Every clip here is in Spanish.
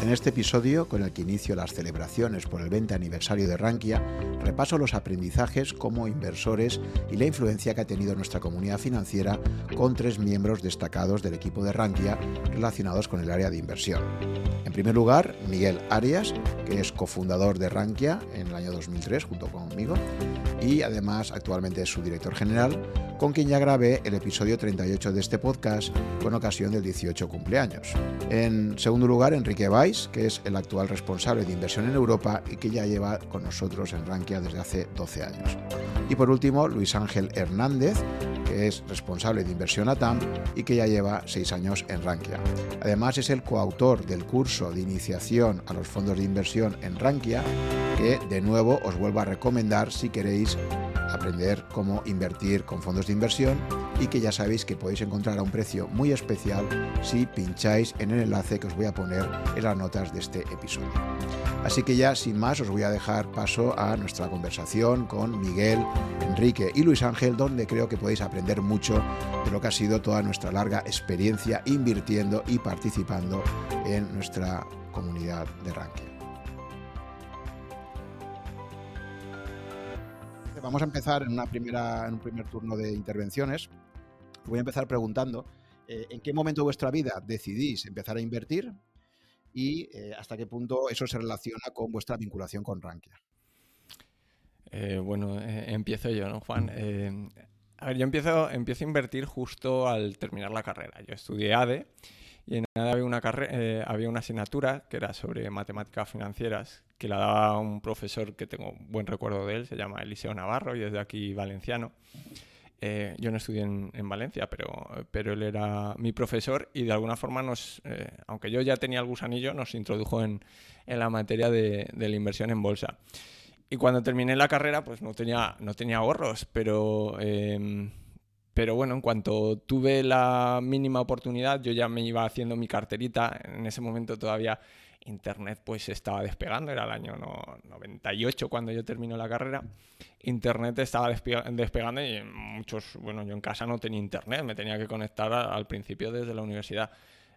En este episodio, con el que inicio las celebraciones por el 20 aniversario de Rankia, repaso los aprendizajes como inversores y la influencia que ha tenido nuestra comunidad financiera con tres miembros destacados del equipo de Rankia relacionados con el área de inversión. En primer lugar, Miguel Arias, que es cofundador de Rankia en el año 2003 junto conmigo y además actualmente es su director general, con quien ya grabé el episodio 38 de este podcast con ocasión del 18 cumpleaños. En segundo lugar, Enrique Que es el actual responsable de inversión en Europa y que ya lleva con nosotros en Rankia desde hace 12 años. Y por último, Luis Ángel Hernández, que es responsable de inversión ATAM y que ya lleva 6 años en Rankia. Además, es el coautor del curso de iniciación a los fondos de inversión en Rankia, que de nuevo os vuelvo a recomendar si queréis aprender cómo invertir con fondos de inversión y que ya sabéis que podéis encontrar a un precio muy especial si pincháis en el enlace que os voy a poner en las notas de este episodio. Así que ya sin más os voy a dejar paso a nuestra conversación con Miguel, Enrique y Luis Ángel, donde creo que podéis aprender mucho de lo que ha sido toda nuestra larga experiencia invirtiendo y participando en nuestra comunidad de ranking. Vamos a empezar en, un primer turno de intervenciones. Voy a empezar preguntando, eh, ¿en qué momento de vuestra vida decidís empezar a invertir y eh, hasta qué punto eso se relaciona con vuestra vinculación con Rankia? Eh, bueno, empiezo yo, ¿no, Juan? a ver, yo empiezo, empiezo a invertir justo al terminar la carrera. Yo estudié ADE y en ADE había una, había una asignatura que era sobre matemáticas financieras que la daba un profesor que tengo buen recuerdo de él, se llama Eliseo Navarro y es de aquí valenciano. Eh, yo no estudié en, Valencia, pero, pero él era mi profesor y de alguna forma nos, eh, aunque yo ya tenía el gusanillo, nos introdujo en, en la materia de, de, la inversión en bolsa. Y cuando terminé la carrera, pues no tenía, no tenía ahorros, pero, em, pero bueno, en cuanto tuve la mínima oportunidad, yo ya me iba haciendo mi carterita. En ese momento todavía Internet pues estaba despegando, era el año 98 cuando yo termino la carrera. Internet estaba despegando y muchos, bueno, yo en casa no tenía internet, me tenía que conectar al principio desde la universidad.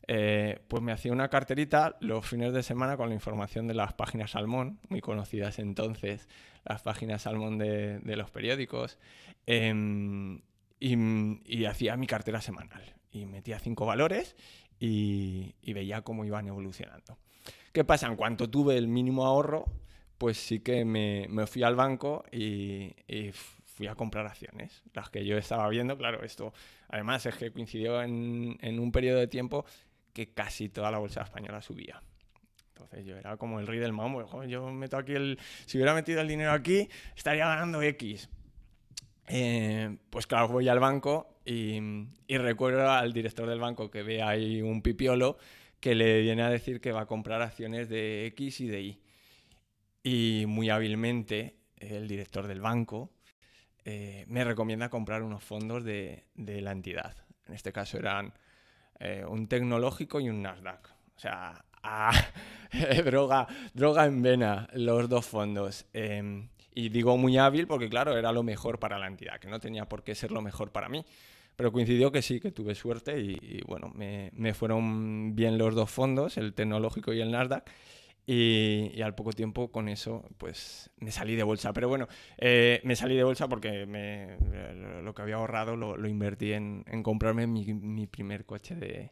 Eh, pues me hacía una carterita los fines de semana con la información de las páginas Salmón, muy conocidas entonces, las páginas Salmón de, los periódicos, em, y, hacía mi cartera semanal. Y metía cinco valores y veía cómo iban evolucionando. ¿Qué pasa? En cuanto tuve el mínimo ahorro, pues sí que me, fui al banco y, fui a comprar acciones. Las que yo estaba viendo, claro, esto además es que coincidió en, un periodo de tiempo que casi toda la bolsa española subía. Entonces yo era como el rey del mambo. Yo meto aquí el. Si hubiera metido el dinero aquí, estaría ganando X. Eh, pues claro, voy al banco y, recuerdo al director del banco que ve ahí un pipiolo que le viene a decir que va a comprar acciones de X y de Y. Y muy hábilmente el director del banco eh, me recomienda comprar unos fondos de, la entidad. En este caso eran eh, un tecnológico y un Nasdaq. O sea, droga, droga en vena, los dos fondos. Em, y digo muy hábil porque, claro, era lo mejor para la entidad, que no tenía por qué ser lo mejor para mí. Pero coincidió que sí, que tuve suerte y, bueno, me, me, fueron bien los dos fondos, el tecnológico y el Nasdaq. Y, al poco tiempo con eso, pues me salí de bolsa. Pero bueno, eh, me salí de bolsa porque me, lo que había ahorrado lo, lo invertí en, en comprarme mi, mi, primer coche de,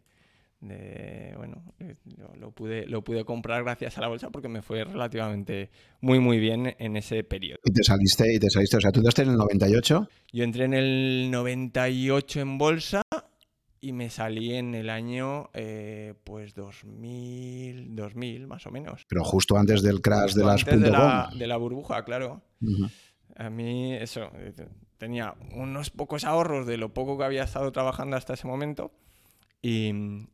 de, bueno, eh, lo, pude, lo pude comprar gracias a la bolsa porque me fue relativamente muy, muy bien en ese periodo. Y te saliste, y te saliste, o sea, tú entraste en el 98. Yo entré en el 98 en bolsa y me salí en el año, eh, pues 2000, 2000 más o menos. Pero justo antes del crash de las de la, de la burbuja, claro. A mí eso, eh, tenía unos pocos ahorros de lo poco que había estado trabajando hasta ese momento y,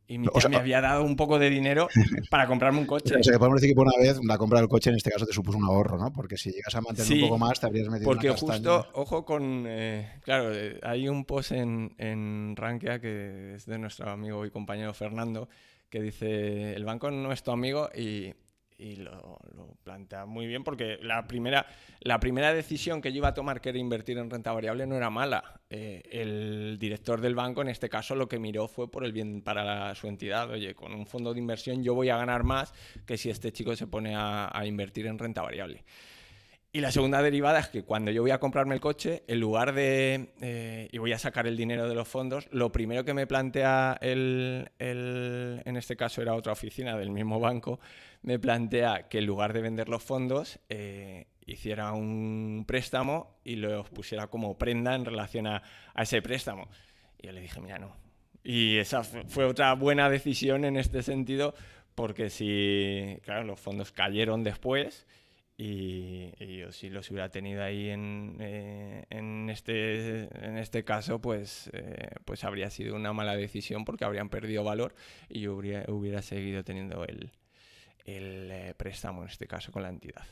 y mi me había dado un poco de dinero para comprarme un coche. O sea, podemos decir que por una vez la compra del coche en este caso te supuso un ahorro, ¿no? Porque si llegas a mantener un poco más te habrías metido Porque una justo, ojo con... Eh, claro, eh, hay un post en, en Rankia que es de nuestro amigo y compañero Fernando que dice, el banco no es tu amigo y, y lo, plantea muy bien porque la primera, la primera decisión que yo iba a tomar, que era invertir en renta variable, no era mala. Eh, el director del banco, en este caso, lo que miró fue por el bien para su entidad. Oye, con un fondo de inversión yo voy a ganar más que si este chico se pone a, a invertir en renta variable. Y la segunda derivada es que cuando yo voy a comprarme el coche, en lugar de. Eh, y voy a sacar el dinero de los fondos, lo primero que me plantea el, En este caso era otra oficina del mismo banco, me plantea que en lugar de vender los fondos, eh, hiciera un préstamo y los pusiera como prenda en relación a, a ese préstamo. Y yo le dije, mira, no. Y esa fue otra buena decisión en este sentido, porque si. Claro, los fondos cayeron después y, yo si los hubiera tenido ahí en, eh, en, este, en este caso, pues, eh, pues habría sido una mala decisión porque habrían perdido valor y yo hubiera, hubiera seguido teniendo el, el eh, préstamo, en este caso, con la entidad.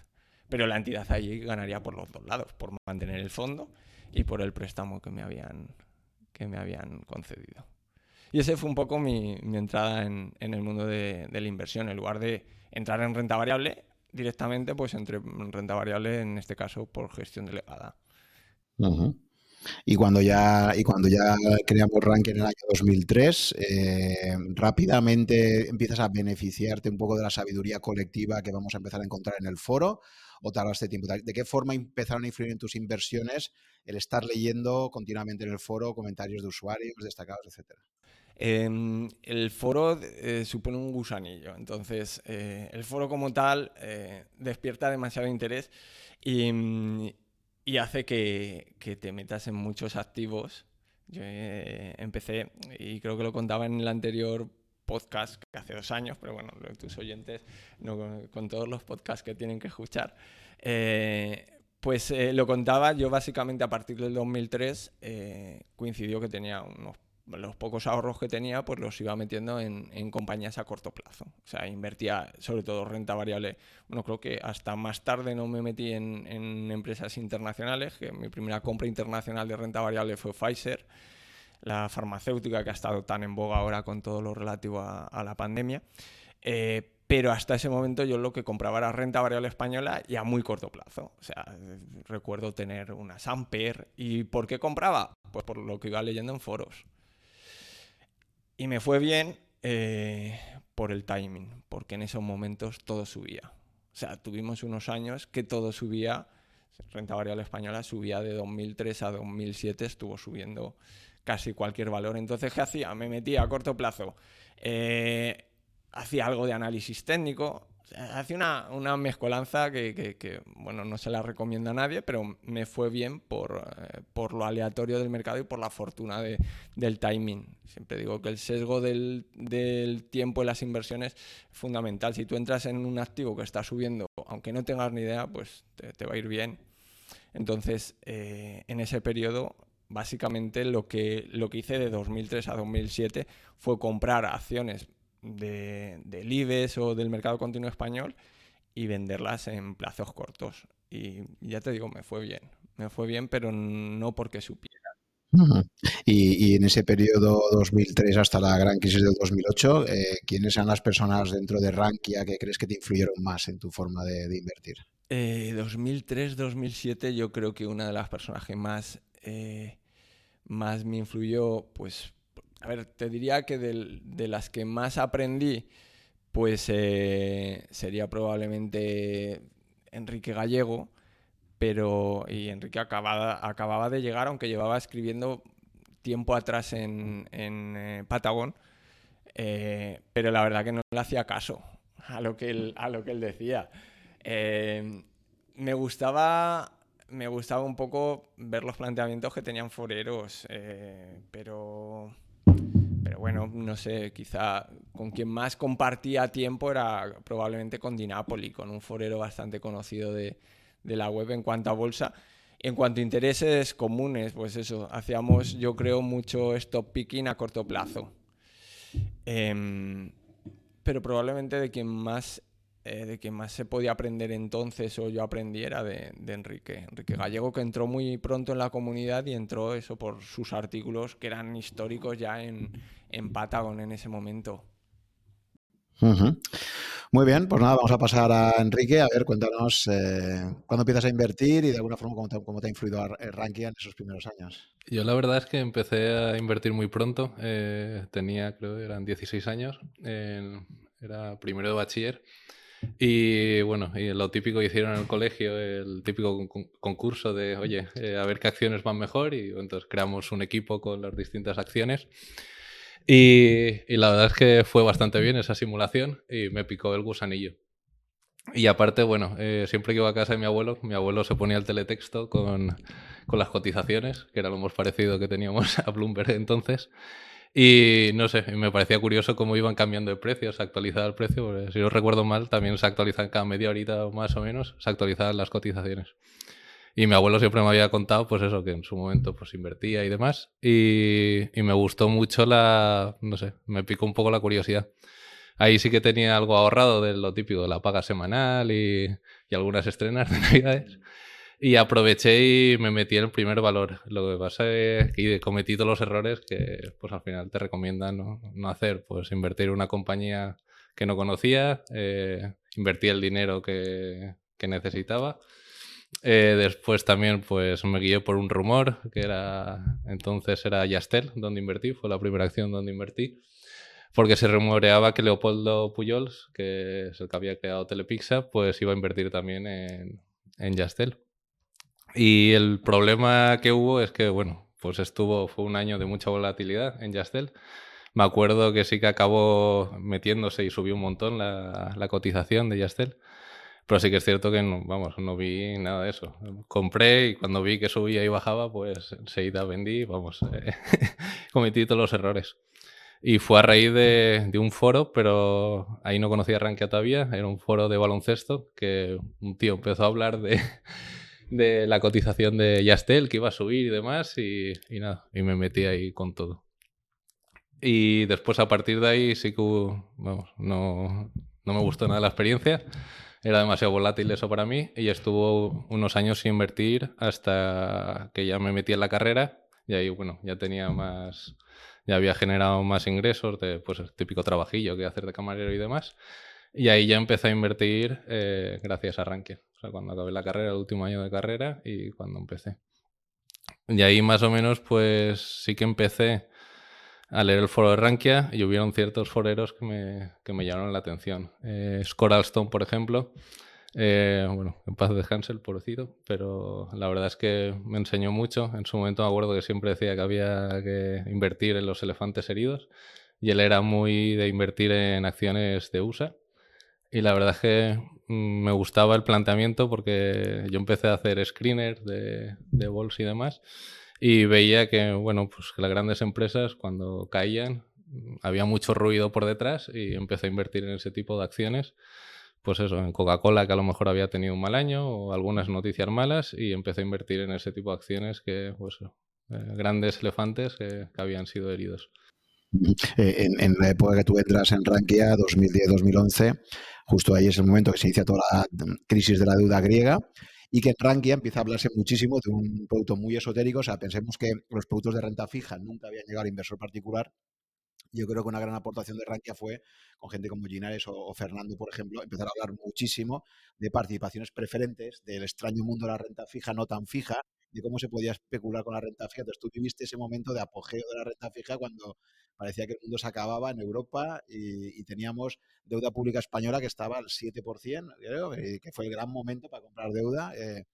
Pero la entidad allí ganaría por los dos lados, por mantener el fondo y por el préstamo que me habían, que me habían concedido. Y ese fue un poco mi, mi entrada en, en, el mundo de, de la inversión. En lugar de entrar en renta variable, directamente pues entre renta variable, en este caso por gestión delegada. Y cuando ya, y cuando ya creamos Rank en el año 2003, eh, rápidamente empiezas a beneficiarte un poco de la sabiduría colectiva que vamos a empezar a encontrar en el foro o tardaste tiempo. ¿De qué forma empezaron a influir en tus inversiones el estar leyendo continuamente en el foro comentarios de usuarios destacados, etcétera? Em, el foro eh, supone un gusanillo, entonces eh, el foro como tal eh, despierta demasiado interés y, mm, hace que, te metas en muchos activos. Yo empecé, y creo que lo contaba en el anterior podcast, que hace dos años, pero bueno, tus oyentes, no, con, todos los podcasts que tienen que escuchar, pues lo contaba, yo básicamente a partir del 2003 coincidió que tenía unos los pocos ahorros que tenía, pues los iba metiendo en, compañías a corto plazo. O sea, invertía sobre todo renta variable. Bueno, creo que hasta más tarde no me metí en, empresas internacionales, que mi primera compra internacional de renta variable fue Pfizer, la farmacéutica que ha estado tan en boga ahora con todo lo relativo a, la pandemia. Eh, pero hasta ese momento yo lo que compraba era renta variable española y a muy corto plazo. O sea, recuerdo tener una Samper. ¿Y por qué compraba? Pues por lo que iba leyendo en foros. Y me fue bien eh, por el timing, porque en esos momentos todo subía. O sea, tuvimos unos años que todo subía, renta variable española subía de 2003 a 2007, estuvo subiendo casi cualquier valor. Entonces, ¿qué hacía? Me metía a corto plazo, eh, hacía algo de análisis técnico, hace una, una mezcolanza que, bueno, no se la recomienda a nadie, pero me fue bien por, eh, por lo aleatorio del mercado y por la fortuna de, del timing. Siempre digo que el sesgo del, del tiempo en las inversiones es fundamental. Si tú entras en un activo que está subiendo, aunque no tengas ni idea, pues te, va a ir bien. Entonces, eh, en ese periodo básicamente lo que, lo que hice de 2003 a 2007 fue comprar acciones de, del IBEX o del mercado continuo español y venderlas en plazos cortos. Y ya te digo, me fue bien. Me fue bien, pero no porque supiera. y, en ese periodo 2003 hasta la gran crisis del 2008, eh, ¿quiénes eran las personas dentro de Rankia que crees que te influyeron más en tu forma de, invertir? 2003-2007 eh, yo creo que una de las personas que más, eh, más me influyó, pues a ver, te diría que de las que más aprendí, pues eh, sería probablemente Enrique Gallego, pero y Enrique acababa, de llegar, aunque llevaba escribiendo tiempo atrás en, en eh, Patagón, eh, pero la verdad que no le hacía caso a lo que él, a lo que él decía. me gustaba me gustaba un poco ver los planteamientos que tenían foreros, pero bueno, no sé, quizá con quien más compartía tiempo era probablemente con Dinapoli, con un forero bastante conocido de, la web en cuanto a bolsa. En cuanto a intereses comunes, pues eso, hacíamos yo creo mucho stop picking a corto plazo. Em, pero probablemente de quien más eh, de quien más se podía aprender entonces o yo aprendiera de, de, Enrique. Enrique Gallego que entró muy pronto en la comunidad y entró eso por sus artículos que eran históricos ya en, en Patagon en ese momento. Muy bien, pues nada, vamos a pasar a Enrique. A ver, cuéntanos eh, cuándo empiezas a invertir y de alguna forma cómo te, ha influido Rankia en esos primeros años. Yo la verdad es que empecé a invertir muy pronto. Eh, tenía, creo, eran 16 años. era primero de bachiller. Y bueno, y lo típico hicieron en el colegio, el típico concurso de, oye, eh, a ver qué acciones van mejor. Y entonces creamos un equipo con las distintas acciones. Y, la verdad es que fue bastante bien esa simulación y me picó el gusanillo. Y aparte, bueno, eh, siempre que iba a casa de mi abuelo, mi abuelo se ponía el teletexto con, con las cotizaciones, que era lo más parecido que teníamos a Bloomberg entonces. Y no sé, me parecía curioso cómo iban cambiando de precios, se actualizaba el precio, porque si no recuerdo mal, también se actualizan cada media horita o más o menos, se actualizaban las cotizaciones. Y mi abuelo siempre me había contado, pues eso, que en su momento pues invertía y demás. Y, y, me gustó mucho la, no sé, me picó un poco la curiosidad. Ahí sí que tenía algo ahorrado de lo típico, la paga semanal y, y algunas estrenas de navidades. Y aproveché y me metí en el primer valor. Lo que pasa es que cometí todos los errores que pues al final te recomiendan no, no hacer. Pues invertir en una compañía que no conocía, eh, invertí el dinero que, que necesitaba eh, después también pues me guié por un rumor que era entonces era Yastel donde invertí, fue la primera acción donde invertí, porque se rumoreaba que Leopoldo Puyols, que es el que había creado Telepizza, pues iba a invertir también en, en Yastel. Y el problema que hubo es que, bueno, pues estuvo, fue un año de mucha volatilidad en Yastel. Me acuerdo que sí que acabó metiéndose y subió un montón la, la cotización de Yastel. Pero sí que es cierto que no, vamos, no vi nada de eso. Compré y cuando vi que subía y bajaba, pues enseguida vendí, vamos, eh, cometí todos los errores. Y fue a raíz de, de, un foro, pero ahí no conocía Rankia todavía, era un foro de baloncesto que un tío empezó a hablar de, de la cotización de Yastel, que iba a subir y demás, y, y, nada, y me metí ahí con todo. Y después a partir de ahí sí que, vamos, no, no me gustó nada la experiencia era demasiado volátil eso para mí y estuvo unos años sin invertir hasta que ya me metí en la carrera y ahí, bueno, ya tenía más, ya había generado más ingresos de, pues, el típico trabajillo que hacer de camarero y demás. Y ahí ya empecé a invertir eh, gracias a Rankia. Sea, cuando acabé la carrera, el último año de carrera y cuando empecé. Y ahí más o menos, pues sí que empecé a leer el foro de Rankia y hubieron ciertos foreros que me, que me llamaron la atención. Eh, Scoralstone, por ejemplo, eh, bueno, en paz de Hansel, pobrecito, pero la verdad es que me enseñó mucho. En su momento me acuerdo que siempre decía que había que invertir en los elefantes heridos y él era muy de invertir en acciones de USA. Y la verdad es que me gustaba el planteamiento porque yo empecé a hacer screeners de, bols y demás y veía que, bueno, pues las grandes empresas cuando caían había mucho ruido por detrás y empecé a invertir en ese tipo de acciones. Pues eso, en Coca-Cola que a lo mejor había tenido un mal año o algunas noticias malas y empecé a invertir en ese tipo de acciones que, pues, eh, grandes elefantes que, habían sido heridos. Eh, en, la época que tú entras en Rankia, 2010-2011, justo ahí es el momento que se inicia toda la crisis de la deuda griega y que en Rankia empieza a hablarse muchísimo de un producto muy esotérico. O sea, pensemos que los productos de renta fija nunca habían llegado al inversor particular. Yo creo que una gran aportación de Rankia fue con gente como Ginares o, Fernando, por ejemplo, empezar a hablar muchísimo de participaciones preferentes, del extraño mundo de la renta fija no tan fija, de cómo se podía especular con la renta fija. Entonces tú viviste ese momento de apogeo de la renta fija cuando parecía que el mundo se acababa en Europa y, teníamos deuda pública española que estaba al 7%, creo, que fue el gran momento para comprar deuda. Eh,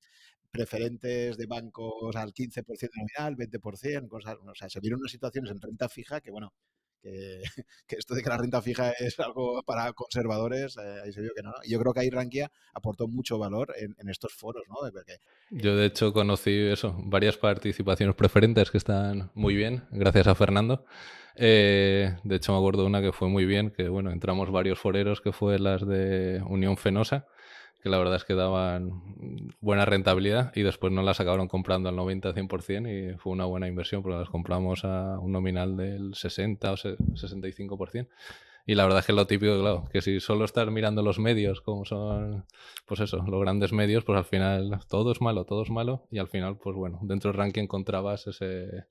preferentes de bancos al 15% nominal, 20%, cosas, o sea, se vieron unas situaciones en renta fija que, bueno, que, esto de que la renta fija es algo para conservadores, eh, ahí se vio que no, yo creo que ahí Rankia aportó mucho valor en, estos foros, ¿no? yo, de hecho, conocí eso, varias participaciones preferentes que están muy bien, gracias a Fernando. Eh, de hecho, me acuerdo de una que fue muy bien, que bueno, entramos varios foreros, que fue las de Unión Fenosa, que la verdad es que daban buena rentabilidad y después no las acabaron comprando al 90-100% y fue una buena inversión porque las compramos a un nominal del 60 o 65%. Y la verdad es que lo típico, claro, que si solo estás mirando los medios, como son, pues eso, los grandes medios, pues al final todo es malo, todo es malo. Y al final, pues bueno, dentro del ranking encontrabas ese,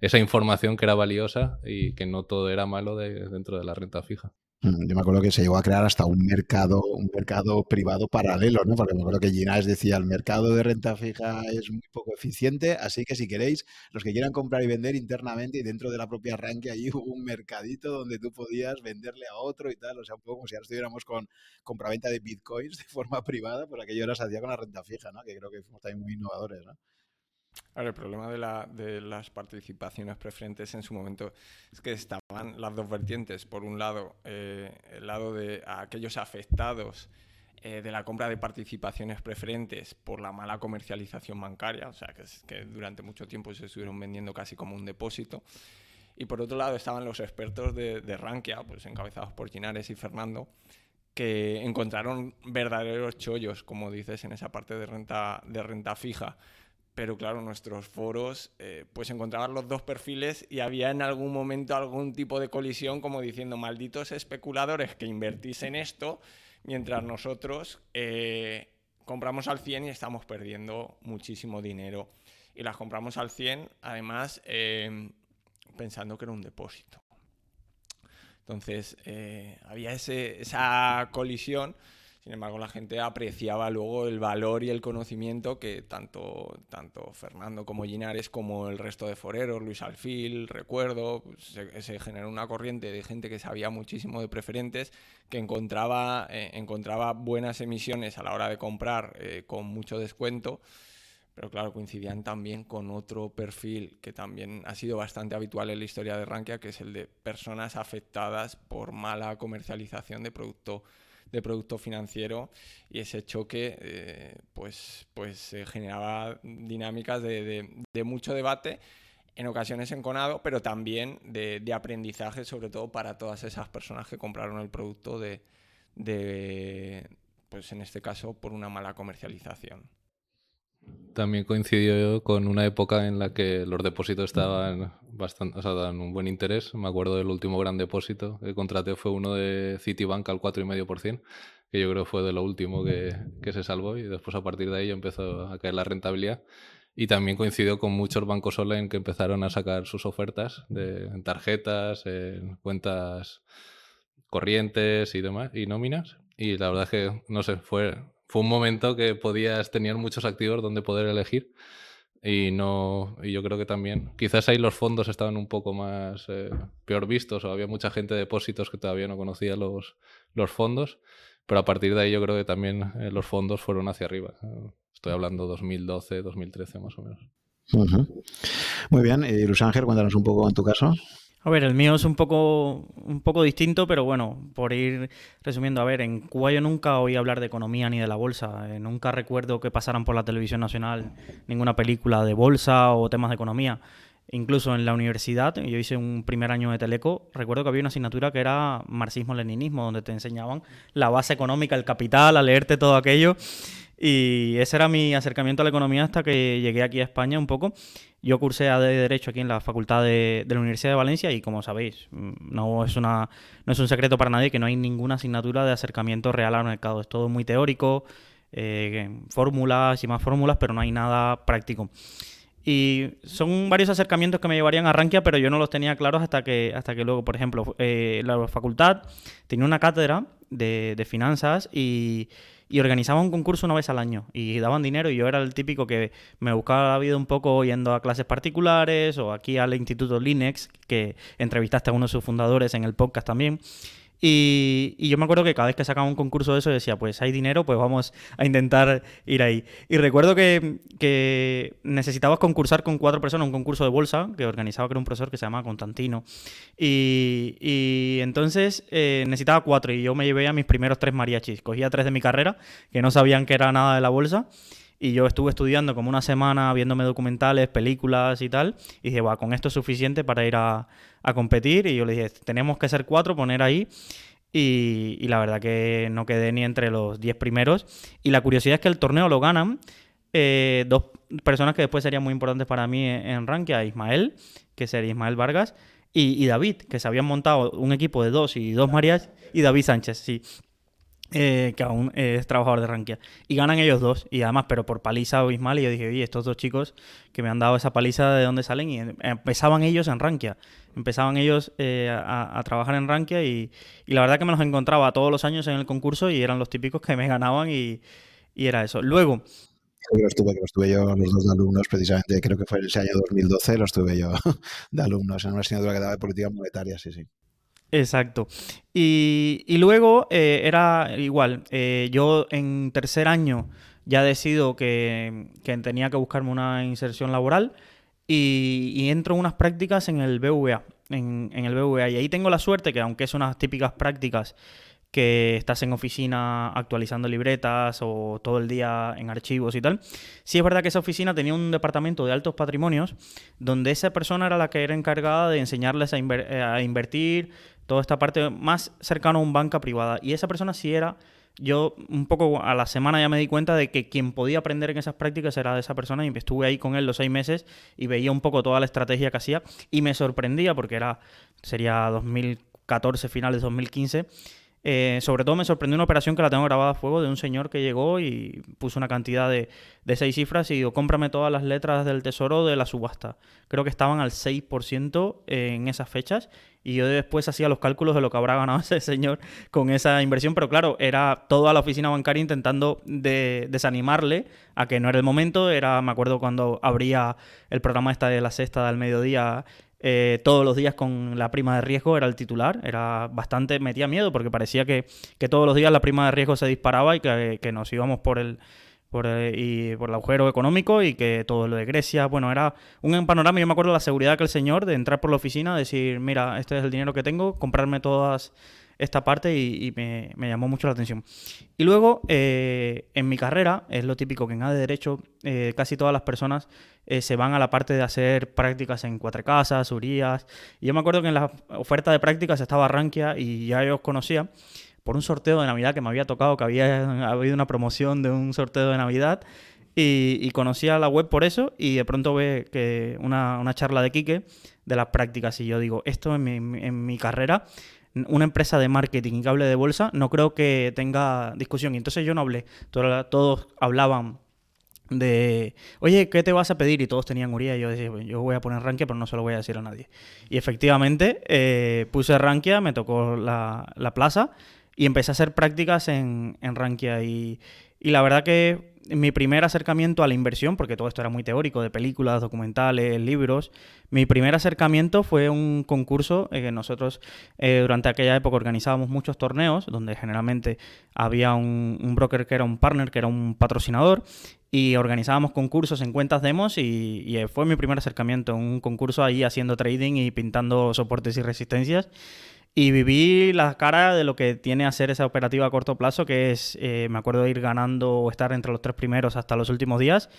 esa información que era valiosa y que no todo era malo de, dentro de la renta fija. Mm, yo me acuerdo que se llegó a crear hasta un mercado, un mercado privado paralelo, ¿no? Porque me acuerdo que Ginás decía, el mercado de renta fija es muy poco eficiente, así que si queréis, los que quieran comprar y vender internamente y dentro de la propia Rankia ahí hubo un mercadito donde tú podías venderle a otro y tal, o sea, un poco como si ahora estuviéramos con compraventa de bitcoins de forma privada, por aquello ahora se hacía con la renta fija, ¿no? Que creo que fuimos también muy innovadores, ¿no? El problema de, las participaciones preferentes en su momento es que estaban las dos vertientes. Por un lado, eh, el lado de aquellos afectados eh, de la compra de participaciones preferentes por la mala comercialización bancaria, o sea, que, que durante mucho tiempo se estuvieron vendiendo casi como un depósito. Y por otro lado estaban los expertos de, de Rankia, pues encabezados por Ginares y Fernando, que encontraron verdaderos chollos, como dices, en esa parte de renta, de renta fija pero claro, nuestros foros eh, pues encontraban los dos perfiles y había en algún momento algún tipo de colisión como diciendo malditos especuladores que invertís en esto mientras nosotros eh, compramos al 100 y estamos perdiendo muchísimo dinero y las compramos al 100 además eh, pensando que era un depósito. Entonces había ese, esa colisión sin embargo, la gente apreciaba luego el valor y el conocimiento que tanto, tanto Fernando como Ginares, como el resto de foreros, Luis Alfil, recuerdo, se, generó una corriente de gente que sabía muchísimo de preferentes, que encontraba, eh, encontraba buenas emisiones a la hora de comprar eh, con mucho descuento pero claro, coincidían también con otro perfil que también ha sido bastante habitual en la historia de Rankia, que es el de personas afectadas por mala comercialización de producto de producto financiero y ese choque eh, pues, pues generaba dinámicas de, mucho debate, en ocasiones enconado, pero también de, aprendizaje, sobre todo para todas esas personas que compraron el producto de, de, pues en este caso, por una mala comercialización. También coincidió con una época en la que los depósitos estaban bastante, o sea, daban un buen interés. Me acuerdo del último gran depósito que contraté fue uno de Citibank al 4,5%, que yo creo fue de lo último que, que, se salvó y después a partir de ahí empezó a caer la rentabilidad. Y también coincidió con muchos bancos online que empezaron a sacar sus ofertas de, en tarjetas, en cuentas corrientes y demás, y nóminas. Y la verdad es que, no sé, fue fue un momento que podías tener muchos activos donde poder elegir y no y yo creo que también quizás ahí los fondos estaban un poco más eh, peor vistos o había mucha gente de depósitos que todavía no conocía los, los fondos pero a partir de ahí yo creo que también eh, los fondos fueron hacia arriba estoy hablando 2012 2013 más o menos. Muy bien y Ángel cuéntanos un poco en tu caso a ver, el mío es un poco, un poco distinto, pero bueno, por ir resumiendo, a ver, en Cuba yo nunca oí hablar de economía ni de la bolsa. Eh, nunca recuerdo que pasaran por la televisión nacional ninguna película de bolsa o temas de economía. Incluso en la universidad, yo hice un primer año de Teleco, recuerdo que había una asignatura que era marxismo-leninismo, donde te enseñaban la base económica, el capital, a leerte todo aquello. Y ese era mi acercamiento a la economía hasta que llegué aquí a España un poco. Yo cursé a de Derecho aquí en la Facultad de, la Universidad de Valencia y como sabéis, mm, no es, una, no es un secreto para nadie que no hay ninguna asignatura de acercamiento real al mercado. Es todo muy teórico, eh, fórmulas y más fórmulas, pero no hay nada práctico. Y son varios acercamientos que me llevarían a Rankia, pero yo no los tenía claros hasta que, hasta que luego, por ejemplo, eh, la facultad tenía una cátedra de, de finanzas y y organizaba un concurso una vez al año y daban dinero y yo era el típico que me buscaba la vida un poco yendo a clases particulares o aquí al Instituto Linux, que entrevistaste a uno de sus fundadores en el podcast también. Y, yo me acuerdo que cada vez que sacaba un concurso de eso decía, pues hay dinero, pues vamos a intentar ir ahí. Y recuerdo que, que necesitabas concursar con cuatro personas, un concurso de bolsa que organizaba que era un profesor que se llamaba Constantino. Y, y entonces eh, necesitaba cuatro y yo me llevé a mis primeros tres mariachis. Cogía tres de mi carrera, que no sabían que era nada de la bolsa. Y yo estuve estudiando como una semana, viéndome documentales, películas y tal. Y dije, va, con esto es suficiente para ir a, competir. Y yo le dije, tenemos que ser cuatro, poner ahí. Y, la verdad que no quedé ni entre los diez primeros. Y la curiosidad es que el torneo lo ganan eh, dos personas que después serían muy importantes para mí en, Rankia. Ismael, que sería Ismael Vargas, y, David, que se habían montado un equipo de dos y dos Marías, y David Sánchez, sí. Eh, que aún es trabajador de Rankia. Y ganan ellos dos, y además, pero por paliza abismal. Y yo dije, oye, estos dos chicos que me han dado esa paliza, ¿de dónde salen? Y em, empezaban ellos en Rankia. Empezaban ellos eh, a, trabajar en Rankia y, la verdad que me los encontraba todos los años en el concurso y eran los típicos que me ganaban y, era eso. Luego, los tuve, los tuve yo, los dos de alumnos, precisamente, creo que fue en ese año 2012, los tuve yo de alumnos en una asignatura que daba de política monetaria, sí, sí. Exacto. Y, luego eh, era igual, eh, yo en tercer año ya decido que, que, tenía que buscarme una inserción laboral y, entro en unas prácticas en el BVA, en, en el BVA. Y ahí tengo la suerte que aunque son unas típicas prácticas que estás en oficina actualizando libretas o todo el día en archivos y tal. Sí es verdad que esa oficina tenía un departamento de altos patrimonios donde esa persona era la que era encargada de enseñarles a, eh, invertir, toda esta parte más cercano a un banca privada. Y esa persona sí era, yo un poco a la semana ya me di cuenta de que quien podía aprender en esas prácticas era de esa persona y estuve ahí con él los seis meses y veía un poco toda la estrategia que hacía y me sorprendía porque era, sería 2014, finales de 2015 eh, sobre todo me sorprendió una operación que la tengo grabada a fuego de un señor que llegó y puso una cantidad de, seis cifras y dijo, cómprame todas las letras del tesoro de la subasta. Creo que estaban al 6% en esas fechas y yo después hacía los cálculos de lo que habrá ganado ese señor con esa inversión, pero claro, era toda la oficina bancaria intentando desanimarle a que no era el momento, era, me acuerdo cuando abría el programa esta de la sexta del mediodía eh, todos los días con la prima de riesgo, era el titular, era bastante, metía miedo porque parecía que, todos los días la prima de riesgo se disparaba y que, nos íbamos por el, por el, y por el agujero económico y que todo lo de Grecia, bueno, era un panorama, yo me acuerdo de la seguridad que el señor de entrar por la oficina, decir, mira, este es el dinero que tengo, comprarme todas esta parte y, me, llamó mucho la atención. Y luego, eh, en mi carrera, es lo típico que en A de Derecho, eh, casi todas las personas eh, se van a la parte de hacer prácticas en Cuatro Casas, Urías. Y yo me acuerdo que en la oferta de prácticas estaba Rankia y ya yo os conocía por un sorteo de Navidad que me había tocado, que había habido una promoción de un sorteo de Navidad. Y, conocía la web por eso y de pronto ve que una, charla de Quique de las prácticas y yo digo, esto en mi, en mi carrera una empresa de marketing y que hable de bolsa, no creo que tenga discusión. Y entonces yo no hablé. Todos, hablaban de, oye, ¿qué te vas a pedir? Y todos tenían Uría. Y yo decía, yo voy a poner Rankia, pero no se lo voy a decir a nadie. Y efectivamente, eh, puse Rankia, me tocó la, plaza y empecé a hacer prácticas en, en Rankia. Y, y la verdad que mi primer acercamiento a la inversión, porque todo esto era muy teórico, de películas, documentales, libros, mi primer acercamiento fue un concurso eh, que nosotros eh, durante aquella época organizábamos muchos torneos, donde generalmente había un, broker que era un partner, que era un patrocinador, y organizábamos concursos en cuentas demos y, y fue mi primer acercamiento, un concurso ahí haciendo trading y pintando soportes y resistencias. Y viví la cara de lo que tiene hacer esa operativa a corto plazo, que es, eh, me acuerdo ir ganando o estar entre los tres primeros hasta los últimos días.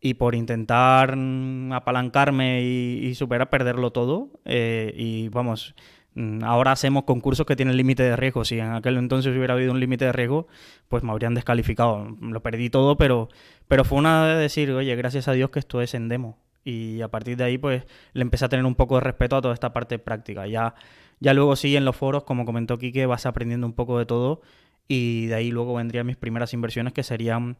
Y por intentar mm, apalancarme y, superar, perderlo todo. Eh, y vamos, mm, ahora hacemos concursos que tienen límite de riesgo. Si en aquel entonces hubiera habido un límite de riesgo, pues me habrían descalificado. Lo perdí todo, pero, pero fue una de decir, oye, gracias a Dios que esto es en demo. Y a partir de ahí, pues le empecé a tener un poco de respeto a toda esta parte práctica. Ya ya luego sí, en los foros, como comentó Quique, vas aprendiendo un poco de todo y de ahí luego vendrían mis primeras inversiones que serían...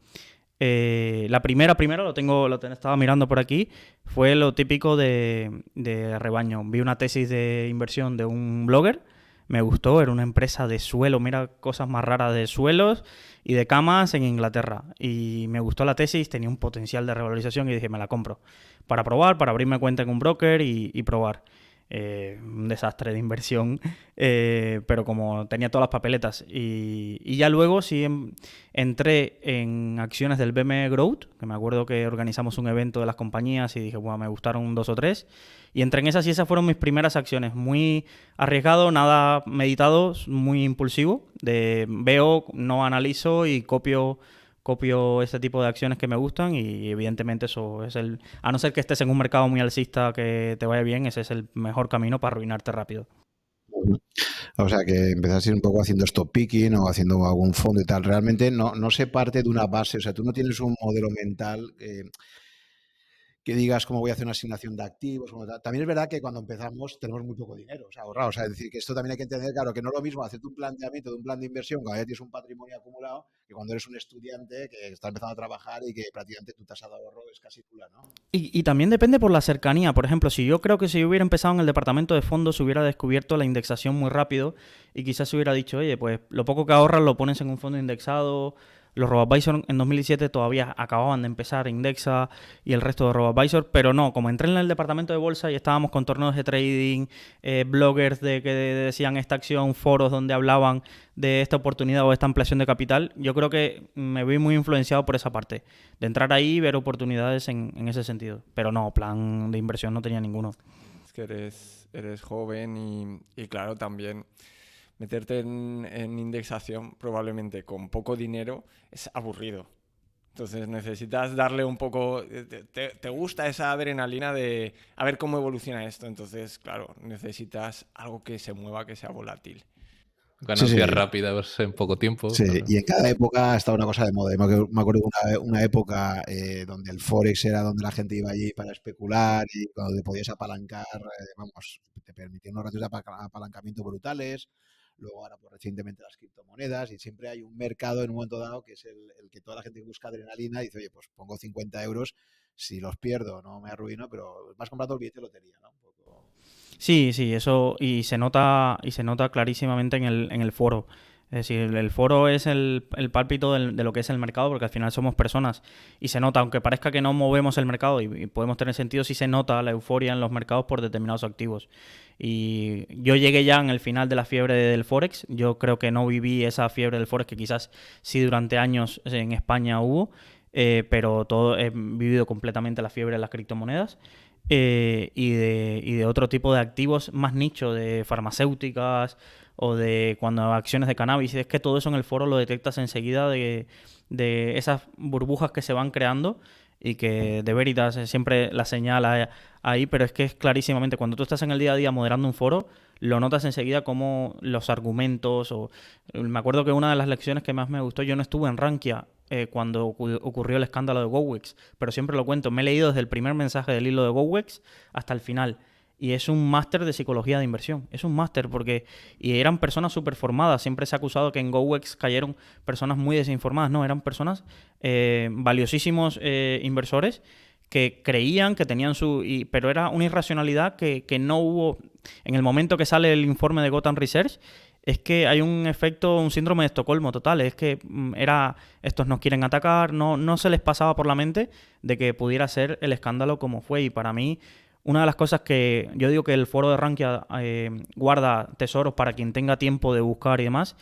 Eh, la primera, primero, lo tengo, lo estaba mirando por aquí, fue lo típico de, de rebaño. Vi una tesis de inversión de un blogger, me gustó, era una empresa de suelo, mira cosas más raras de suelos y de camas en Inglaterra. Y me gustó la tesis, tenía un potencial de revalorización y dije, me la compro. Para probar, para abrirme cuenta en un broker y probar. Eh, un desastre de inversión, eh, pero como tenía todas las papeletas. Y, ya luego sí entré en acciones del BME Growth, que me acuerdo que organizamos un evento de las compañías y dije, bueno, me gustaron dos o tres. Y entré en esas y esas fueron mis primeras acciones. Muy arriesgado, nada meditado, muy impulsivo. De veo, no analizo y copio copio ese tipo de acciones que me gustan y evidentemente eso es el, a no ser que estés en un mercado muy alcista que te vaya bien, ese es el mejor camino para arruinarte rápido. O sea que empezaste un poco haciendo stop picking o haciendo algún fondo y tal. Realmente no, no se parte de una base, o sea, tú no tienes un modelo mental que digas cómo voy a hacer una asignación de activos. También es verdad que cuando empezamos tenemos muy poco dinero, o sea, ahorrado. O sea, es decir, que esto también hay que entender, claro, que no es lo mismo hacerte un planteamiento de un plan de inversión cuando ya tienes un patrimonio acumulado que cuando eres un estudiante que está empezando a trabajar y que prácticamente tu tasa de ahorro es casi nula, ¿no? Y, también depende por la cercanía. Por ejemplo, si yo creo que si yo hubiera empezado en el departamento de fondos, hubiera descubierto la indexación muy rápido y quizás hubiera dicho, oye, pues lo poco que ahorras lo pones en un fondo indexado los RoboAdvisor en 2017 todavía acababan de empezar, Indexa y el resto de RoboAdvisor, pero no, como entré en el departamento de bolsa y estábamos con torneos de trading, eh, bloggers de que decían esta acción, foros donde hablaban de esta oportunidad o esta ampliación de capital, yo creo que me vi muy influenciado por esa parte, de entrar ahí y ver oportunidades en, ese sentido. Pero no, plan de inversión no tenía ninguno. Es que eres, eres joven y claro, también meterte en, indexación probablemente con poco dinero es aburrido. Entonces necesitas darle un poco, te, gusta esa adrenalina de a ver cómo evoluciona esto. Entonces, claro, necesitas algo que se mueva, que sea volátil. Ganancias rápidas en poco tiempo. Sí, y en cada época ha estado una cosa de moda. Me acuerdo de una, época eh, donde el Forex era donde la gente iba allí para especular y cuando te podías apalancar, eh, vamos, te permitía unos ratios de apalancamiento brutales luego ahora pues, recientemente las criptomonedas y siempre hay un mercado en un momento dado que es el, que toda la gente busca adrenalina dice, oye, pues pongo 50 euros, si los pierdo no me arruino, pero más comprando el billete de lotería, ¿no? Sí, sí, eso y se nota y se nota clarísimamente en el, en el foro. Es decir, el foro es el, el pálpito de lo que es el mercado, porque al final somos personas y se nota, aunque parezca que no movemos el mercado y, podemos tener sentido, sí se nota la euforia en los mercados por determinados activos. Y yo llegué ya en el final de la fiebre del Forex. Yo creo que no viví esa fiebre del Forex que quizás sí durante años en España hubo, eh, pero todo he vivido completamente la fiebre de las criptomonedas. Eh, y, de, y de otro tipo de activos más nicho, de farmacéuticas, o de cuando acciones de cannabis, es que todo eso en el foro lo detectas enseguida de, esas burbujas que se van creando y que de Veritas siempre la señala ahí, pero es que es clarísimamente cuando tú estás en el día a día moderando un foro, lo notas enseguida como los argumentos o me acuerdo que una de las lecciones que más me gustó, yo no estuve en Rankia eh, cuando ocurrió el escándalo de GoWex, pero siempre lo cuento, me he leído desde el primer mensaje del hilo de GoWex hasta el final y es un máster de psicología de inversión. Es un máster porque y eran personas súper formadas. Siempre se ha acusado que en GoWex cayeron personas muy desinformadas. No, eran personas eh, valiosísimos eh, inversores que creían que tenían su... pero era una irracionalidad que, que, no hubo... En el momento que sale el informe de Gotham Research, es que hay un efecto, un síndrome de Estocolmo total. Es que mm, era, estos nos quieren atacar, no, no se les pasaba por la mente de que pudiera ser el escándalo como fue. Y para mí una de las cosas que yo digo que el foro de Rankia eh, guarda tesoros para quien tenga tiempo de buscar y demás.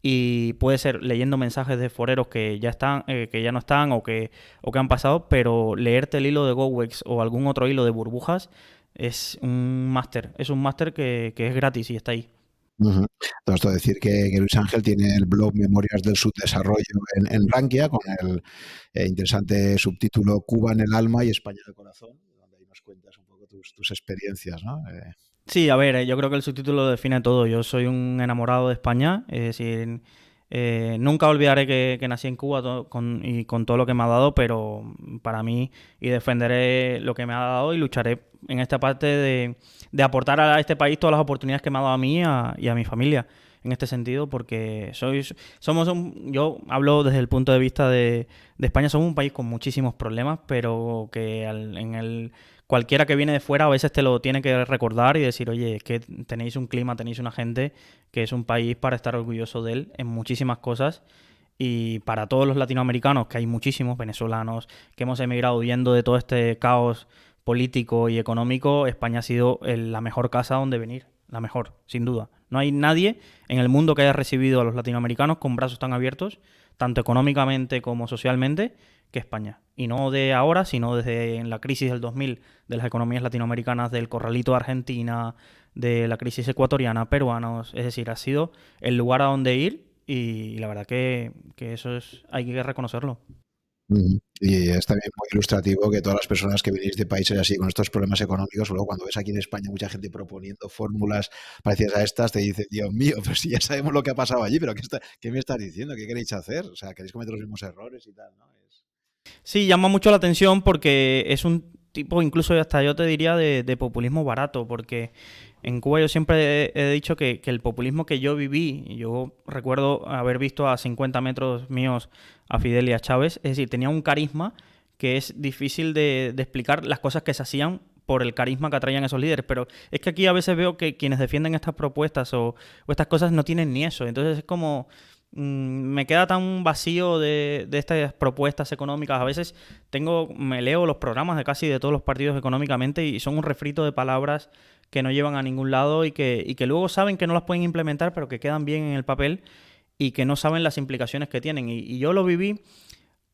Y puede ser leyendo mensajes de foreros que ya están, eh, que ya no están o que, o que han pasado, pero leerte el hilo de GoWex o algún otro hilo de burbujas es un máster. Es un máster que, es gratis y está ahí. Uh Esto decir que, Luis Ángel tiene el blog Memorias del Subdesarrollo en, en Rankia con el eh, interesante subtítulo Cuba en el alma y España en el corazón, donde ahí nos cuentas un tus, experiencias, ¿no? Eh, sí, a ver, eh, yo creo que el subtítulo define todo. Yo soy un enamorado de España, es decir, eh, nunca olvidaré que, nací en Cuba y con todo lo que me ha dado, pero para mí y defenderé lo que me ha dado y lucharé en esta parte de, aportar a este país todas las oportunidades que me ha dado a mí y a mi familia en este sentido porque sois, somos un, yo hablo desde el punto de vista de, de España, somos un país con muchísimos problemas, pero que en el cualquiera que viene de fuera a veces te lo tiene que recordar y decir, oye, es que tenéis un clima, tenéis una gente que es un país para estar orgulloso de él en muchísimas cosas. Y para todos los latinoamericanos, que hay muchísimos venezolanos, que hemos emigrado huyendo de todo este caos político y económico, España ha sido la mejor casa donde venir, la mejor, sin duda. No hay nadie en el mundo que haya recibido a los latinoamericanos con brazos tan abiertos, tanto económicamente como socialmente, que España. Y no de ahora, sino desde la crisis del 2000 de las economías latinoamericanas, del corralito de Argentina, de la crisis ecuatoriana, peruanos. Es decir, ha sido el lugar a donde ir y la verdad que, eso es hay que reconocerlo. Y es también muy ilustrativo que todas las personas que venís de países así con estos problemas económicos, luego cuando ves aquí en España mucha gente proponiendo fórmulas parecidas a estas, te dice, Dios mío, pero si ya sabemos lo que ha pasado allí, pero ¿qué, ¿qué me estás diciendo? ¿Qué queréis hacer? O sea, queréis cometer los mismos errores y tal, ¿no? Sí, llama mucho la atención porque es un tipo, incluso hasta yo te diría de, populismo barato, porque en Cuba yo siempre he, dicho que, el populismo que yo viví, yo recuerdo haber visto a 50 metros míos a Fidel y a Chávez, es decir, tenía un carisma que es difícil de, explicar las cosas que se hacían por el carisma que atraían esos líderes, pero es que aquí a veces veo que quienes defienden estas propuestas o, o estas cosas no tienen ni eso, entonces es como me queda tan vacío de, estas propuestas económicas. A veces tengo, me leo los programas de casi de todos los partidos económicamente y son un refrito de palabras que no llevan a ningún lado y que, y que luego saben que no las pueden implementar, pero que quedan bien en el papel y que no saben las implicaciones que tienen. y yo lo viví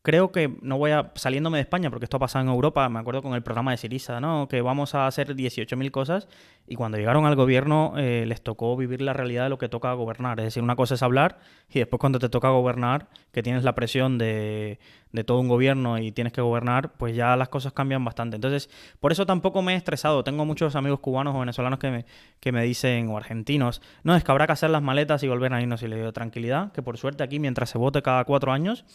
creo que no voy a saliéndome de España, porque esto ha pasado en Europa, me acuerdo con el programa de Siriza, ¿no? Que vamos a hacer 18.000 cosas y cuando llegaron al gobierno eh, les tocó vivir la realidad de lo que toca gobernar. Es decir, una cosa es hablar y después cuando te toca gobernar, que tienes la presión de, todo un gobierno y tienes que gobernar, pues ya las cosas cambian bastante. Entonces, por eso tampoco me he estresado. Tengo muchos amigos cubanos o venezolanos que me, que me dicen, o argentinos, no, es que habrá que hacer las maletas y volver a irnos. Y le digo, tranquilidad, que por suerte aquí, mientras se vote cada cuatro años,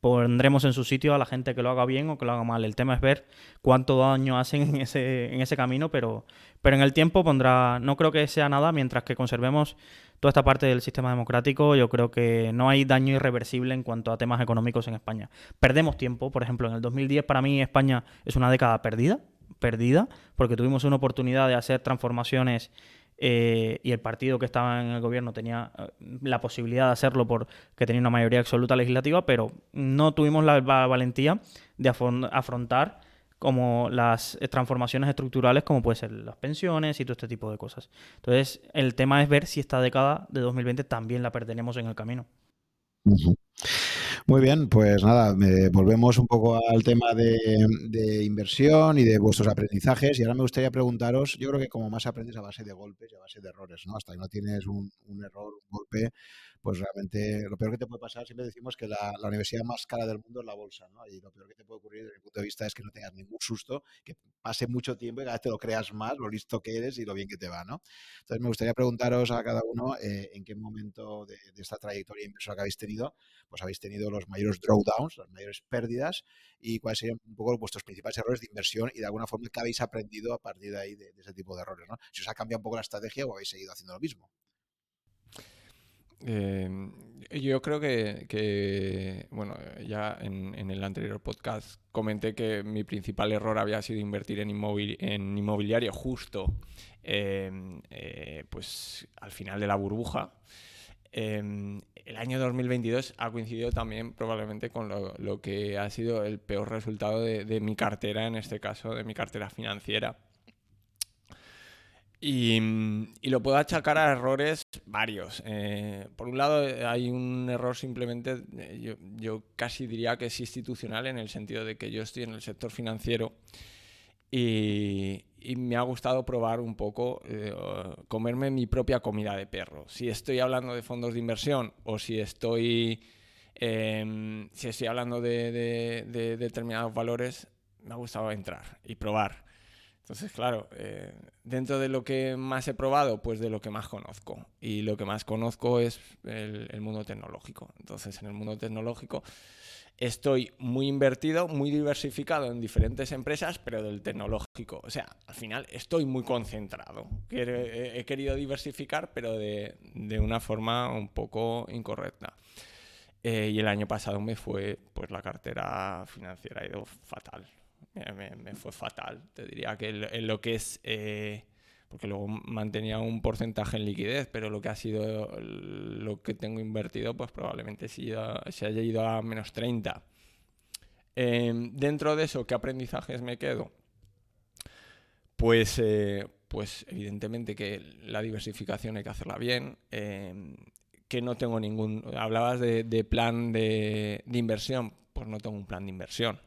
pondremos en su sitio a la gente que lo haga bien o que lo haga mal. El tema es ver cuánto daño hacen en ese, en ese camino, pero, pero en el tiempo pondrá, no creo que sea nada, mientras que conservemos toda esta parte del sistema democrático, yo creo que no hay daño irreversible en cuanto a temas económicos en España. Perdemos tiempo, por ejemplo, en el 2010 para mí España es una década perdida, perdida, porque tuvimos una oportunidad de hacer transformaciones eh, y el partido que estaba en el gobierno tenía eh, la posibilidad de hacerlo porque tenía una mayoría absoluta legislativa, pero no tuvimos la, valentía de afrontar como las transformaciones estructurales como puede ser las pensiones y todo este tipo de cosas. Entonces, el tema es ver si esta década de 2020 también la pertenemos en el camino. Muy bien, pues nada, volvemos un poco al tema de, inversión y de vuestros aprendizajes. Y ahora me gustaría preguntaros, yo creo que como más aprendes a base de golpes y a base de errores, ¿no? Hasta que no tienes un error, un golpe, pues realmente lo peor que te puede pasar, siempre decimos que la, universidad más cara del mundo es la bolsa, ¿no? Y lo peor que te puede ocurrir desde mi punto de vista es que no tengas ningún susto, que pase mucho tiempo y cada vez te lo creas más, lo listo que eres y lo bien que te va, ¿no? Entonces me gustaría preguntaros a cada uno eh, en qué momento de, esta trayectoria inversora que habéis tenido, pues habéis tenido los mayores drawdowns, las mayores pérdidas y cuáles serían un poco vuestros principales errores de inversión y de alguna forma qué habéis aprendido a partir de ahí de, de ese tipo de errores, ¿no? Si os ha cambiado un poco la estrategia o habéis seguido haciendo lo mismo. Em, yo creo que, bueno, ya en, el anterior podcast comenté que mi principal error había sido invertir en, en inmobiliario justo em, eh, pues al final de la burbuja. Em, el año 2022 ha coincidido también probablemente con lo, que ha sido el peor resultado de mi cartera, en este caso de mi cartera financiera. Y, lo puedo achacar a errores varios. Eh, por un lado, hay un error simplemente, eh, yo, casi diría que es institucional en el sentido de que yo estoy en el sector financiero y, me ha gustado probar un poco, eh, comerme mi propia comida de perro. Si estoy hablando de fondos de inversión o si estoy, em, si estoy hablando de determinados valores, me ha gustado entrar y probar. Entonces, claro, eh, dentro de lo que más he probado, pues de lo que más conozco. Y lo que más conozco es el, mundo tecnológico. Entonces, en el mundo tecnológico estoy muy invertido, muy diversificado en diferentes empresas, pero del tecnológico. O sea, al final estoy muy concentrado. He, querido diversificar, pero de, una forma un poco incorrecta. Eh, y el año pasado me fue, pues la cartera financiera ha ido fatal me, fue fatal. Te diría que en lo que es... Eh, porque luego mantenía un porcentaje en liquidez, pero lo que ha sido lo que tengo invertido, pues probablemente se, haya ido a menos 30. Em, dentro de eso, ¿qué aprendizajes me quedo? Pues, eh, pues evidentemente que la diversificación hay que hacerla bien, em, que no tengo ningún... Hablabas de, plan de inversión, pues no tengo un plan de inversión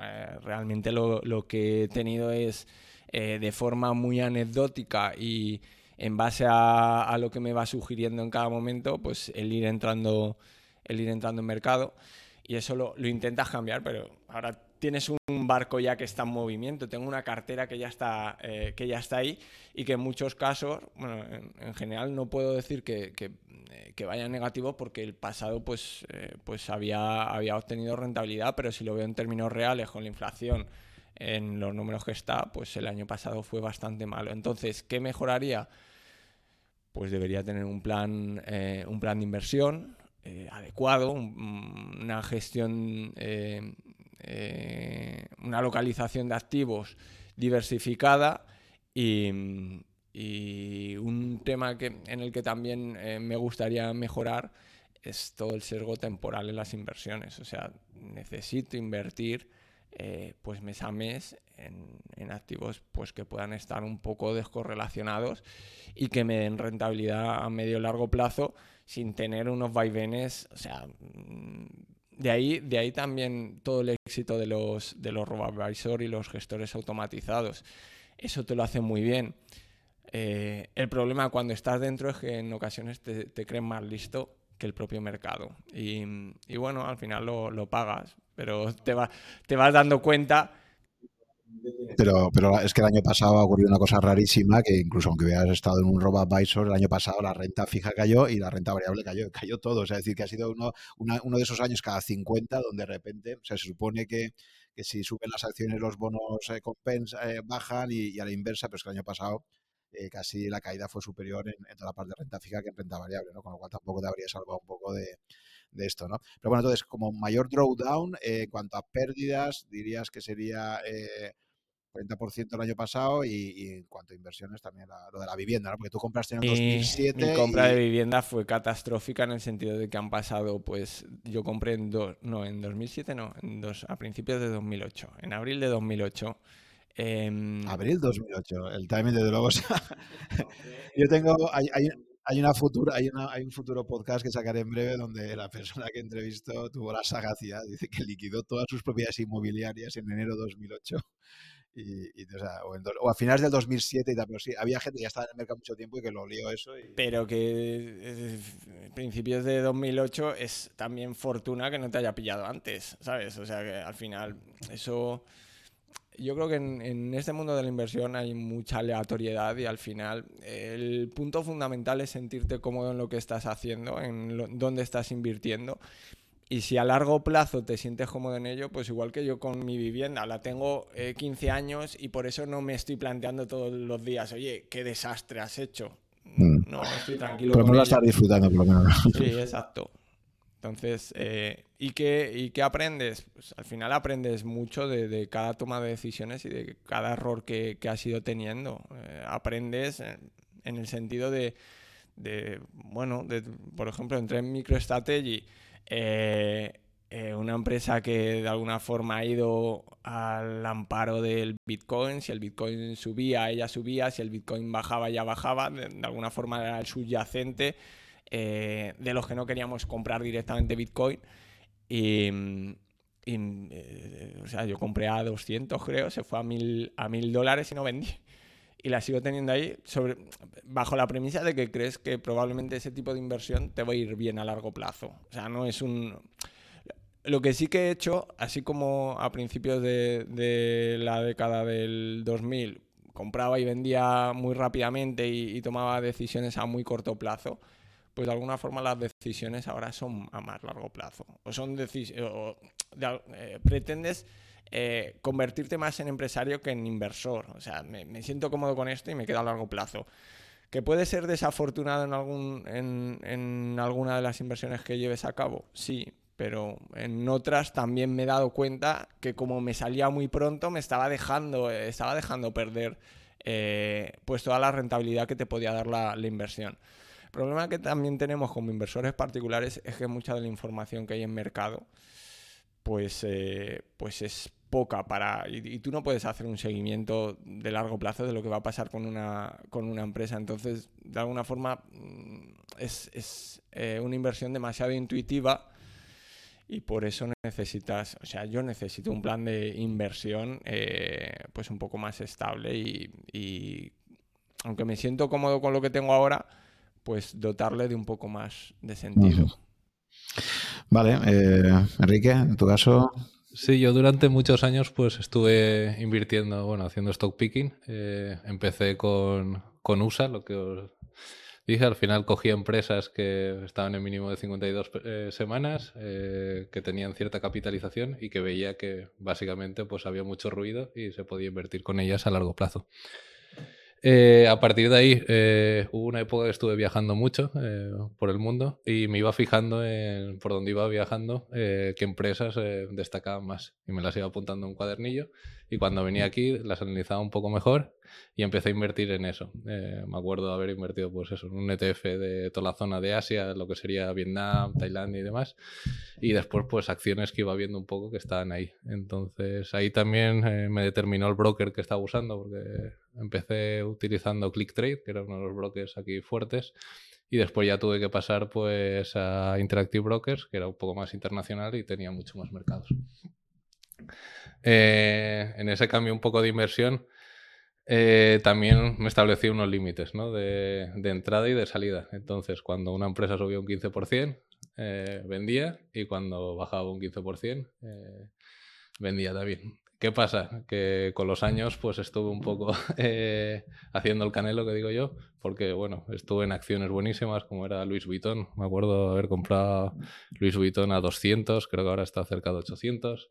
eh, realmente lo, que he tenido es eh, de forma muy anecdótica y en base a, lo que me va sugiriendo en cada momento, pues el ir entrando, el ir entrando en mercado. Y eso lo, lo intentas cambiar, pero ahora tienes un barco ya que está en movimiento, tengo una cartera que ya está, eh, que ya está ahí y que en muchos casos, bueno, en, general no puedo decir que, eh, que, vaya negativo porque el pasado pues, eh, pues había, había obtenido rentabilidad, pero si lo veo en términos reales con la inflación en los números que está, pues el año pasado fue bastante malo. Entonces, ¿qué mejoraría? Pues debería tener un plan, un plan de inversión adecuado, una gestión, una localización de activos diversificada y, un tema que, en el que también me gustaría mejorar es todo el sesgo temporal en las inversiones. O sea, necesito invertir eh, pues mes a mes en, activos pues que puedan estar un poco descorrelacionados y que me den rentabilidad a medio largo plazo sin tener unos vaivenes, o sea, de ahí, de ahí también todo el éxito de los, de los y los gestores automatizados. Eso te lo hace muy bien. Eh, el problema cuando estás dentro es que en ocasiones te, te creen más listo que el propio mercado. Y, y bueno, al final lo, lo pagas pero te, va, te vas dando cuenta. Pero, pero es que el año pasado ha ocurrido una cosa rarísima, que incluso aunque hubieras estado en un robo-advisor, el año pasado la renta fija cayó y la renta variable cayó, cayó todo. Es decir, que ha sido uno, uno de esos años cada 50 donde de repente, se supone que, que si suben las acciones los bonos eh, eh bajan y, a la inversa, pero es que el año pasado eh, casi la caída fue superior en, en, toda la parte de renta fija que en renta variable, ¿no? Con lo cual tampoco te habría salvado un poco de, de esto, ¿no? Pero bueno, entonces, como mayor drawdown, eh, en cuanto a pérdidas, dirías que sería eh, 40% el año pasado y, en cuanto a inversiones también lo de la vivienda, ¿no? Porque tú compraste en el 2007. Mi compra de vivienda fue catastrófica en el sentido de que han pasado, pues yo compré en, no, en 2007, no, en dos, a principios de 2008, en abril de 2008. Eh, em, Abril 2008, el timing de luego. yo tengo, hay, hay una futura, hay, una, hay un futuro podcast que sacaré en breve donde la persona que entrevistó tuvo la sagacidad, dice que liquidó todas sus propiedades inmobiliarias en enero de 2008. Y, o, a finales del 2007 y tal, pero sí, había gente que ya estaba en el mercado mucho tiempo y que lo lió eso. Pero que eh, principios de 2008 es también fortuna que no te haya pillado antes, ¿sabes? O sea que al final eso yo creo que en, este mundo de la inversión hay mucha aleatoriedad y al final el punto fundamental es sentirte cómodo en lo que estás haciendo, en dónde estás invirtiendo. Y si a largo plazo te sientes cómodo en ello, pues igual que yo con mi vivienda, la tengo 15 eh, años y por eso no me estoy planteando todos los días, oye, qué desastre has hecho. Mm. No, estoy tranquilo. Pero no la estás disfrutando, por lo menos. Sí, exacto. Entonces, eh, ¿y, qué, ¿y qué aprendes? Pues al final aprendes mucho de, cada toma de decisiones y de cada error que, que has ido teniendo. Eh, aprendes en, el sentido de, bueno, de, por ejemplo, entré en MicroStrategy, eh, una empresa que de alguna forma ha ido al amparo del Bitcoin. Si el Bitcoin subía, ella subía. Si el Bitcoin bajaba, ella bajaba. de alguna forma era el subyacente. Eh, de los que no queríamos comprar directamente Bitcoin. Y, eh, o sea, yo compré a 200, creo, se fue a 1000 a mil dólares y no vendí. Y la sigo teniendo ahí sobre, bajo la premisa de que crees que probablemente ese tipo de inversión te va a ir bien a largo plazo. O sea, no es un... Lo que sí que he hecho, así como a principios de, de la década del 2000, compraba y vendía muy rápidamente y tomaba decisiones a muy corto plazo, pues de alguna forma las decisiones ahora son a más largo plazo. O son decisiones. Eh, pretendes eh, convertirte más en empresario que en inversor. O sea, me, siento cómodo con esto y me quedo a largo plazo. ¿Que puede ser desafortunado en, algún, en, en alguna de las inversiones que lleves a cabo? Sí, pero en otras también me he dado cuenta que como me salía muy pronto, me estaba dejando, estaba dejando perder eh, pues toda la rentabilidad que te podía dar la, la inversión. El problema que también tenemos como inversores particulares es que mucha de la información que hay en mercado, pues, eh, pues es poca para. Y, tú no puedes hacer un seguimiento de largo plazo de lo que va a pasar con una, con una empresa. Entonces, de alguna forma, mm, es, eh, una inversión demasiado intuitiva y por eso necesitas, o sea, yo necesito un plan de inversión eh, pues un poco más estable y, y, aunque me siento cómodo con lo que tengo ahora, pues dotarle de un poco más de sentido. Vale, eh, Enrique, en tu caso. Sí, yo durante muchos años pues estuve invirtiendo, bueno, haciendo stock picking. Eh, empecé con, con USA, lo que dije, al final cogí empresas que estaban en mínimo de 52 eh, semanas, eh, que tenían cierta capitalización y que veía que básicamente pues había mucho ruido y se podía invertir con ellas a largo plazo. Eh, a partir de ahí eh, hubo una época que estuve viajando mucho eh, por el mundo y me iba fijando por donde iba viajando qué empresas destacaban más y me las iba apuntando en un cuadernillo y cuando venía aquí las analizaba un poco mejor y empecé a invertir en eso. me acuerdo de haber invertido pues eso, en un ETF de toda la zona de Asia, lo que sería Vietnam, Tailandia y demás y después pues acciones que iba viendo un poco que estaban ahí. Entonces ahí también me determinó el broker que estaba usando porque empecé utilizando ClickTrade, que era uno de los brokers aquí fuertes, y después ya tuve que pasar pues a Interactive Brokers, que era un poco más internacional y tenía mucho más mercados. Eh, en ese cambio un poco de inversión, eh, también me establecí unos límites de, entrada y de salida. Entonces, cuando una empresa subía un 15%, eh, vendía y cuando bajaba un 15%, vendía también. ¿Qué pasa? Que con los años pues estuve un poco eh, haciendo el canelo, que digo yo, porque bueno, estuve en acciones buenísimas como era Luis Vuitton. Me acuerdo haber comprado Luis Vuitton a 200, creo que ahora está cerca de 800.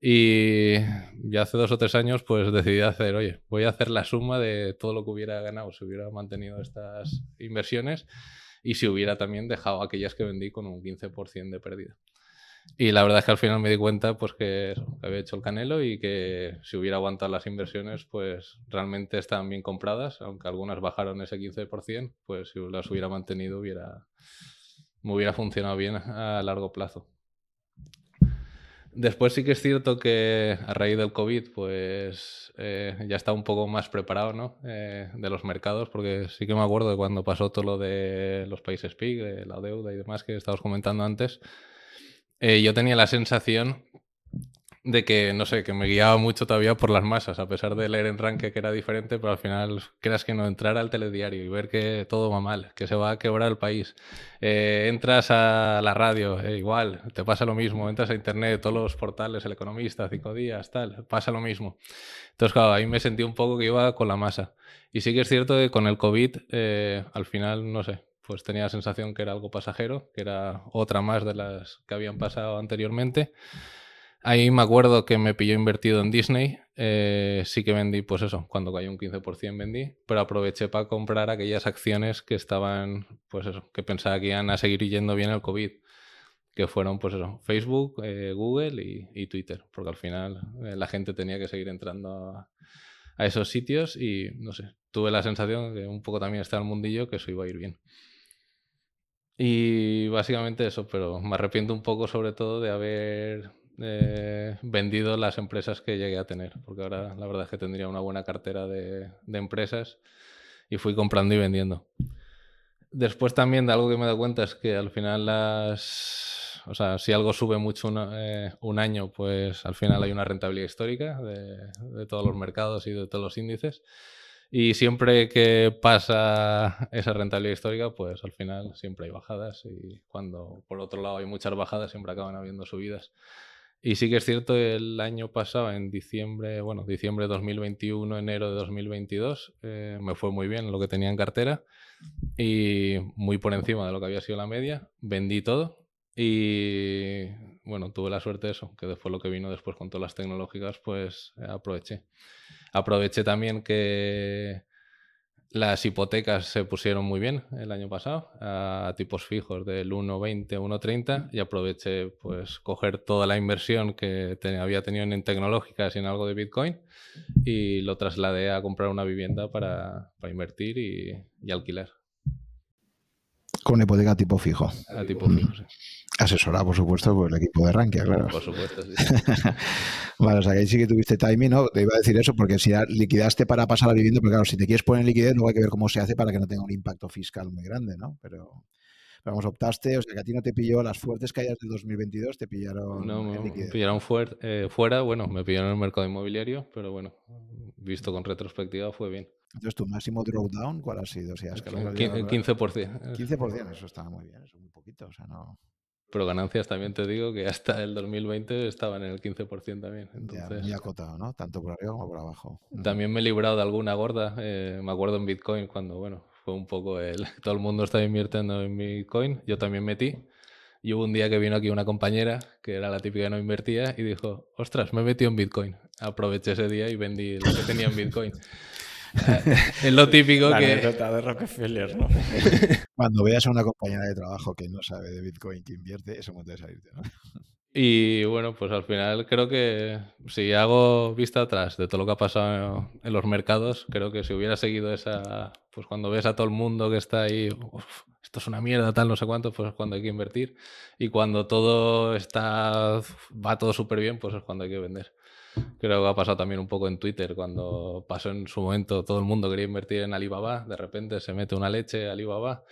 Y ya hace dos o tres años pues decidí hacer, oye, voy a hacer la suma de todo lo que hubiera ganado si hubiera mantenido estas inversiones y si hubiera también dejado aquellas que vendí con un 15% de pérdida. Y la verdad es que al final me di cuenta pues que, había hecho el canelo y que si hubiera aguantado las inversiones, pues realmente estaban bien compradas, aunque algunas bajaron ese 15%, pues si las hubiera mantenido hubiera, me hubiera funcionado bien a largo plazo. Después sí que es cierto que a raíz del COVID, pues eh, ya está un poco más preparado, ¿no? Eh, de los mercados, porque sí que me acuerdo de cuando pasó todo lo de los países PIG, la deuda y demás que estábamos comentando antes, eh, yo tenía la sensación de que, no sé, que me guiaba mucho todavía por las masas, a pesar de leer en Ranke que era diferente, pero al final creas que no entrar al telediario y ver que todo va mal, que se va a quebrar el país. Eh, entras a la radio, eh, igual, te pasa lo mismo, entras a internet, todos los portales, El Economista, Cinco Días, tal, pasa lo mismo. Entonces, claro, ahí me sentí un poco que iba con la masa. Y sí que es cierto que con el COVID, al final, no sé, pues tenía la sensación que era algo pasajero, que era otra más de las que habían pasado anteriormente. Ahí me acuerdo que me pilló invertido en Disney. Eh, sí que vendí, pues eso, cuando cayó un 15% vendí, pero aproveché para comprar aquellas acciones que estaban, pues eso, que pensaba que iban a seguir yendo bien el COVID, que fueron, pues eso, Facebook, eh, Google y, Twitter, porque al final eh, la gente tenía que seguir entrando a, a, esos sitios y, no sé, tuve la sensación que un poco también está el mundillo que eso iba a ir bien. Y básicamente eso, pero me arrepiento un poco sobre todo de haber eh, vendido las empresas que llegué a tener, porque ahora la verdad es que tendría una buena cartera de, empresas y fui comprando y vendiendo. Después también de algo que me he dado cuenta es que al final las... O sea, si algo sube mucho eh, un año, pues al final hay una rentabilidad histórica de, de todos los mercados y de todos los índices. Y siempre que pasa esa rentabilidad histórica, pues al final siempre hay bajadas y cuando por otro lado hay muchas bajadas, siempre acaban habiendo subidas. Y sí que es cierto, el año pasado, en diciembre, bueno, diciembre de 2021, enero de 2022, eh, me fue muy bien lo que tenía en cartera y muy por encima de lo que había sido la media. Vendí todo y, bueno, tuve la suerte de eso, que después lo que vino después con todas las tecnológicas, pues aproveché. Aproveché también que las hipotecas se pusieron muy bien el año pasado a tipos fijos del 1,20, 1,30 y aproveché pues coger toda la inversión que había tenido en tecnológicas y en algo de Bitcoin y lo trasladé a comprar una vivienda para, invertir y, alquilar. Con hipoteca tipo fijo. A tipo fijo, sí. Asesorada, por supuesto, por el equipo de Rankia, claro. Por supuesto, sí. vale, o sea que ahí sí que tuviste timing, ¿no? Te iba a decir eso, porque si liquidaste para pasar a vivienda, pero claro, si te quieres poner liquidez, luego hay que ver cómo se hace para que no tenga un impacto fiscal muy grande, ¿no? Pero, vamos, optaste, o sea que a ti no te pilló las fuertes caídas del 2022, te pillaron. No, me pillaron eh, fuera, bueno, me pillaron en el mercado inmobiliario, pero bueno, visto con retrospectiva fue bien. Entonces, ¿tu máximo drawdown cuál ha sido? Si has 15%. 15%, eso estaba muy bien, eso es muy poquito, o sea, no. Pero ganancias también te digo que hasta el 2020 estaban en el 15% también. Entonces, muy acotado, ¿no? Tanto por arriba como por abajo. También me he librado de alguna gorda. Eh, me acuerdo en Bitcoin cuando, bueno, fue un poco el... Todo el mundo estaba invirtiendo en Bitcoin, yo también metí. Y hubo un día que vino aquí una compañera, que era la típica que no invertía, y dijo, ostras, me he metido en Bitcoin. Aproveché ese día y vendí lo que tenía en Bitcoin. es lo típico La que... anécdota de Rockefeller, ¿no? Cuando veas a una compañera de trabajo que no sabe de Bitcoin que invierte, eso momento de salirte, ¿no? Y bueno, pues al final creo que si hago vista atrás de todo lo que ha pasado en los mercados, creo que si hubiera seguido esa, pues cuando ves a todo el mundo que está ahí, "Uf, esto es una mierda, tal, no sé cuánto, pues es cuando hay que invertir. Y cuando todo está, va todo súper bien, pues es cuando hay que vender. Creo que ha pasado también un poco en Twitter, cuando pasó en su momento, todo el mundo quería invertir en Alibaba, de repente se mete una leche Alibaba.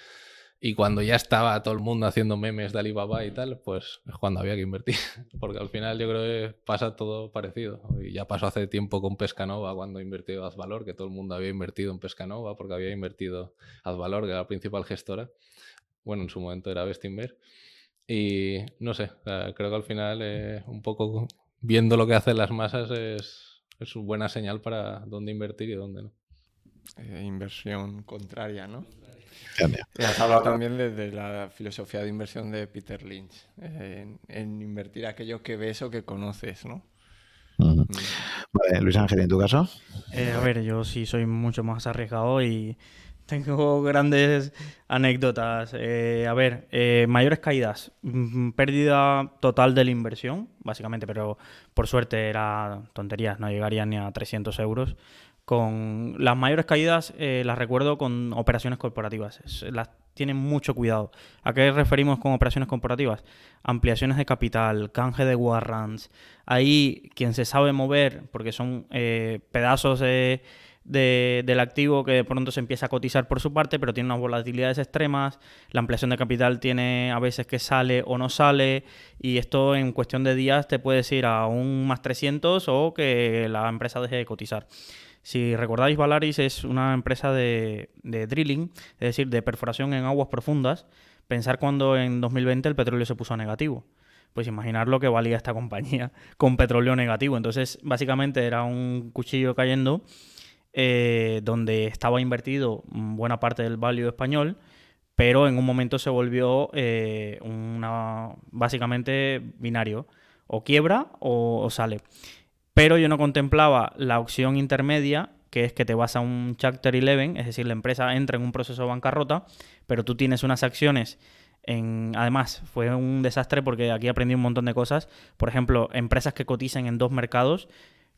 Y cuando ya estaba todo el mundo haciendo memes de Alibaba y tal, pues es cuando había que invertir. Porque al final yo creo que pasa todo parecido. Y ya pasó hace tiempo con Pescanova cuando invirtió Azvalor, que todo el mundo había invertido en Pescanova porque había invertido Azvalor, que era la principal gestora. Bueno, en su momento era Bestinver. Y no sé, creo que al final eh, un poco viendo lo que hacen las masas es, es una buena señal para dónde invertir y dónde no. Eh, inversión contraria, ¿no? Y has hablado también de, de la filosofía de inversión de Peter Lynch, eh, en, en invertir aquello que ves o que conoces, ¿no? Mm. Vale, Luis Ángel, ¿en tu caso? Eh, a ver, yo sí soy mucho más arriesgado y tengo grandes anécdotas. Eh, a ver, eh, mayores caídas, mm, pérdida total de la inversión, básicamente, pero por suerte era tonterías, no llegaría ni a 300 euros. Con las mayores caídas eh, las recuerdo con operaciones corporativas. Las tienen mucho cuidado. ¿A qué referimos con operaciones corporativas? Ampliaciones de capital, canje de warrants. Ahí quien se sabe mover, porque son eh, pedazos de, de- del activo que de pronto se empieza a cotizar por su parte, pero tiene unas volatilidades extremas. La ampliación de capital tiene a veces que sale o no sale, y esto en cuestión de días te puedes ir a un más 300 o que la empresa deje de cotizar. Si recordáis, Valaris es una empresa de, de drilling, es decir, de perforación en aguas profundas. Pensar cuando en 2020 el petróleo se puso a negativo. Pues imaginar lo que valía esta compañía con petróleo negativo. Entonces, básicamente era un cuchillo cayendo eh, donde estaba invertido buena parte del value español, pero en un momento se volvió eh, una básicamente binario. O quiebra o, sale. Pero yo no contemplaba la opción intermedia, que es que te vas a un Chapter 11, es decir, la empresa entra en un proceso de bancarrota, pero tú tienes unas acciones. Además, fue un desastre porque aquí aprendí un montón de cosas. Por ejemplo, empresas que cotizan en dos mercados,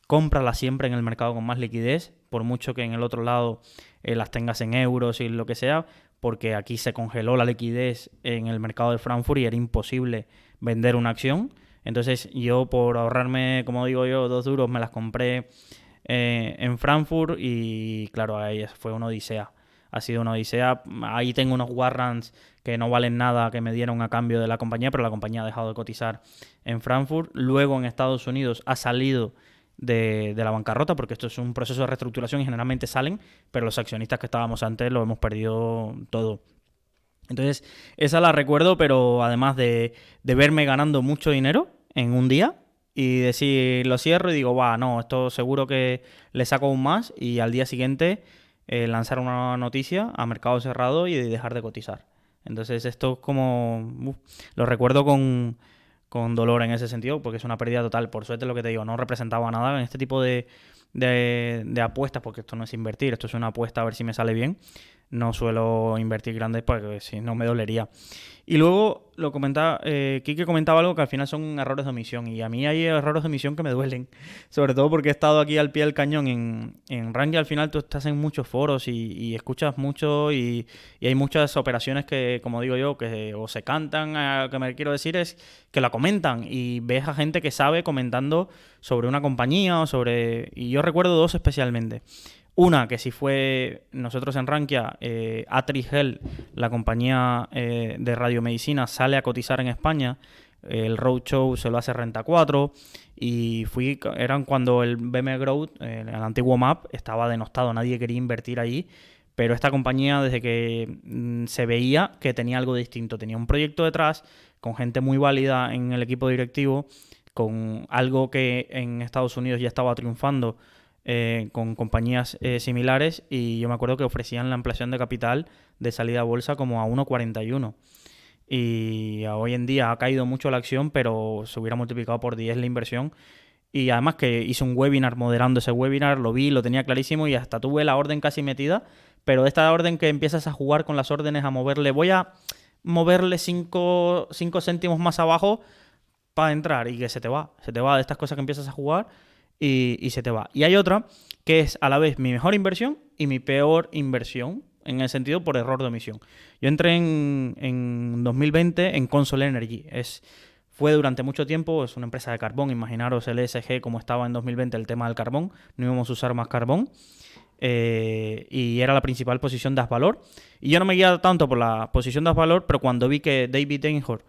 cómpralas siempre en el mercado con más liquidez, por mucho que en el otro lado eh, las tengas en euros y lo que sea, porque aquí se congeló la liquidez en el mercado de Frankfurt y era imposible vender una acción. Entonces yo por ahorrarme, como digo yo, dos duros, me las compré eh, en Frankfurt y claro, ahí fue una odisea. Ha sido una odisea. Ahí tengo unos warrants que no valen nada que me dieron a cambio de la compañía, pero la compañía ha dejado de cotizar en Frankfurt. Luego en Estados Unidos ha salido de, la bancarrota, porque esto es un proceso de reestructuración y generalmente salen, pero los accionistas que estábamos antes lo hemos perdido todo. Entonces, esa la recuerdo, pero además de, de verme ganando mucho dinero en un día y decir, lo cierro y digo, va, no, esto seguro que le saco aún más y al día siguiente eh, lanzar una noticia a mercado cerrado y dejar de cotizar. Entonces, esto es como, lo recuerdo con, con dolor en ese sentido, porque es una pérdida total. Por suerte, lo que te digo, no representaba nada en este tipo de, de, de apuestas, porque esto no es invertir, esto es una apuesta a ver si me sale bien no suelo invertir grandes porque si no me dolería. Y luego lo comentaba, eh, Kike comentaba algo que al final son errores de omisión. Y a mí hay errores de omisión que me duelen. Sobre todo porque he estado aquí al pie del cañón en, en. Al final tú estás en muchos foros y, escuchas mucho y, hay muchas operaciones que, como digo yo, que o se cantan. A, que me quiero decir es que la comentan y ves a gente que sabe comentando sobre una compañía o sobre... Y yo recuerdo dos especialmente. Una, que si fue nosotros en Rankia, eh, Atrigel, la compañía eh, de radiomedicina, sale a cotizar en España. El Roadshow se lo hace Renta 4. Y fui, eran cuando el BM Growth, el antiguo MAP, estaba denostado. Nadie quería invertir ahí. Pero esta compañía, desde que mm, se veía que tenía algo distinto, tenía un proyecto detrás, con gente muy válida en el equipo directivo, con algo que en Estados Unidos ya estaba triunfando eh, con compañías eh, similares y yo me acuerdo que ofrecían la ampliación de capital de salida a bolsa como a 1,41. Y hoy en día ha caído mucho la acción, pero se hubiera multiplicado por 10 la inversión. Y además que hice un webinar moderando ese webinar, lo vi, lo tenía clarísimo y hasta tuve la orden casi metida. Pero esta orden que empiezas a jugar con las órdenes, a moverle, voy a moverle 5 céntimos más abajo para entrar y que se te va. Se te va de estas cosas que empiezas a jugar y, se te va. Y hay otra que es a la vez mi mejor inversión y mi peor inversión, en el sentido por error de omisión. Yo entré en, en 2020 en Console Energy. Es, fue durante mucho tiempo, es una empresa de carbón. Imaginaros el ESG como estaba en 2020 el tema del carbón. No íbamos a usar más carbón. Eh, y era la principal posición de Asvalor. Y yo no me guiaba tanto por la posición de Asvalor, pero cuando vi que David Einhorn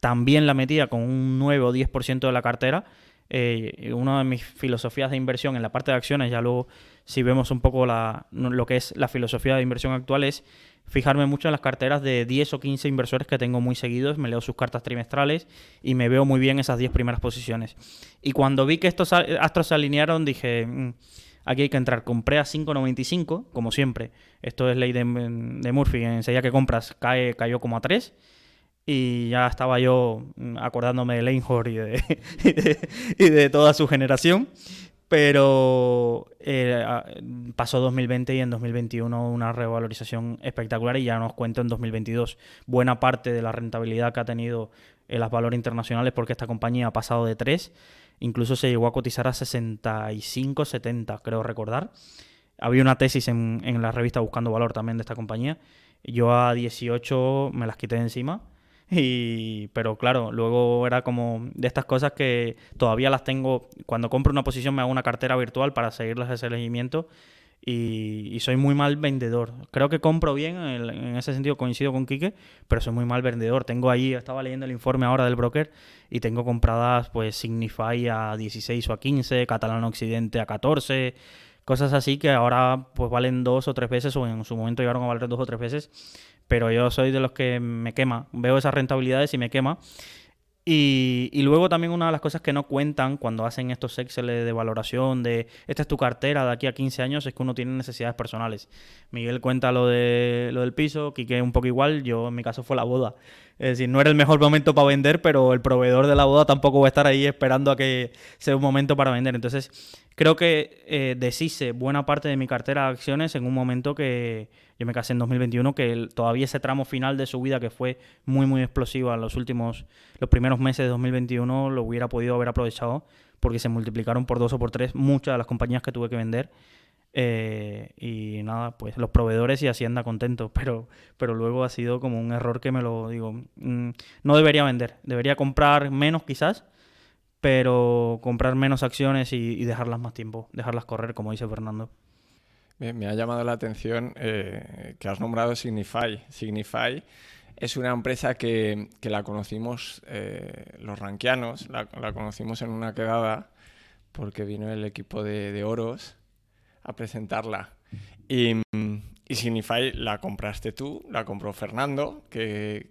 también la metía con un 9 o 10% de la cartera, eh, una de mis filosofías de inversión en la parte de acciones, ya luego si vemos un poco la, lo que es la filosofía de inversión actual, es fijarme mucho en las carteras de 10 o 15 inversores que tengo muy seguidos, me leo sus cartas trimestrales y me veo muy bien esas 10 primeras posiciones. Y cuando vi que estos astros se alinearon, dije, mm, aquí hay que entrar. Compré a 5.95, como siempre. Esto es ley de, de Murphy, enseguida que compras cae, cayó como a 3 y ya estaba yo mm, acordándome de Leinhor y de, y de, toda su generación. Pero eh, pasó 2020 y en 2021 una revalorización espectacular y ya nos cuento en 2022 buena parte de la rentabilidad que ha tenido en las valores internacionales porque esta compañía ha pasado de 3, incluso se llegó a cotizar a 65, 70, creo recordar. Había una tesis en, en la revista Buscando Valor también de esta compañía. Yo a 18 me las quité de encima y, pero claro, luego era como de estas cosas que todavía las tengo. Cuando compro una posición me hago una cartera virtual para seguirles ese seguimiento y, soy muy mal vendedor. Creo que compro bien, en, ese sentido coincido con Quique, pero soy muy mal vendedor. Tengo ahí, estaba leyendo el informe ahora del broker y tengo compradas pues Signify a 16 o a 15, Catalán Occidente a 14, cosas así que ahora pues valen dos o tres veces o en su momento llegaron a valer dos o tres veces pero yo soy de los que me quema. Veo esas rentabilidades y me quema. Y, luego también una de las cosas que no cuentan cuando hacen estos Excel de valoración de esta es tu cartera de aquí a 15 años es que uno tiene necesidades personales. Miguel cuenta lo, de, lo del piso, Quique un poco igual, yo en mi caso fue la boda. Es decir, no era el mejor momento para vender, pero el proveedor de la boda tampoco va a estar ahí esperando a que sea un momento para vender. Entonces, creo que eh, deshice buena parte de mi cartera de acciones en un momento que yo me casé en 2021, que todavía ese tramo final de su vida que fue muy, muy explosivo en los últimos, los primeros meses de 2021, lo hubiera podido haber aprovechado porque se multiplicaron por dos o por tres muchas de las compañías que tuve que vender. Eh, y nada, pues los proveedores y Hacienda contentos, pero, pero luego ha sido como un error que me lo digo, mm, no debería vender, debería comprar menos quizás, pero comprar menos acciones y, dejarlas más tiempo, dejarlas correr, como dice Fernando. Me, ha llamado la atención eh, que has nombrado Signify. Signify es una empresa que, la conocimos eh, los ranquianos, la, conocimos en una quedada porque vino el equipo de Oros a presentarla. Y, y, Signify la compraste tú, la compró Fernando, que,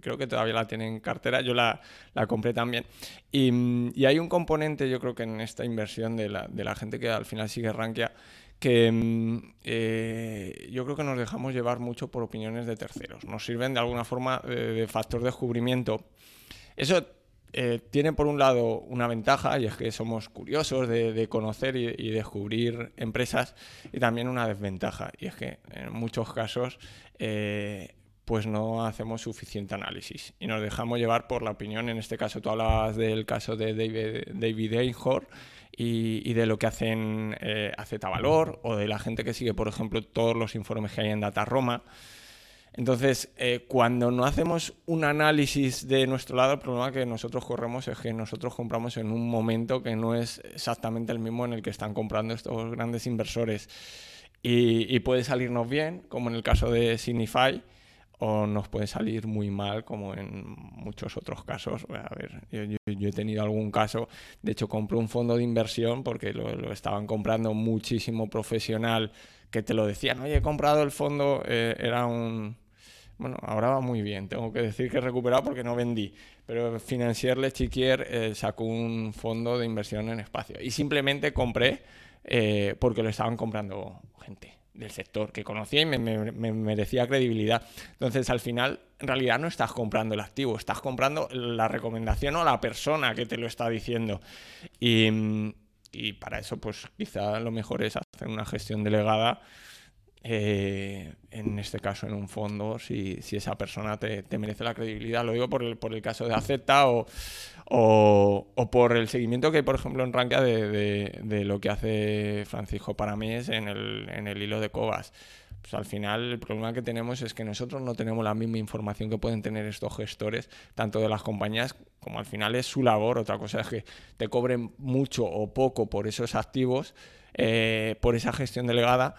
creo que todavía la tiene en cartera, yo la, compré también. Y, hay un componente, yo creo que en esta inversión de la, gente que al final sigue Rankia, que eh, yo creo que nos dejamos llevar mucho por opiniones de terceros. Nos sirven de alguna forma de, de factor de descubrimiento. Eso eh, tiene por un lado una ventaja y es que somos curiosos de, conocer y, descubrir empresas y también una desventaja y es que en muchos casos eh, pues no hacemos suficiente análisis y nos dejamos llevar por la opinión. En este caso tú hablabas del caso de David, David Einhorn y, de lo que hacen eh, Valor o de la gente que sigue, por ejemplo, todos los informes que hay en Data Roma. Entonces, eh, cuando no hacemos un análisis de nuestro lado, el problema que nosotros corremos es que nosotros compramos en un momento que no es exactamente el mismo en el que están comprando estos grandes inversores. Y, puede salirnos bien, como en el caso de Signify, o nos puede salir muy mal, como en muchos otros casos. A ver, yo, he tenido algún caso, de hecho compré un fondo de inversión porque lo, estaban comprando muchísimo profesional que te lo decían, oye, he comprado el fondo, eh, era un, bueno, ahora va muy bien, tengo que decir que he recuperado porque no vendí, pero Financier Le Chiquier eh, sacó un fondo de inversión en espacio. Y simplemente compré eh, porque lo estaban comprando gente del sector que conocía y me, merecía credibilidad. Entonces, al final, en realidad no estás comprando el activo, estás comprando la recomendación o la persona que te lo está diciendo. Y, y para eso, pues quizá lo mejor es hacer una gestión delegada eh, en este caso en un fondo, si, si esa persona te, merece la credibilidad. Lo digo por el, por el caso de Acepta o, o, por el seguimiento que hay, por ejemplo, en Rankia de, de, lo que hace Francisco Paramés en el, en el hilo de Cobas. Pues al final el problema que tenemos es que nosotros no tenemos la misma información que pueden tener estos gestores, tanto de las compañías como al final es su labor. Otra cosa es que te cobren mucho o poco por esos activos, eh, por esa gestión delegada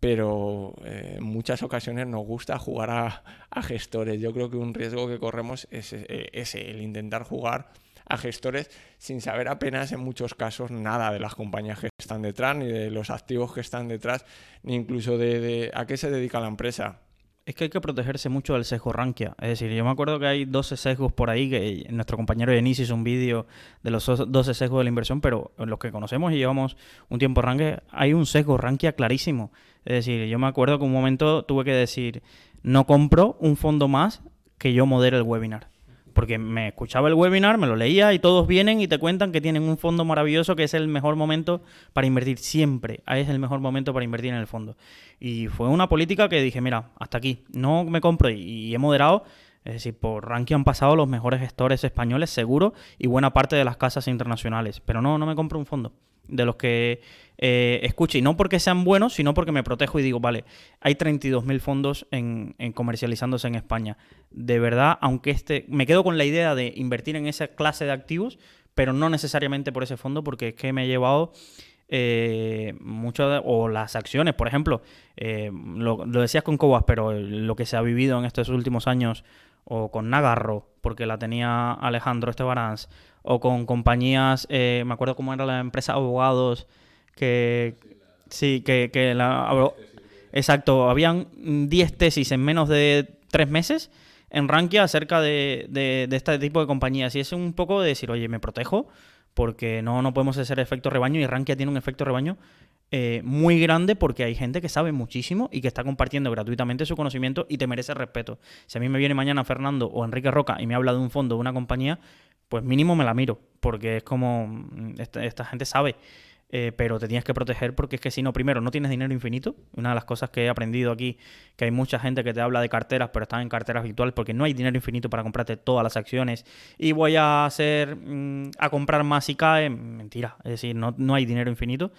pero eh, en muchas ocasiones nos gusta jugar a, gestores. Yo creo que un riesgo que corremos es eh, ese, el intentar jugar a gestores sin saber apenas en muchos casos nada de las compañías que están detrás, ni de los activos que están detrás, ni incluso de, a qué se dedica la empresa. Es que hay que protegerse mucho del sesgo rankia. Es decir, yo me acuerdo que hay 12 sesgos por ahí, que nuestro compañero Denis hizo un vídeo de los 12 sesgos de la inversión, pero los que conocemos y llevamos un tiempo rankia, hay un sesgo rankia clarísimo. Es decir, yo me acuerdo que un momento tuve que decir, no compro un fondo más que yo modere el webinar. Porque me escuchaba el webinar, me lo leía y todos vienen y te cuentan que tienen un fondo maravilloso que es el mejor momento para invertir siempre. Es el mejor momento para invertir en el fondo. Y fue una política que dije, mira, hasta aquí, no me compro y, he moderado. Es decir, por ranking han pasado los mejores gestores españoles, seguro, y buena parte de las casas internacionales. Pero no, no me compro un fondo de los que eh, escuche, y no porque sean buenos, sino porque me protejo y digo, vale, hay 32.000 fondos en, comercializándose en España. De verdad, aunque este, me quedo con la idea de invertir en esa clase de activos, pero no necesariamente por ese fondo, porque es que me he llevado eh, mucho, o las acciones, por ejemplo, eh, lo, decías con Cobas, pero lo que se ha vivido en estos últimos años, o con Nagarro, porque la tenía Alejandro Estebaranz, o con compañías, eh, me acuerdo cómo era la empresa abogados, que sí, que, que la... Exacto, habían 10 tesis en menos de 3 meses en Rankia acerca de, de, este tipo de compañías. Y es un poco de decir, oye, me protejo porque no, no podemos hacer efecto rebaño y Rankia tiene un efecto rebaño eh, muy grande porque hay gente que sabe muchísimo y que está compartiendo gratuitamente su conocimiento y te merece respeto. Si a mí me viene mañana Fernando o Enrique Roca y me habla de un fondo de una compañía, pues mínimo me la miro, porque es como, mm, esta, gente sabe, eh, pero te tienes que proteger porque es que si no, primero, no tienes dinero infinito. Una de las cosas que he aprendido aquí, que hay mucha gente que te habla de carteras, pero están en carteras virtuales porque no hay dinero infinito para comprarte todas las acciones y voy a hacer, mm, a comprar más y cae. Mentira, es decir, no, no hay dinero infinito.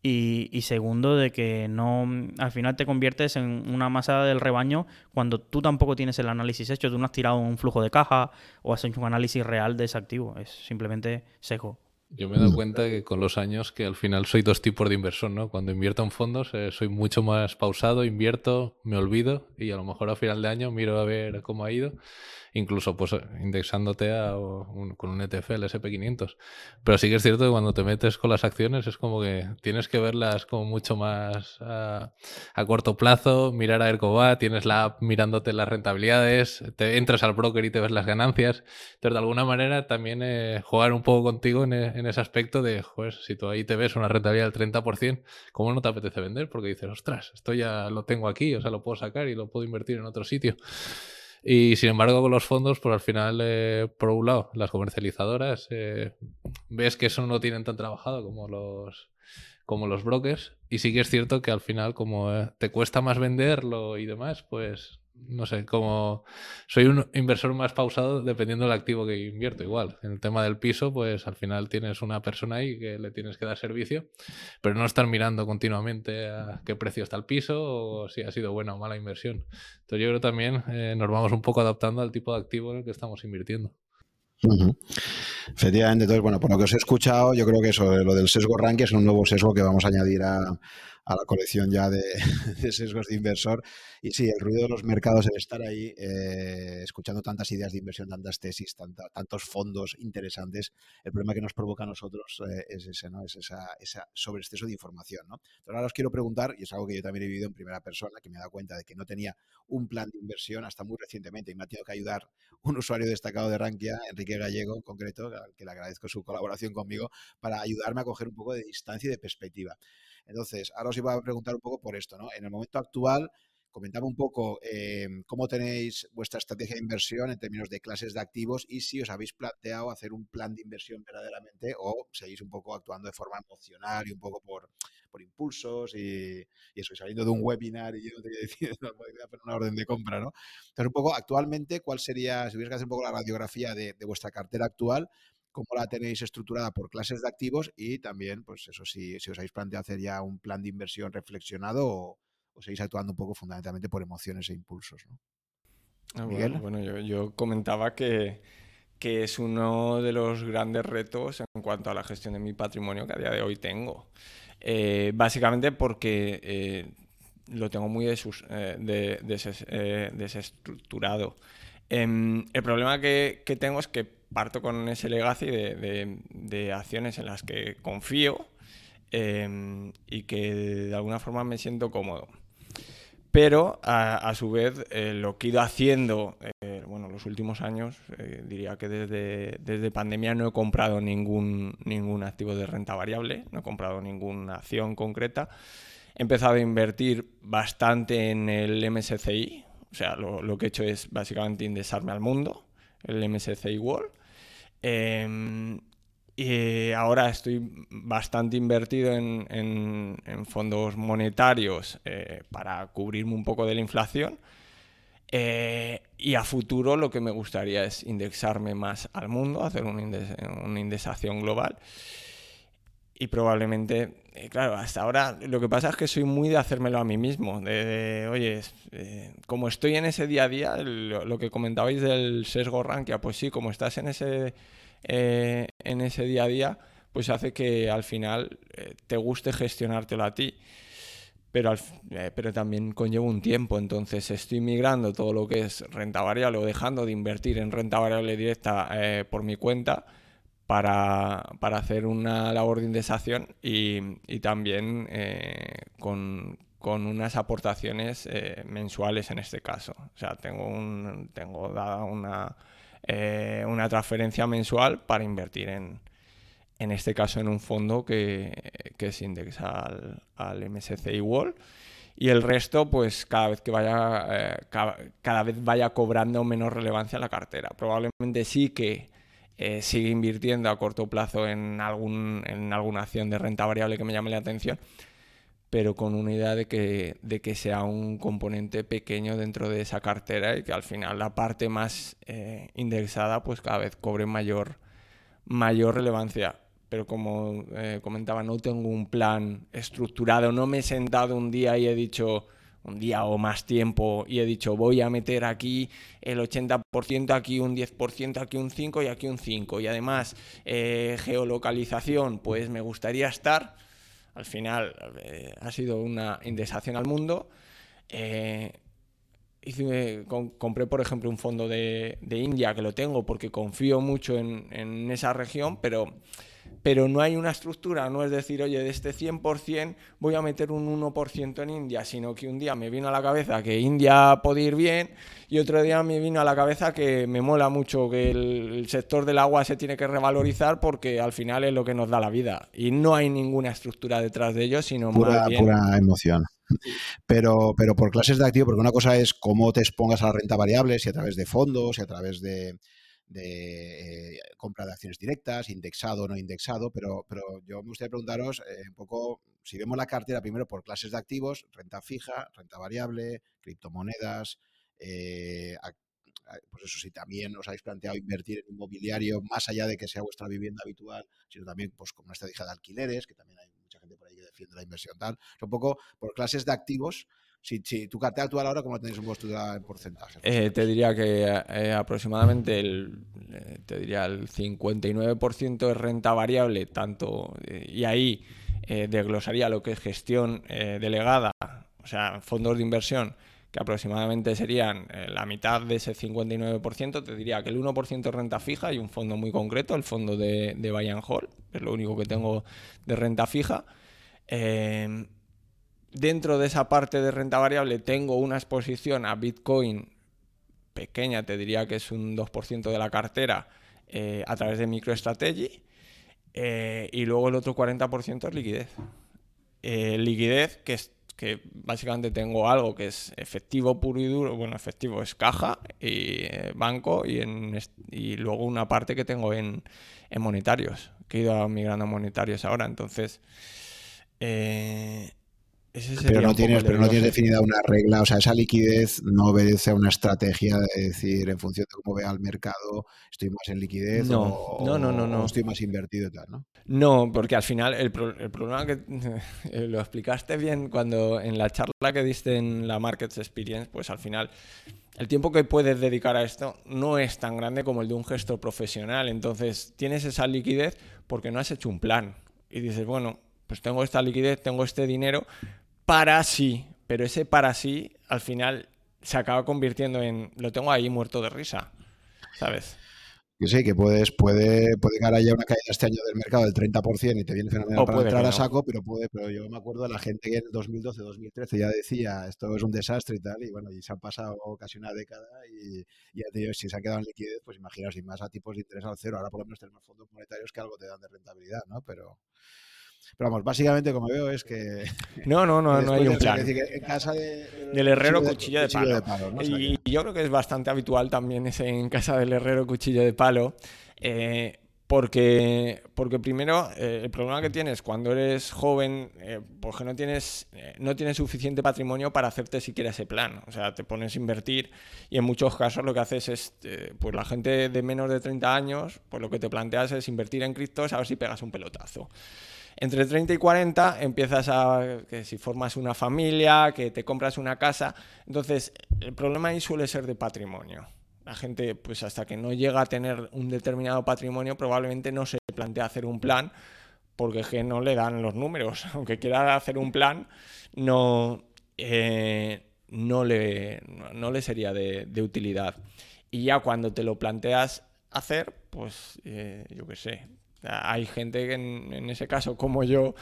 Y, segundo, de que no al final te conviertes en una masa del rebaño cuando tú tampoco tienes el análisis hecho, tú no has tirado un flujo de caja o has hecho un análisis real de ese activo, es simplemente seco. Yo me he dado cuenta que con los años que al final soy dos tipos de inversor, ¿no? Cuando invierto en fondos eh, soy mucho más pausado, invierto, me olvido y a lo mejor a final de año miro a ver cómo ha ido incluso pues indexándote a, con un ETF, el SP500. Pero sí que es cierto que cuando te metes con las acciones es como que tienes que verlas como mucho más a, corto plazo, mirar a ver cómo va, tienes la app mirándote las rentabilidades, te entras al broker y te ves las ganancias. Entonces, de alguna manera también eh, jugar un poco contigo en, en, ese aspecto de, pues si tú ahí te ves una rentabilidad del 30%, ¿cómo no te apetece vender? Porque dices, ostras, esto ya lo tengo aquí, o sea, lo puedo sacar y lo puedo invertir en otro sitio. Y sin embargo, con los fondos, pues al final, eh, por un lado, las comercializadoras, eh, ves que eso no tienen tan trabajado como los, como los brokers. Y sí que es cierto que al final, como eh, te cuesta más venderlo y demás, pues no sé, como soy un inversor más pausado dependiendo del activo que invierto. Igual, en el tema del piso, pues al final tienes una persona ahí que le tienes que dar servicio, pero no estar mirando continuamente a qué precio está el piso o si ha sido buena o mala inversión. Entonces yo creo también eh, nos vamos un poco adaptando al tipo de activo en el que estamos invirtiendo. Efectivamente, entonces, bueno, por lo que os he escuchado, yo creo que eso, lo del sesgo ranking es un nuevo sesgo que vamos a añadir a, a la colección ya de, sesgos de inversor. Y sí, el ruido de los mercados, el estar ahí, eh, escuchando tantas ideas de inversión, tantas tesis, tantos fondos interesantes, el problema que nos provoca a nosotros eh, es ese, ¿no? Es esa, esa sobreexceso de información, ¿no? ahora os quiero preguntar, y es algo que yo también he vivido en primera persona, que me he dado cuenta de que no tenía un plan de inversión hasta muy recientemente y me ha tenido que ayudar un usuario destacado de Rankia, Enrique Gallego en concreto, que le agradezco su colaboración conmigo, para ayudarme a coger un poco de distancia y de perspectiva. Entonces, ahora os iba a preguntar un poco por esto, ¿no? En el momento actual, comentaba un poco em, cómo tenéis vuestra estrategia de inversión en términos de clases de activos y si os habéis planteado hacer un plan de inversión verdaderamente o seguís un poco actuando de forma emocional y un poco por, impulsos y, eso, saliendo de un webinar y yo no te quiero decir, no, hacer una orden de compra, ¿no? Entonces, un poco actualmente, ¿cuál sería, si hubieras que hacer un poco la radiografía de, de vuestra cartera actual, cómo la tenéis estructurada por clases de activos y también, pues eso, si, si os habéis planteado hacer ya un plan de inversión reflexionado o, seguís actuando un poco fundamentalmente por emociones e impulsos. ¿no? Ah, bueno, yo, comentaba que, que, es uno de los grandes retos en cuanto a la gestión de mi patrimonio que a día de hoy tengo. Eh, básicamente porque eh, lo tengo muy eh, desestructurado. Em, el problema que, que, tengo es que parto con ese legacy de, de, acciones en las que confío em, y que de alguna forma me siento cómodo. Pero a, su vez eh, lo que he ido haciendo, eh, bueno, los últimos años, eh, diría que desde, desde pandemia no he comprado ningún, ningún activo de renta variable, no he comprado ninguna acción concreta. He empezado a invertir bastante en el MSCI, o sea, lo, lo que he hecho es básicamente indexarme al mundo, el MSCI World. Em, y ahora estoy bastante invertido en, fondos monetarios eh, para cubrirme un poco de la inflación. Eh, y a futuro lo que me gustaría es indexarme más al mundo, hacer una, indexación global. Y probablemente, eh, claro, hasta ahora lo que pasa es que soy muy de hacérmelo a mí mismo. De, oye, como estoy en ese día a día, lo, que comentabais del sesgo rankia, pues sí, como estás en ese eh, en ese día a día, pues hace que al final eh, te guste gestionártelo a ti. Pero, eh, pero también conlleva un tiempo, entonces estoy migrando todo lo que es renta variable o dejando de invertir en renta variable directa por mi cuenta para, para, hacer una labor de indexación y, y también con, con, unas aportaciones mensuales en este caso. O sea, tengo, un, tengo dada una, eh, una transferencia mensual para invertir en, en este caso, en un fondo que, que se indexa al, al, MSCI World. Y el resto, pues cada vez que vaya, eh, cada, vez vaya cobrando menos relevancia la cartera. Probablemente sí que eh, siga invirtiendo a corto plazo en, algún, en alguna acción de renta variable que me llame la atención, pero con una idea de que, de que sea un componente pequeño dentro de esa cartera y que al final la parte más eh, indexada pues cada vez cobre mayor, mayor relevancia. Pero como eh, comentaba, no tengo un plan estructurado, no me he sentado un día y he dicho, un día o más tiempo, y he dicho, voy a meter aquí el 80%, aquí un 10%, aquí un 5% y aquí un 5%. Y además, eh, geolocalización, pues me gustaría estar al final eh, ha sido una indexación al mundo. Eh, compré, por ejemplo, un fondo de, India que lo tengo porque confío mucho en, esa región, pero, pero no hay una estructura, no es decir, oye, de este 100% voy a meter un 1% en India, sino que un día me vino a la cabeza que India puede ir bien y otro día me vino a la cabeza que me mola mucho que el, sector del agua se tiene que revalorizar porque al final es lo que nos da la vida y no hay ninguna estructura detrás de ello, sino pura, más bien... pura emoción. Pero, pero por clases de activo, porque una cosa es cómo te expongas a la renta variable, si a través de fondos, si a través de, de compra de acciones directas, indexado o no indexado, pero, pero yo me gustaría preguntaros eh, un poco, si vemos la cartera primero por clases de activos, renta fija, renta variable, criptomonedas, eh, pues eso si también os habéis planteado invertir en inmobiliario, más allá de que sea vuestra vivienda habitual, sino también pues como una estrategia de alquileres, que también hay mucha gente por ahí que defiende la inversión tal, un poco por clases de activos, si, tu cartera actual ahora, ¿cómo tenéis un en porcentaje? Eh, te diría que eh, aproximadamente el, eh, te diría el 59% es renta variable, tanto, y ahí desglosaría lo que es gestión delegada, o sea, fondos de inversión, que aproximadamente serían la mitad de ese 59%, te diría que el 1% es renta fija y un fondo muy concreto, el fondo de, de Bayern Hall, es lo único que tengo de renta fija. Dentro de esa parte de renta variable tengo una exposición a Bitcoin pequeña, te diría que es un 2% de la cartera eh, a través de MicroStrategy. Eh, y luego el otro 40% es liquidez. Eh, liquidez que, es, que básicamente tengo algo que es efectivo puro y duro, bueno, efectivo es caja y banco y, en, y luego una parte que tengo en, en monetarios, que he ido migrando a monetarios ahora. Entonces, pero no tienes, pero no tienes definida una regla, o sea, esa liquidez no obedece a una estrategia de decir en función de cómo vea el mercado, estoy más en liquidez no, o, no, no, no, no, estoy más invertido y tal, ¿no? No, porque al final el, el problema que eh, lo explicaste bien cuando en la charla que diste en la Markets Experience, pues al final el tiempo que puedes dedicar a esto no es tan grande como el de un gesto profesional, entonces tienes esa liquidez porque no has hecho un plan. Y dices, bueno, pues tengo esta liquidez, tengo este dinero, para sí, pero ese para sí al final se acaba convirtiendo en lo tengo ahí muerto de risa, ¿sabes? Que sí, que puedes, puede, puede que ya una caída este año del mercado del 30% y te viene fenomenal para entrar a saco, pero puede, pero yo me acuerdo de la gente que en el 2012, 2013 ya decía esto es un desastre y tal, y bueno, y se han pasado casi una década y, ya te si se ha quedado en liquidez, pues imaginaos, sin más a tipos de interés al cero, ahora por lo menos tenemos fondos monetarios que algo te dan de rentabilidad, ¿no? Pero, pero vamos, básicamente como veo es que... No, no, no, no hay un plan. en casa del herrero cuchillo, de, palo. y, yo creo que es bastante habitual también ese en casa del herrero cuchillo de palo. Eh, porque, porque primero, eh, el problema que tienes cuando eres joven, eh, porque no tienes, no tienes suficiente patrimonio para hacerte siquiera ese plan. O sea, te pones a invertir y en muchos casos lo que haces es, pues la gente de menos de 30 años, pues lo que te planteas es invertir en criptos a ver si pegas un pelotazo. Entre 30 y 40 empiezas a que si formas una familia, que te compras una casa. Entonces, el problema ahí suele ser de patrimonio. La gente, pues hasta que no llega a tener un determinado patrimonio, probablemente no se plantea hacer un plan porque es que no le dan los números. Aunque quiera hacer un plan, no, eh, no, le, no, le, sería de, utilidad. Y ya cuando te lo planteas hacer, pues eh, yo qué sé, hay gente que en, ese caso, como yo,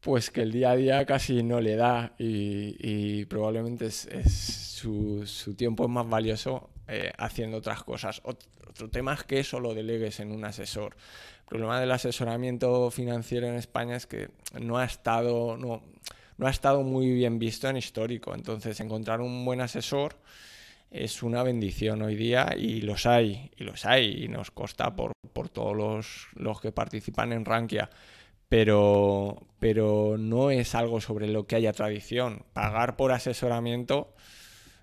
pues que el día a día casi no le da y, probablemente es, su, tiempo es más valioso eh, haciendo otras cosas. Otro, tema es que eso lo delegues en un asesor. El problema del asesoramiento financiero en España es que no ha estado, no, no ha estado muy bien visto en histórico. Entonces, encontrar un buen asesor es una bendición hoy día y los hay, y los hay, y nos consta por, por todos los, los, que participan en Rankia. Pero, pero no es algo sobre lo que haya tradición. Pagar por asesoramiento,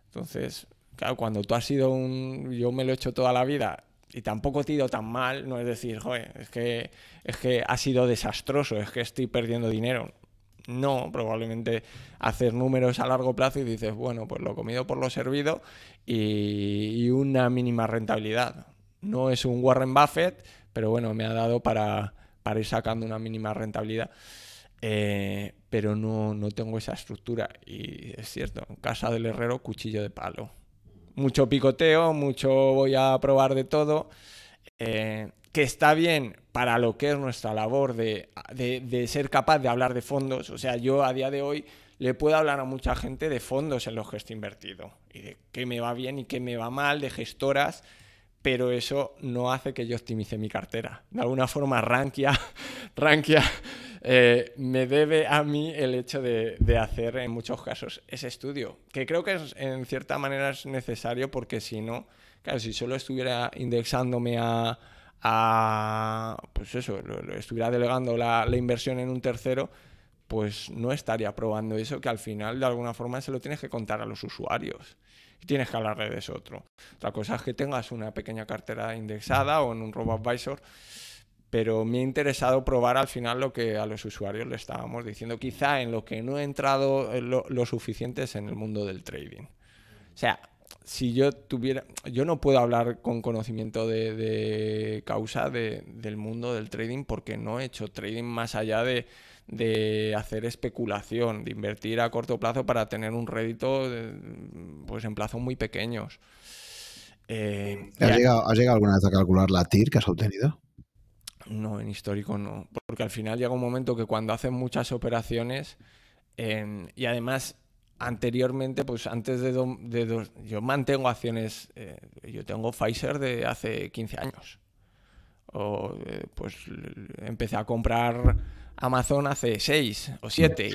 entonces, claro, cuando tú has sido un... Yo me lo he hecho toda la vida y tampoco te he ido tan mal, no es decir, joder, es que, es que ha sido desastroso, es que estoy perdiendo dinero. No, probablemente hacer números a largo plazo y dices, bueno, pues lo comido por lo servido y, una mínima rentabilidad. No es un Warren Buffett, pero bueno, me ha dado para, ir sacando una mínima rentabilidad. Eh, pero no, no tengo esa estructura. Y es cierto, en casa del herrero, cuchillo de palo. Mucho picoteo, mucho voy a probar de todo. Eh, que está bien para lo que es nuestra labor de, ser capaz de hablar de fondos. O sea, yo a día de hoy le puedo hablar a mucha gente de fondos en los que estoy invertido y de qué me va bien y qué me va mal, de gestoras, pero eso no hace que yo optimice mi cartera. De alguna forma, Rankia, Rankia eh, me debe a mí el hecho de, de, hacer en muchos casos ese estudio, que creo que en cierta manera es necesario porque si no, claro, si solo estuviera indexándome a a, pues eso, estuviera delegando la, inversión en un tercero, pues no estaría probando eso, que al final de alguna forma se lo tienes que contar a los usuarios y tienes que hablarle de otro. Otra cosa es que tengas una pequeña cartera indexada o en un robo-advisor, pero me ha interesado probar al final lo que a los usuarios le estábamos diciendo, quizá en lo que no he entrado lo, lo suficiente es en el mundo del trading. O sea, si yo tuviera, yo no puedo hablar con conocimiento de, causa del mundo del trading porque no he hecho trading más allá de, hacer especulación, de invertir a corto plazo para tener un rédito pues en plazos muy pequeños. Eh, ¿Has, llegado, alguna vez a calcular la TIR que has obtenido? No, en histórico no. Porque al final llega un momento que cuando hacen muchas operaciones y además anteriormente, pues antes de, dos, yo mantengo acciones, eh, yo tengo Pfizer de hace 15 años. O eh, pues empecé a comprar Amazon hace 6 o 7.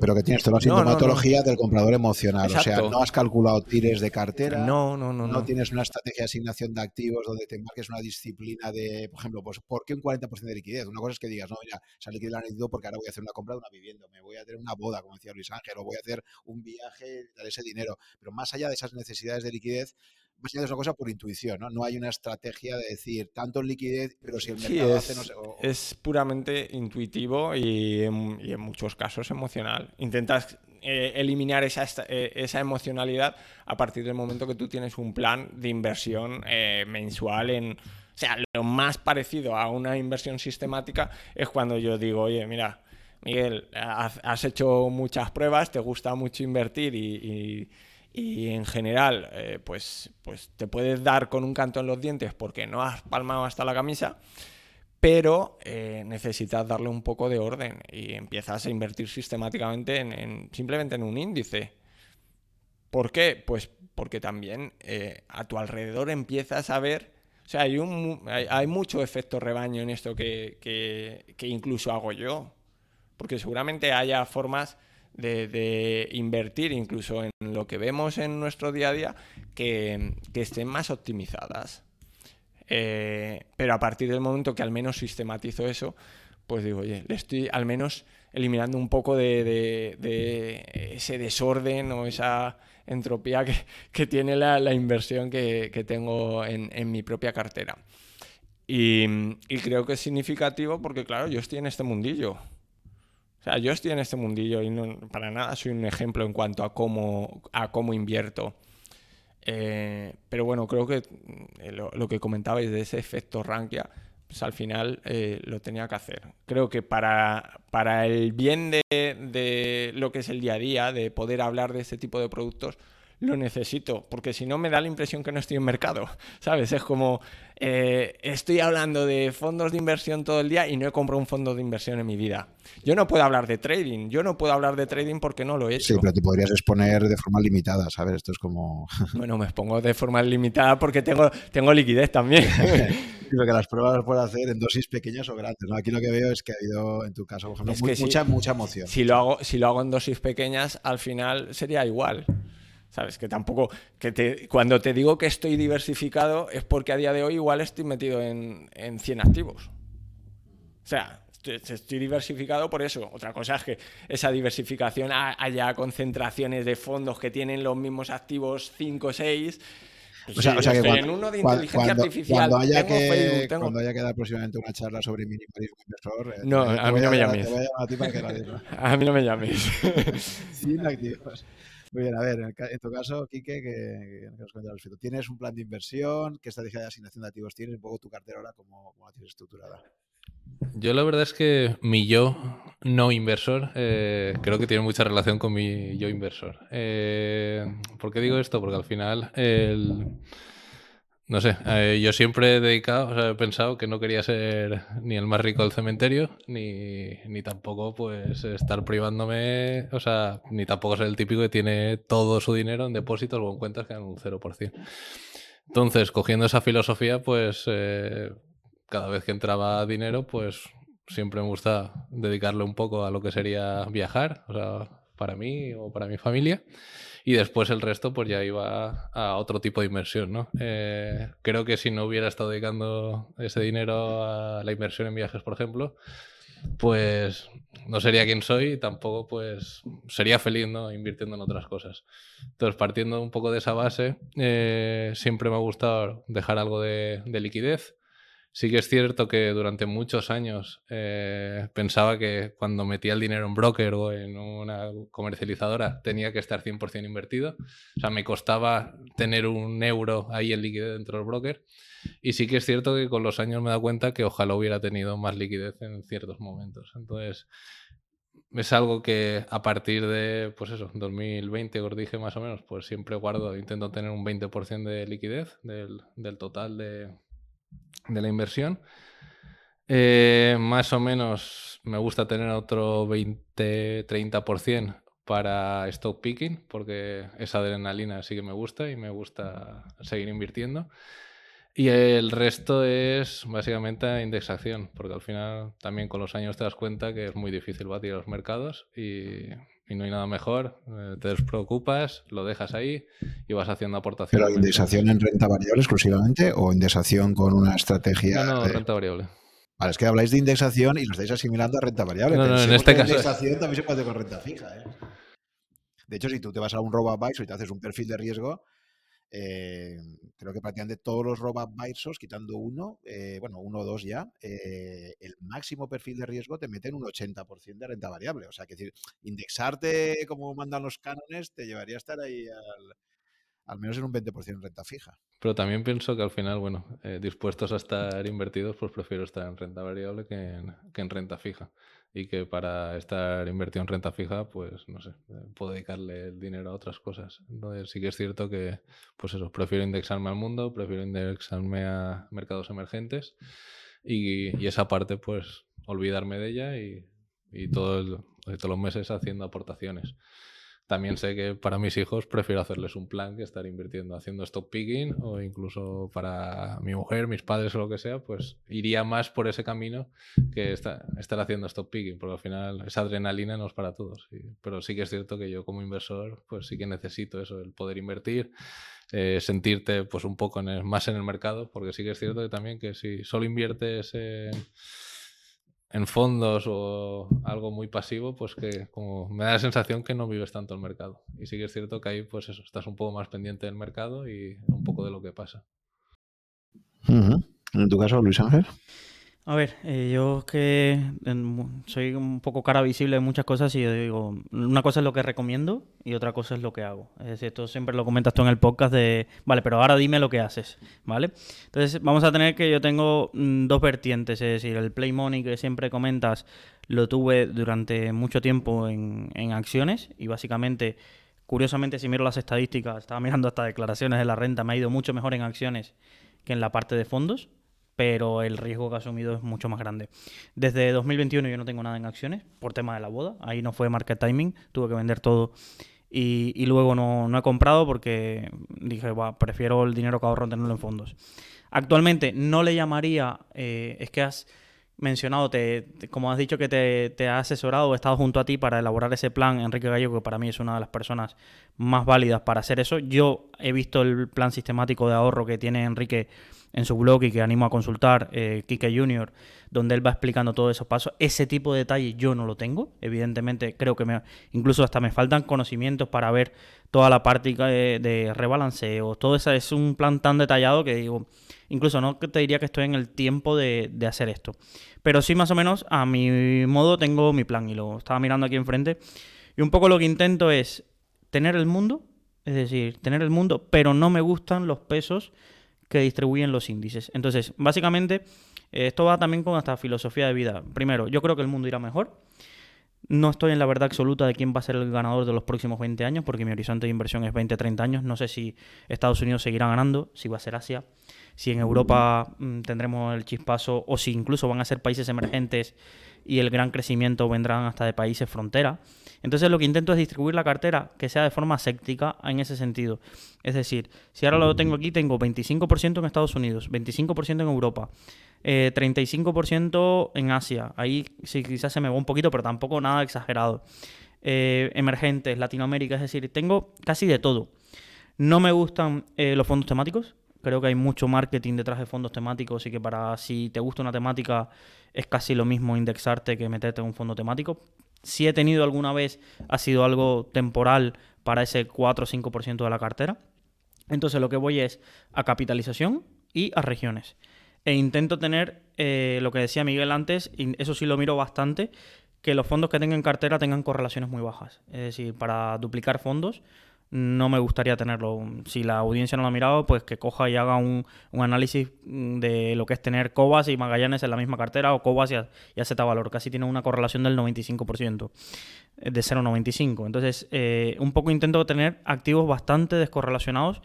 pero, que, tienes toda la sintomatología del comprador emocional. O sea, no has calculado tires de cartera. No, no, no. No, tienes una estrategia de asignación de activos donde te marques una disciplina de, por ejemplo, pues ¿por qué un 40% de liquidez? Una cosa es que digas, no, mira, esa liquidez la necesito porque ahora voy a hacer una compra de una vivienda, me voy a hacer una boda, como decía Luis Ángel, o voy a hacer un viaje de ese dinero. Pero más allá de esas necesidades de liquidez, más allá de esa cosa por intuición, ¿no? No hay una estrategia de decir tanto en liquidez, pero si el mercado es, hace no sé. Es puramente intuitivo y en, muchos casos emocional. Intentas eh, eliminar esa, eh, esa, emocionalidad a partir del momento que tú tienes un plan de inversión eh, mensual en. O sea, lo más parecido a una inversión sistemática es cuando yo digo, oye, mira, Miguel, has, hecho muchas pruebas, te gusta mucho invertir y y en general eh, pues, pues te puedes dar con un canto en los dientes porque no has palmado hasta la camisa, pero eh, necesitas darle un poco de orden y empiezas a invertir sistemáticamente en, simplemente en un índice. ¿Por qué? Pues porque también eh, a tu alrededor empiezas a ver, o sea, hay, un, hay, mucho efecto rebaño en esto que, que incluso hago yo, porque seguramente haya formas de, invertir incluso en lo que vemos en nuestro día a día que, estén más optimizadas. Eh, pero a partir del momento que al menos sistematizo eso, pues digo, oye, le estoy al menos eliminando un poco de, ese desorden o esa entropía que, tiene la, inversión que, tengo en, mi propia cartera. Y, y, creo que es significativo porque, claro, yo estoy en este mundillo. Yo estoy en este mundillo y no, para nada soy un ejemplo en cuanto a cómo, a cómo invierto. Eh, pero bueno, creo que eh, lo, que comentabais de ese efecto Rankia, pues al final eh, lo tenía que hacer. Creo que para, para el bien de, de, lo que es el día a día, de poder hablar de este tipo de productos, lo necesito, porque si no me da la impresión que no estoy en mercado, ¿sabes? Es como, eh, estoy hablando de fondos de inversión todo el día y no he comprado un fondo de inversión en mi vida. Yo no puedo hablar de trading, yo no puedo hablar de trading porque no lo he hecho. Sí, pero te podrías exponer de forma limitada, ¿sabes? Esto es como... bueno, me expongo de forma limitada porque tengo, tengo liquidez también. porque las pruebas las puedes hacer en dosis pequeñas o grandes. Aquí lo que veo es que ha habido, en tu caso, por ejemplo, mucha, mucha emoción. Si lo, hago, si lo hago en dosis pequeñas, al final sería igual. ¿Sabes? Que tampoco, que te, cuando te digo que estoy diversificado es porque a día de hoy igual estoy metido en, en 100 activos. O sea, estoy, diversificado por eso. Otra cosa es que esa diversificación haya concentraciones de fondos que tienen los mismos activos 5 o 6. o sea, o sea que cuando, en uno de inteligencia artificial. Cuando haya, que, cuando haya que dar próximamente una charla sobre minimalismo inversor. Eh, no, a mí no me llames. A, mí no me llames. 100 activos. Muy bien, a ver, en, tu caso, Quique, que, nos cuentas respecto. ¿Tienes un plan de inversión? ¿Qué estrategia de asignación de activos tienes? Un poco tu cartera ahora, ¿cómo, la tienes estructurada? Yo la verdad es que mi yo no inversor eh, creo que tiene mucha relación con mi yo inversor. Eh, ¿Por qué digo esto? Porque al final el no sé, eh, yo siempre he dedicado, o sea, he pensado que no quería ser ni el más rico del cementerio, ni, ni tampoco pues estar privándome, o sea, ni tampoco ser el típico que tiene todo su dinero en depósitos o en cuentas que dan un 0%. Entonces, cogiendo esa filosofía, pues eh, cada vez que entraba dinero, pues siempre me gusta dedicarle un poco a lo que sería viajar, o sea, para mí o para mi familia y después el resto pues ya iba a otro tipo de inversión, ¿no? Eh, creo que si no hubiera estado dedicando ese dinero a la inversión en viajes, por ejemplo, pues no sería quien soy y tampoco pues sería feliz, ¿no? Invirtiendo en otras cosas. Entonces, partiendo un poco de esa base, eh, siempre me ha gustado dejar algo de, liquidez Sí que es cierto que durante muchos años eh, pensaba que cuando metía el dinero en broker o en una comercializadora tenía que estar 100% invertido. O sea, me costaba tener un euro ahí en liquidez dentro del broker. Y sí que es cierto que con los años me he dado cuenta que ojalá hubiera tenido más liquidez en ciertos momentos. Entonces, es algo que a partir de, pues eso, 2020, os dije más o menos, pues siempre guardo, intento tener un 20% de liquidez del, del total de, de la inversión. Eh, más o menos me gusta tener otro 20-30% para stock picking, porque esa adrenalina sí que me gusta y me gusta seguir invirtiendo. Y el resto es básicamente indexación, porque al final también con los años te das cuenta que es muy difícil batir los mercados y y no hay nada mejor. Eh, te despreocupas, lo dejas ahí y vas haciendo aportaciones. ¿Pero indexación en renta variable exclusivamente o indexación con una estrategia? No, no, renta variable. Vale, es que habláis de indexación y lo estáis asimilando a renta variable. No, no, en este caso. Indexación también se puede con renta fija. ¿eh? De hecho, si tú te vas a un robo advisor y te haces un perfil de riesgo, eh, creo que prácticamente todos los robo-advisors, quitando uno, eh, bueno, uno o dos ya, eh, el máximo perfil de riesgo te mete en un 80% de renta variable. O sea, que decir, indexarte como mandan los cánones te llevaría a estar ahí al, al menos en un 20% en renta fija. Pero también pienso que al final, bueno, dispuestos a estar invertidos, pues prefiero estar en renta variable que en, que en renta fija y que para estar invertido en renta fija, pues no sé, eh, puedo dedicarle el dinero a otras cosas. Entonces sí que es cierto que, pues eso, prefiero indexarme al mundo, prefiero indexarme a mercados emergentes y, esa parte, pues olvidarme de ella y, y todo todos los meses haciendo aportaciones. También sé que para mis hijos prefiero hacerles un plan que estar invirtiendo, haciendo stock picking o incluso para mi mujer, mis padres o lo que sea, pues iría más por ese camino que estar, haciendo stock picking, porque al final esa adrenalina no es para todos. pero sí que es cierto que yo como inversor, pues sí que necesito eso, el poder invertir, eh, sentirte pues un poco más en el mercado, porque sí que es cierto que también que si solo inviertes en en fondos o algo muy pasivo, pues que como me da la sensación que no vives tanto el mercado. Y sí que es cierto que ahí, pues eso, estás un poco más pendiente del mercado y un poco de lo que pasa. En tu caso, Luis Ángel. A ver, eh, yo que soy un poco cara visible en muchas cosas y yo digo, una cosa es lo que recomiendo y otra cosa es lo que hago. Es decir, esto siempre lo comentas tú en el podcast de, vale, pero ahora dime lo que haces, ¿vale? Entonces vamos a tener que yo tengo mm, dos vertientes, es decir, el Play Money que siempre comentas lo tuve durante mucho tiempo en, en acciones y básicamente, curiosamente si miro las estadísticas, estaba mirando hasta declaraciones de la renta, me ha ido mucho mejor en acciones que en la parte de fondos pero el riesgo que ha asumido es mucho más grande. Desde 2021 yo no tengo nada en acciones por tema de la boda, ahí no fue market timing, tuve que vender todo y, luego no, he comprado porque dije, prefiero el dinero que ahorro tenerlo en fondos. Actualmente no le llamaría, eh, es que has mencionado, te, como has dicho que te, te, ha asesorado o estado junto a ti para elaborar ese plan, Enrique Gallego, que para mí es una de las personas más válidas para hacer eso. Yo he visto el plan sistemático de ahorro que tiene Enrique en su blog y que animo a consultar, eh, Kike Junior, donde él va explicando todos esos pasos. Ese tipo de detalles yo no lo tengo. Evidentemente, creo que me, incluso hasta me faltan conocimientos para ver toda la parte de, rebalanceo. Todo eso es un plan tan detallado que digo, incluso no te diría que estoy en el tiempo de, de hacer esto. Pero sí, más o menos, a mi modo tengo mi plan y lo estaba mirando aquí enfrente. Y un poco lo que intento es tener el mundo, es decir, tener el mundo, pero no me gustan los pesos que distribuyen los índices. Entonces, básicamente, esto va también con esta filosofía de vida. Primero, yo creo que el mundo irá mejor. No estoy en la verdad absoluta de quién va a ser el ganador de los próximos 20 años, porque mi horizonte de inversión es 20-30 años. No sé si Estados Unidos seguirá ganando, si va a ser Asia, si en Europa mm, tendremos el chispazo, o si incluso van a ser países emergentes y el gran crecimiento vendrán hasta de países frontera. Entonces lo que intento es distribuir la cartera que sea de forma séptica en ese sentido. Es decir, si ahora lo tengo aquí, tengo 25% en Estados Unidos, 25% en Europa, 35% eh, en Asia. Ahí sí quizás se me va un poquito, pero tampoco nada exagerado. Eh, emergentes, Latinoamérica, es decir, tengo casi de todo. No me gustan eh, los fondos temáticos. Creo que hay mucho marketing detrás de fondos temáticos y que para si te gusta una temática es casi lo mismo indexarte que meterte en un fondo temático si he tenido alguna vez, ha sido algo temporal para ese 4 o 5% de la cartera. Entonces lo que voy es a capitalización y a regiones. E intento tener eh, lo que decía Miguel antes, y eso sí lo miro bastante, que los fondos que tengan en cartera tengan correlaciones muy bajas. Es decir, para duplicar fondos no me gustaría tenerlo. Si la audiencia no lo ha mirado, pues que coja y haga un, análisis mm, de lo que es tener Cobas y Magallanes en la misma cartera o Cobas y, y Z Valor. Casi tiene una correlación del 95%, eh, de 0,95. Entonces, eh, un poco intento tener activos bastante descorrelacionados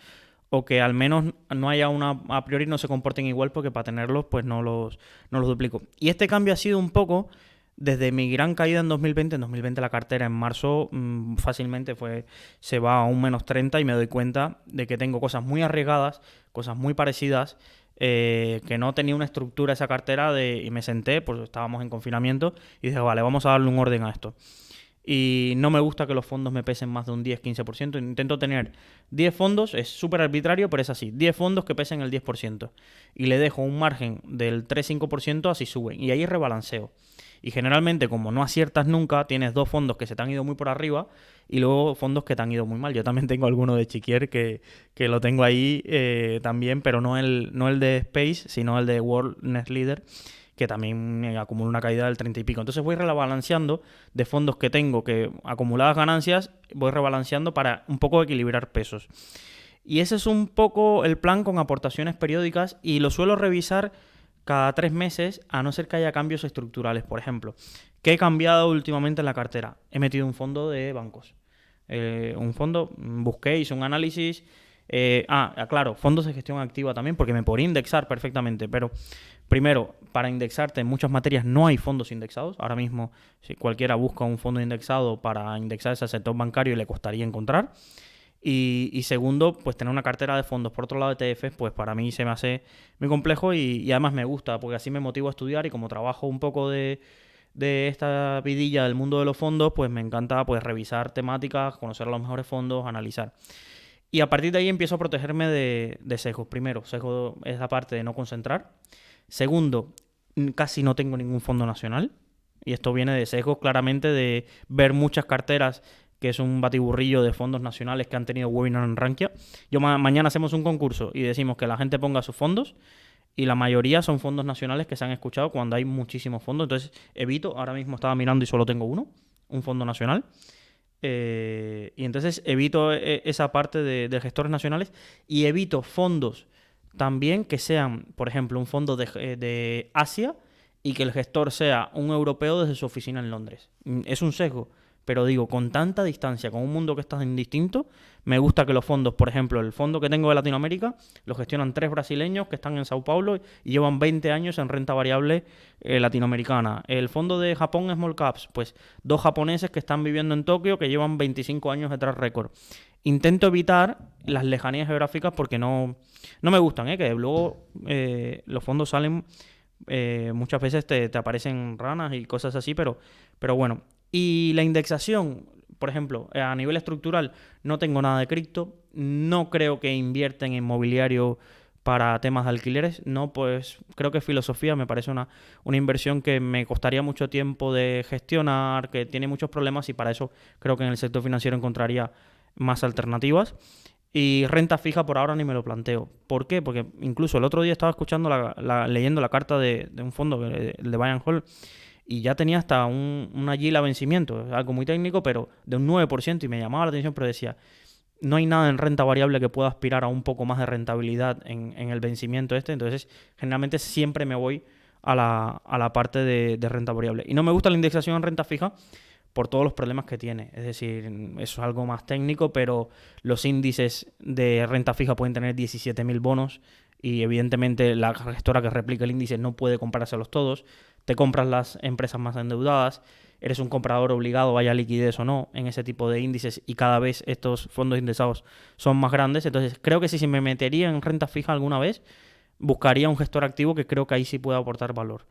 o que al menos no haya una, a priori no se comporten igual porque para tenerlos pues no los, no los duplico. Y este cambio ha sido un poco desde mi gran caída en 2020, en 2020 la cartera en marzo mm, fácilmente fue, se va a un menos 30 y me doy cuenta de que tengo cosas muy arriesgadas, cosas muy parecidas, eh, que no tenía una estructura esa cartera de, y me senté, pues estábamos en confinamiento y dije, vale, vamos a darle un orden a esto. Y no me gusta que los fondos me pesen más de un 10-15%. Intento tener 10 fondos, es súper arbitrario, pero es así. 10 fondos que pesen el 10%. Y le dejo un margen del 3-5% así suben. Y ahí rebalanceo. Y generalmente, como no aciertas nunca, tienes dos fondos que se te han ido muy por arriba y luego fondos que te han ido muy mal. Yo también tengo alguno de Chiquier que, que lo tengo ahí eh, también, pero no el, no el de Space, sino el de World Net Leader que también acumula una caída del 30 y pico. Entonces voy rebalanceando de fondos que tengo que acumuladas ganancias, voy rebalanceando para un poco equilibrar pesos. Y ese es un poco el plan con aportaciones periódicas y lo suelo revisar cada tres meses, a no ser que haya cambios estructurales. Por ejemplo, ¿qué he cambiado últimamente en la cartera? He metido un fondo de bancos. Eh, un fondo, busqué, hice un análisis. Eh, ah, claro, fondos de gestión activa también, porque me podría indexar perfectamente, pero primero, para indexarte en muchas materias no hay fondos indexados. Ahora mismo, si cualquiera busca un fondo indexado para indexarse al sector bancario, le costaría encontrar. Y, segundo, pues tener una cartera de fondos por otro lado de ETF, pues para mí se me hace muy complejo y, además me gusta, porque así me motivo a estudiar y como trabajo un poco de, esta vidilla del mundo de los fondos, pues me encanta pues revisar temáticas, conocer los mejores fondos, analizar. Y a partir de ahí empiezo a protegerme de, de sesgos. Primero, sesgo es la parte de no concentrar. Segundo, casi no tengo ningún fondo nacional. Y esto viene de sesgos claramente de ver muchas carteras que es un batiburrillo de fondos nacionales que han tenido webinar en Rankia. Yo mañana hacemos un concurso y decimos que la gente ponga sus fondos y la mayoría son fondos nacionales que se han escuchado cuando hay muchísimos fondos. Entonces evito, ahora mismo estaba mirando y solo tengo uno, un fondo nacional. Eh, y entonces evito eh, esa parte de, gestores nacionales y evito fondos también que sean, por ejemplo, un fondo de, eh, de Asia y que el gestor sea un europeo desde su oficina en Londres. Mm, es un sesgo pero digo, con tanta distancia, con un mundo que está indistinto, me gusta que los fondos, por ejemplo, el fondo que tengo de Latinoamérica, lo gestionan tres brasileños que están en Sao Paulo y llevan 20 años en renta variable eh, latinoamericana. El fondo de Japón Small Caps, pues dos japoneses que están viviendo en Tokio que llevan 25 años detrás récord. Intento evitar las lejanías geográficas porque no, no me gustan, ¿eh? que luego eh, los fondos salen... Eh, muchas veces te, te, aparecen ranas y cosas así, pero, pero bueno, y la indexación, por ejemplo, a nivel estructural, no tengo nada de cripto, no creo que invierten en mobiliario para temas de alquileres, no, pues creo que filosofía me parece una, una inversión que me costaría mucho tiempo de gestionar, que tiene muchos problemas y para eso creo que en el sector financiero encontraría más alternativas. Y renta fija por ahora ni me lo planteo. ¿Por qué? Porque incluso el otro día estaba escuchando, la, leyendo la carta de, un fondo, el de Bayern Hall, y ya tenía hasta un, una a vencimiento, algo muy técnico, pero de un 9% y me llamaba la atención, pero decía, no hay nada en renta variable que pueda aspirar a un poco más de rentabilidad en, el vencimiento este, entonces generalmente siempre me voy a la, a la parte de, renta variable. Y no me gusta la indexación en renta fija por todos los problemas que tiene, es decir, eso es algo más técnico, pero los índices de renta fija pueden tener 17.000 bonos y evidentemente la gestora que replica el índice no puede comprárselos todos te compras las empresas más endeudadas, eres un comprador obligado, vaya liquidez o no, en ese tipo de índices y cada vez estos fondos indexados son más grandes. Entonces, creo que si me metería en renta fija alguna vez, buscaría un gestor activo que creo que ahí sí puede aportar valor.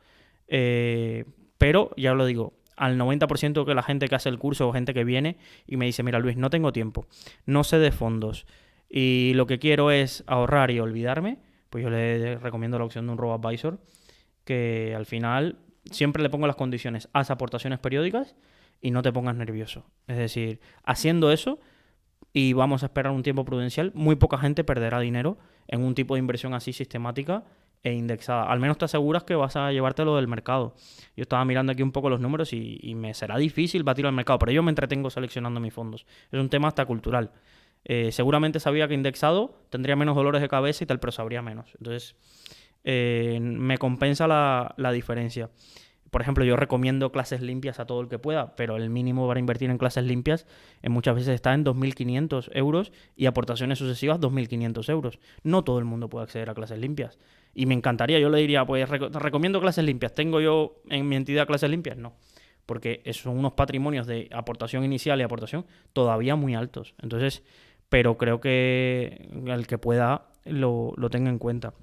Eh, pero, ya lo digo, al 90% que la gente que hace el curso o gente que viene y me dice, mira Luis, no tengo tiempo, no sé de fondos y lo que quiero es ahorrar y olvidarme, pues yo le recomiendo la opción de un robo advisor que al final siempre le pongo las condiciones, haz aportaciones periódicas y no te pongas nervioso. Es decir, haciendo eso y vamos a esperar un tiempo prudencial, muy poca gente perderá dinero en un tipo de inversión así sistemática e indexada. Al menos te aseguras que vas a llevártelo del mercado. Yo estaba mirando aquí un poco los números y, me será difícil batirlo al mercado, pero yo me entretengo seleccionando mis fondos. Es un tema hasta cultural. Eh, seguramente sabía que indexado tendría menos dolores de cabeza y tal, pero sabría menos. Entonces, eh, me compensa la, diferencia. Por ejemplo, yo recomiendo clases limpias a todo el que pueda, pero el mínimo para invertir en clases limpias en muchas veces está en 2.500 euros y aportaciones sucesivas 2.500 euros. No todo el mundo puede acceder a clases limpias. Y me encantaría, yo le diría, pues recomiendo clases limpias. ¿Tengo yo en mi entidad clases limpias? No. Porque son unos patrimonios de aportación inicial y aportación todavía muy altos. Entonces, pero creo que el que pueda lo, lo tenga en cuenta.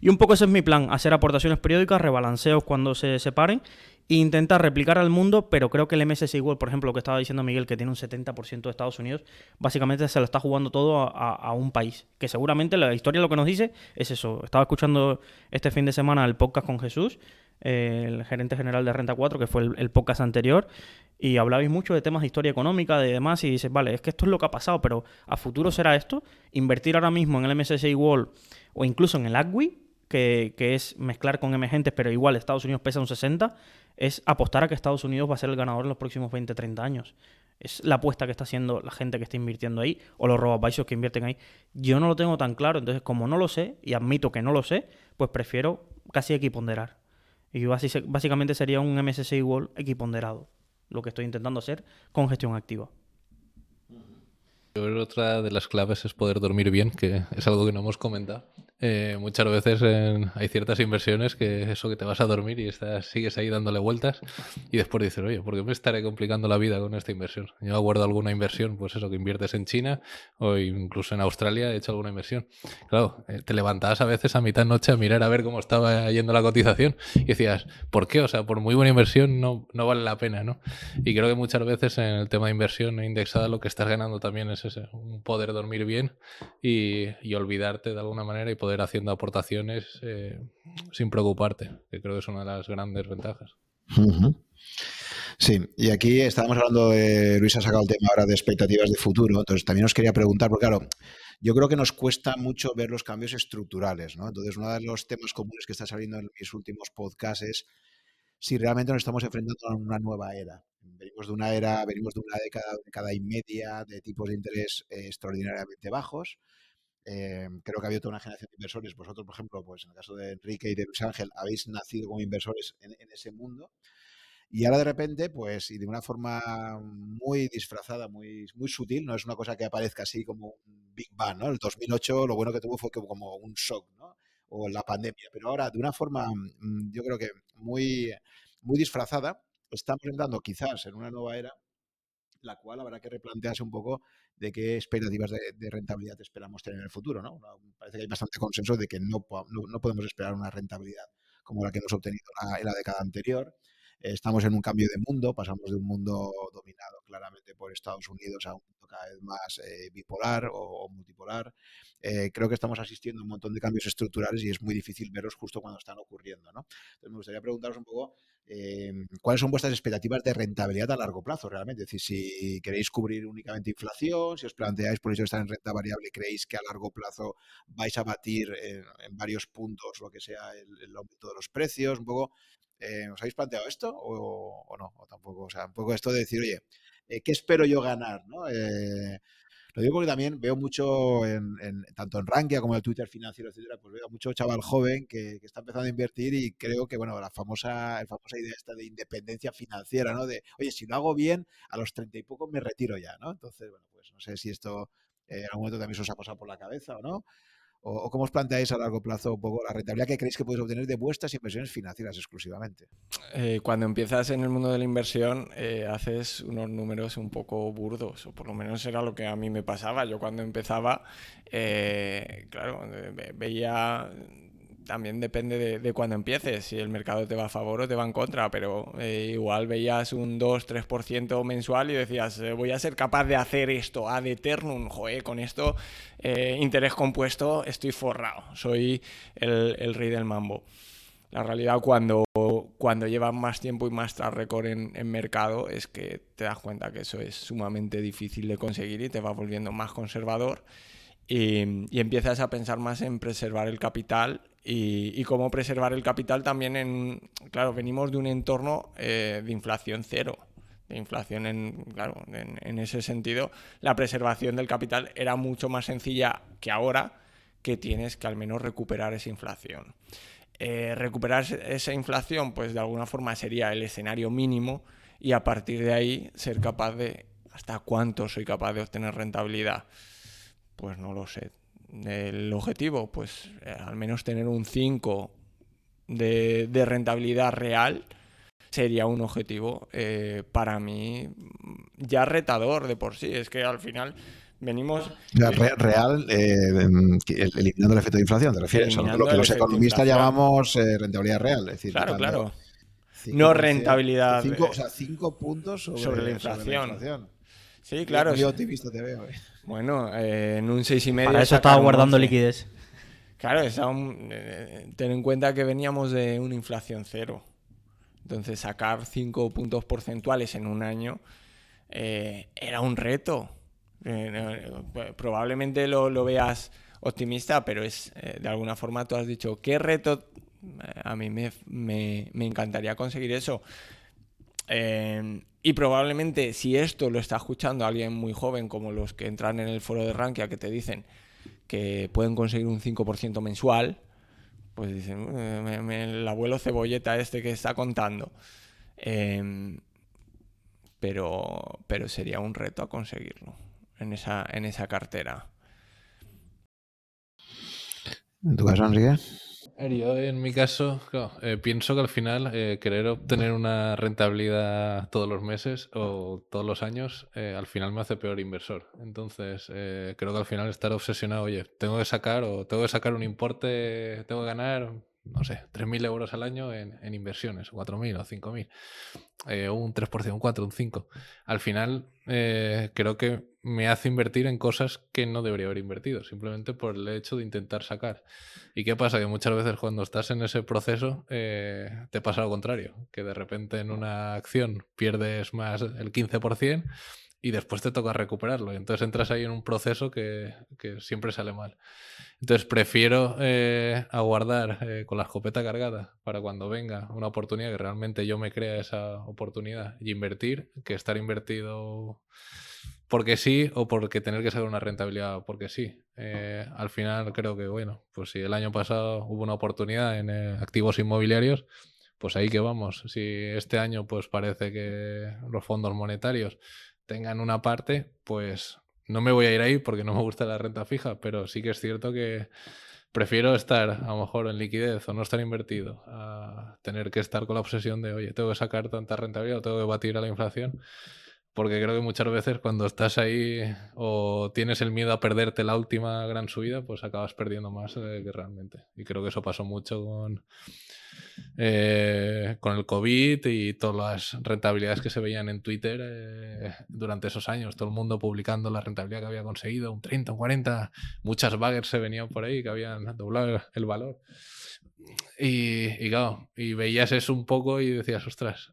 Y un poco ese es mi plan, hacer aportaciones periódicas, rebalanceos cuando se separen e intentar replicar al mundo, pero creo que el MSCI World, por ejemplo, lo que estaba diciendo Miguel, que tiene un 70% de Estados Unidos, básicamente se lo está jugando todo a, un país, que seguramente la historia lo que nos dice es eso. Estaba escuchando este fin de semana el podcast con Jesús, el gerente general de Renta 4, que fue el, podcast anterior, y hablabais mucho de temas de historia económica, de demás, y dices, vale, es que esto es lo que ha pasado, pero a futuro será esto, invertir ahora mismo en el MSCI World o incluso en el AGWI, que, es mezclar con emergentes, pero igual Estados Unidos pesa un 60, es apostar a que Estados Unidos va a ser el ganador en los próximos 20, 30 años. Es la apuesta que está haciendo la gente que está invirtiendo ahí, o los robo que invierten ahí. Yo no lo tengo tan claro, entonces como no lo sé, y admito que no lo sé, pues prefiero casi equiponderar. Y básicamente sería un MSCI World equiponderado, lo que estoy intentando hacer con gestión activa. Yo creo otra de las claves es poder dormir bien, que es algo que no hemos comentado. Eh, muchas veces hay ciertas inversiones que eso que te vas a dormir y estás, sigues ahí dándole vueltas y después dices, oye, ¿por qué me estaré complicando la vida con esta inversión? Yo aguardo alguna inversión, pues eso, que inviertes en China o incluso en Australia he hecho alguna inversión. Claro, eh, te levantabas a veces a mitad noche a mirar a ver cómo estaba yendo la cotización y decías, ¿por qué? O sea, por muy buena inversión no, no vale la pena, ¿no? Y creo que muchas veces en el tema de inversión indexada lo que estás ganando también es ese, un poder dormir bien y, y olvidarte de alguna manera y poder haciendo aportaciones eh, sin preocuparte, que creo que es una de las grandes ventajas. Sí, y aquí estábamos hablando de, Luis ha sacado el tema ahora de expectativas de futuro, entonces también os quería preguntar, porque claro, yo creo que nos cuesta mucho ver los cambios estructurales, ¿no? Entonces, uno de los temas comunes que está saliendo en mis últimos podcasts es si realmente nos estamos enfrentando a una nueva era. Venimos de una era, venimos de una década, década y media de tipos de interés eh, extraordinariamente bajos, eh, creo que ha habido toda una generación de inversores. Vosotros, por ejemplo, pues en el caso de Enrique y de Luis Ángel, habéis nacido como inversores en, ese mundo. Y ahora de repente, pues, y de una forma muy disfrazada, muy, muy sutil, no es una cosa que aparezca así como un Big Bang, ¿no? El 2008 lo bueno que tuvo fue como un shock, ¿no? O la pandemia. Pero ahora, de una forma, mm, yo creo que muy, muy disfrazada, estamos entrando quizás en una nueva era la cual habrá que replantearse un poco de qué expectativas de, rentabilidad esperamos tener en el futuro. ¿no? Parece que hay bastante consenso de que no, no, podemos esperar una rentabilidad como la que hemos obtenido en la década anterior. Estamos en un cambio de mundo, pasamos de un mundo dominado claramente por Estados Unidos a un mundo cada vez más eh, bipolar o, multipolar. Eh, creo que estamos asistiendo a un montón de cambios estructurales y es muy difícil verlos justo cuando están ocurriendo. ¿no? Entonces me gustaría preguntaros un poco em, cuáles son vuestras expectativas de rentabilidad a largo plazo realmente. Es decir, si queréis cubrir únicamente inflación, si os planteáis por eso estar en renta variable, creéis que a largo plazo vais a batir en, varios puntos lo que sea el, el aumento de los precios, un poco eh, ¿Os habéis planteado esto o, no? O tampoco, o sea, un poco esto de decir, oye, eh, ¿qué espero yo ganar? ¿no? Eh, lo digo porque también veo mucho, en, tanto en Rankia como en el Twitter financiero, etcétera, pues veo mucho chaval joven que, está empezando a invertir y creo que, bueno, la famosa, la famosa idea esta de independencia financiera, ¿no? De, oye, si lo hago bien, a los treinta y poco me retiro ya, ¿no? Entonces, bueno, pues no sé si esto en algún momento también se os ha pasado por la cabeza o no. ¿O, cómo os planteáis a largo plazo un poco la rentabilidad que creéis que podéis obtener de vuestras inversiones financieras exclusivamente? Eh, cuando empiezas en el mundo de la inversión, eh, haces unos números un poco burdos, o por lo menos era lo que a mí me pasaba. Yo cuando empezaba, eh, claro, veía también depende de, de cuándo empieces, si el mercado te va a favor o te va en contra, pero eh, igual veías un 2-3% mensual y decías, eh, voy a ser capaz de hacer esto ad eternum, joder, con esto, eh, interés compuesto, estoy forrado, soy el, rey del mambo. La realidad cuando, cuando llevas más tiempo y más track record en, en, mercado es que te das cuenta que eso es sumamente difícil de conseguir y te va volviendo más conservador y, empiezas a pensar más en preservar el capital y, cómo preservar el capital también en, claro, venimos de un entorno eh, de inflación cero. De inflación en, claro, en, ese sentido, la preservación del capital era mucho más sencilla que ahora, que tienes que al menos recuperar esa inflación. Eh, recuperar esa inflación, pues de alguna forma sería el escenario mínimo y a partir de ahí ser capaz de hasta cuánto soy capaz de obtener rentabilidad. Pues no lo sé el objetivo, pues eh, al menos tener un 5 de, rentabilidad real sería un objetivo eh, para mí ya retador de por sí. Es que al final venimos... real, eh, eliminando el efecto de inflación, te refieres a lo que los economistas llamamos rentabilidad real. Es decir, claro, claro. no rentabilidad. o sea, cinco puntos sobre, la inflación. Sí, claro. Yo optimista te veo. Bueno, eh, en un 6,5. Para eso estaba guardando liquidez. Claro, eh, ten en cuenta que veníamos de una inflación cero. Entonces, sacar 5 puntos porcentuales en un año eh, era un reto. probablemente lo, veas optimista, pero es de alguna forma tú has dicho, ¿qué reto? A mí me, me encantaría conseguir eso. Y probablemente si esto lo está escuchando alguien muy joven, como los que entran en el foro de Rankia, que te dicen que pueden conseguir un 5% mensual, pues dicen, el abuelo cebolleta este que está contando. Em, pero, pero sería un reto a conseguirlo en esa, en esa cartera. ¿En tu caso, Enrique? Yo en mi caso eh, pienso que al final eh, querer obtener una rentabilidad todos los meses o todos los años eh, al final me hace peor inversor. Entonces creo que al final estar obsesionado, oye, tengo que sacar o tengo que sacar un importe, tengo que ganar no sé, 3.000 euros al año en, en inversiones, 4.000 o 5.000, eh, un 3%, un 4, un 5. Al final, eh, creo que me hace invertir en cosas que no debería haber invertido, simplemente por el hecho de intentar sacar. ¿Y qué pasa? Que muchas veces cuando estás en ese proceso eh, te pasa lo contrario, que de repente en una acción pierdes más el 15% y después te toca recuperarlo. Y entonces entras ahí en un proceso que, que siempre sale mal. Entonces prefiero eh, aguardar eh, con la escopeta cargada para cuando venga una oportunidad que realmente yo me crea esa oportunidad y invertir que estar invertido porque sí o porque tener que sacar una rentabilidad porque sí. Eh, al final creo que, bueno, pues si el año pasado hubo una oportunidad en activos inmobiliarios, pues ahí que vamos. Si este año pues parece que los fondos monetarios tengan una parte, pues no me voy a ir ahí porque no me gusta la renta fija, pero sí que es cierto que prefiero estar a lo mejor en liquidez o no estar invertido a tener que estar con la obsesión de, oye, tengo que sacar tanta rentabilidad o tengo que batir a la inflación. Porque creo que muchas veces cuando estás ahí o tienes el miedo a perderte la última gran subida, pues acabas perdiendo más que realmente. Y creo que eso pasó mucho con, eh, con el COVID y todas las rentabilidades que se veían en Twitter eh, durante esos años. Todo el mundo publicando la rentabilidad que había conseguido, un 30, un 40. Muchas baggers se venían por ahí que habían doblado el valor. Y, y claro, y veías eso un poco y decías, ostras,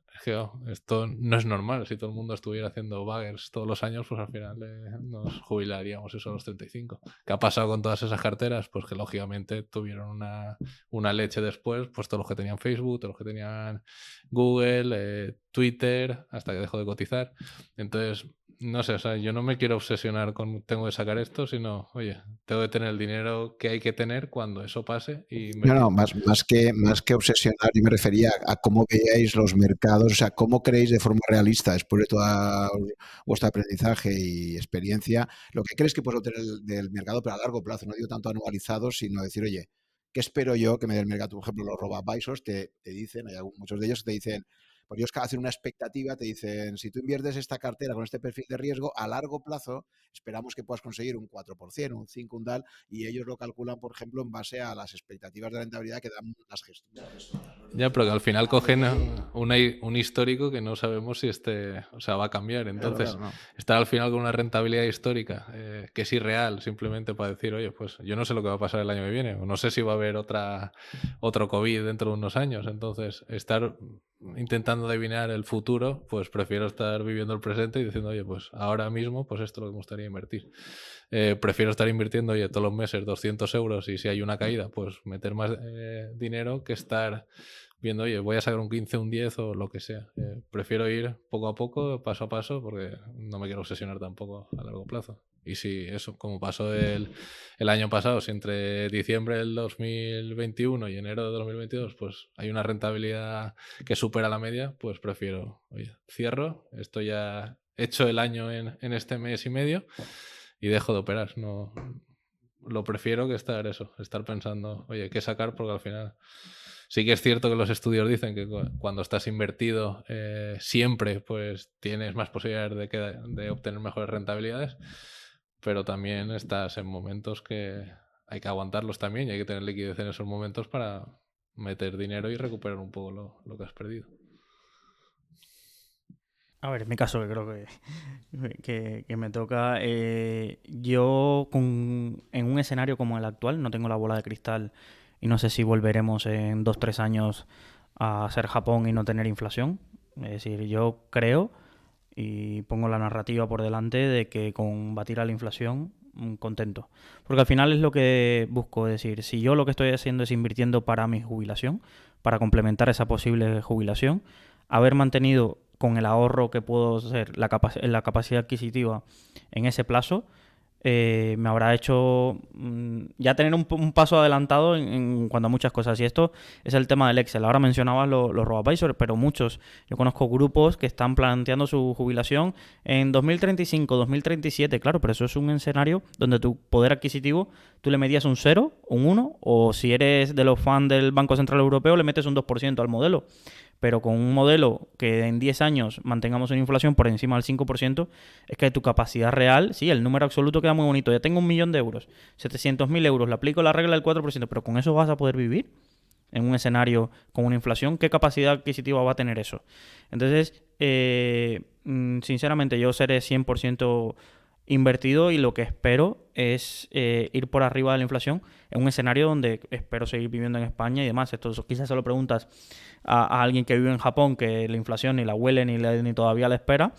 esto no es normal. Si todo el mundo estuviera haciendo baggers todos los años, pues al final eh, nos jubilaríamos eso a los 35. ¿Qué ha pasado con todas esas carteras? Pues que lógicamente tuvieron una, una leche después, pues todos los que tenían Facebook, todos los que tenían Google, eh, Twitter, hasta que dejó de cotizar. Entonces, no sé, o sea, yo no me quiero obsesionar con tengo que sacar esto, sino, oye, tengo que tener el dinero que hay que tener cuando eso pase. Y No, no, más, más, que, más que obsesionar, yo me refería a cómo veáis los mercados, o sea, cómo creéis de forma realista, después de todo vuestro aprendizaje y experiencia, lo que crees que puedes obtener del mercado, pero a largo plazo, no digo tanto anualizado, sino decir, oye, ¿qué espero yo que me dé el mercado? Por ejemplo, los robo-advisors te, dicen, hay muchos de ellos te dicen, pues ellos hacen una expectativa, te dicen, si tú inviertes esta cartera con este perfil de riesgo, a largo plazo esperamos que puedas conseguir un 4%, un 5%, un tal, y ellos lo calculan, por ejemplo, en base a las expectativas de rentabilidad que dan las gestoras. Ya, pero que al final cogen un histórico que no sabemos si este, o sea, va a cambiar. Entonces, estar al final con una rentabilidad histórica eh, que es irreal, simplemente para decir, oye, pues yo no sé lo que va a pasar el año que viene, o no sé si va a haber otra, otro COVID dentro de unos años. Entonces, estar intentando adivinar el futuro, pues prefiero estar viviendo el presente y diciendo, oye, pues ahora mismo, pues esto es lo que me gustaría invertir. Eh, prefiero estar invirtiendo, oye, todos los meses 200 euros y si hay una caída, pues meter más eh, dinero que estar viendo, oye, voy a sacar un 15, un 10 o lo que sea. Eh, prefiero ir poco a poco, paso a paso, porque no me quiero obsesionar tampoco a largo plazo. Y si eso, como pasó el, el año pasado, si entre diciembre del 2021 y enero de 2022, pues hay una rentabilidad que supera la media, pues prefiero, oye, cierro, esto ya hecho el año en, en este mes y medio y dejo de operar. No, lo prefiero que estar eso, estar pensando, oye, ¿qué sacar? Porque al final Sí que es cierto que los estudios dicen que cuando estás invertido eh, siempre pues tienes más posibilidades de, de obtener mejores rentabilidades, pero también estás en momentos que hay que aguantarlos también y hay que tener liquidez en esos momentos para meter dinero y recuperar un poco lo, que has perdido. A ver, en mi caso, que creo que, que, me toca. Eh, yo, con, en un escenario como el actual, no tengo la bola de cristal y no sé si volveremos en dos, tres años a ser Japón y no tener inflación. Es decir, yo creo y pongo la narrativa por delante de que con batir a la inflación, mm, contento. Porque al final es lo que busco, es decir, si yo lo que estoy haciendo es invirtiendo para mi jubilación, para complementar esa posible jubilación, haber mantenido con el ahorro que puedo ser la, la capacidad adquisitiva en ese plazo, eh, me habrá hecho mm, ya tener un, paso adelantado en, cuanto a muchas cosas. Y esto es el tema del Excel. Ahora mencionabas los robo pero muchos, yo conozco grupos que están planteando su jubilación en 2035, 2037. Claro, pero eso es un escenario donde tu poder adquisitivo tú le medías un 0, un 1, o si eres de los fans del Banco Central Europeo, le metes un 2% al modelo pero con un modelo que en 10 años mantengamos una inflación por encima del 5%, es que tu capacidad real, sí, el número absoluto queda muy bonito. Ya tengo un millón de euros, 700.000 euros, le aplico la regla del 4%, pero con eso vas a poder vivir en un escenario con una inflación. ¿Qué capacidad adquisitiva va a tener eso? Entonces, eh, mm, sinceramente, yo seré 100% invertido y lo que espero es eh, ir por arriba de la inflación en un escenario donde espero seguir viviendo en España y demás. Esto quizás se lo preguntas a, alguien que vive en Japón que la inflación ni la huele ni, ni todavía la espera.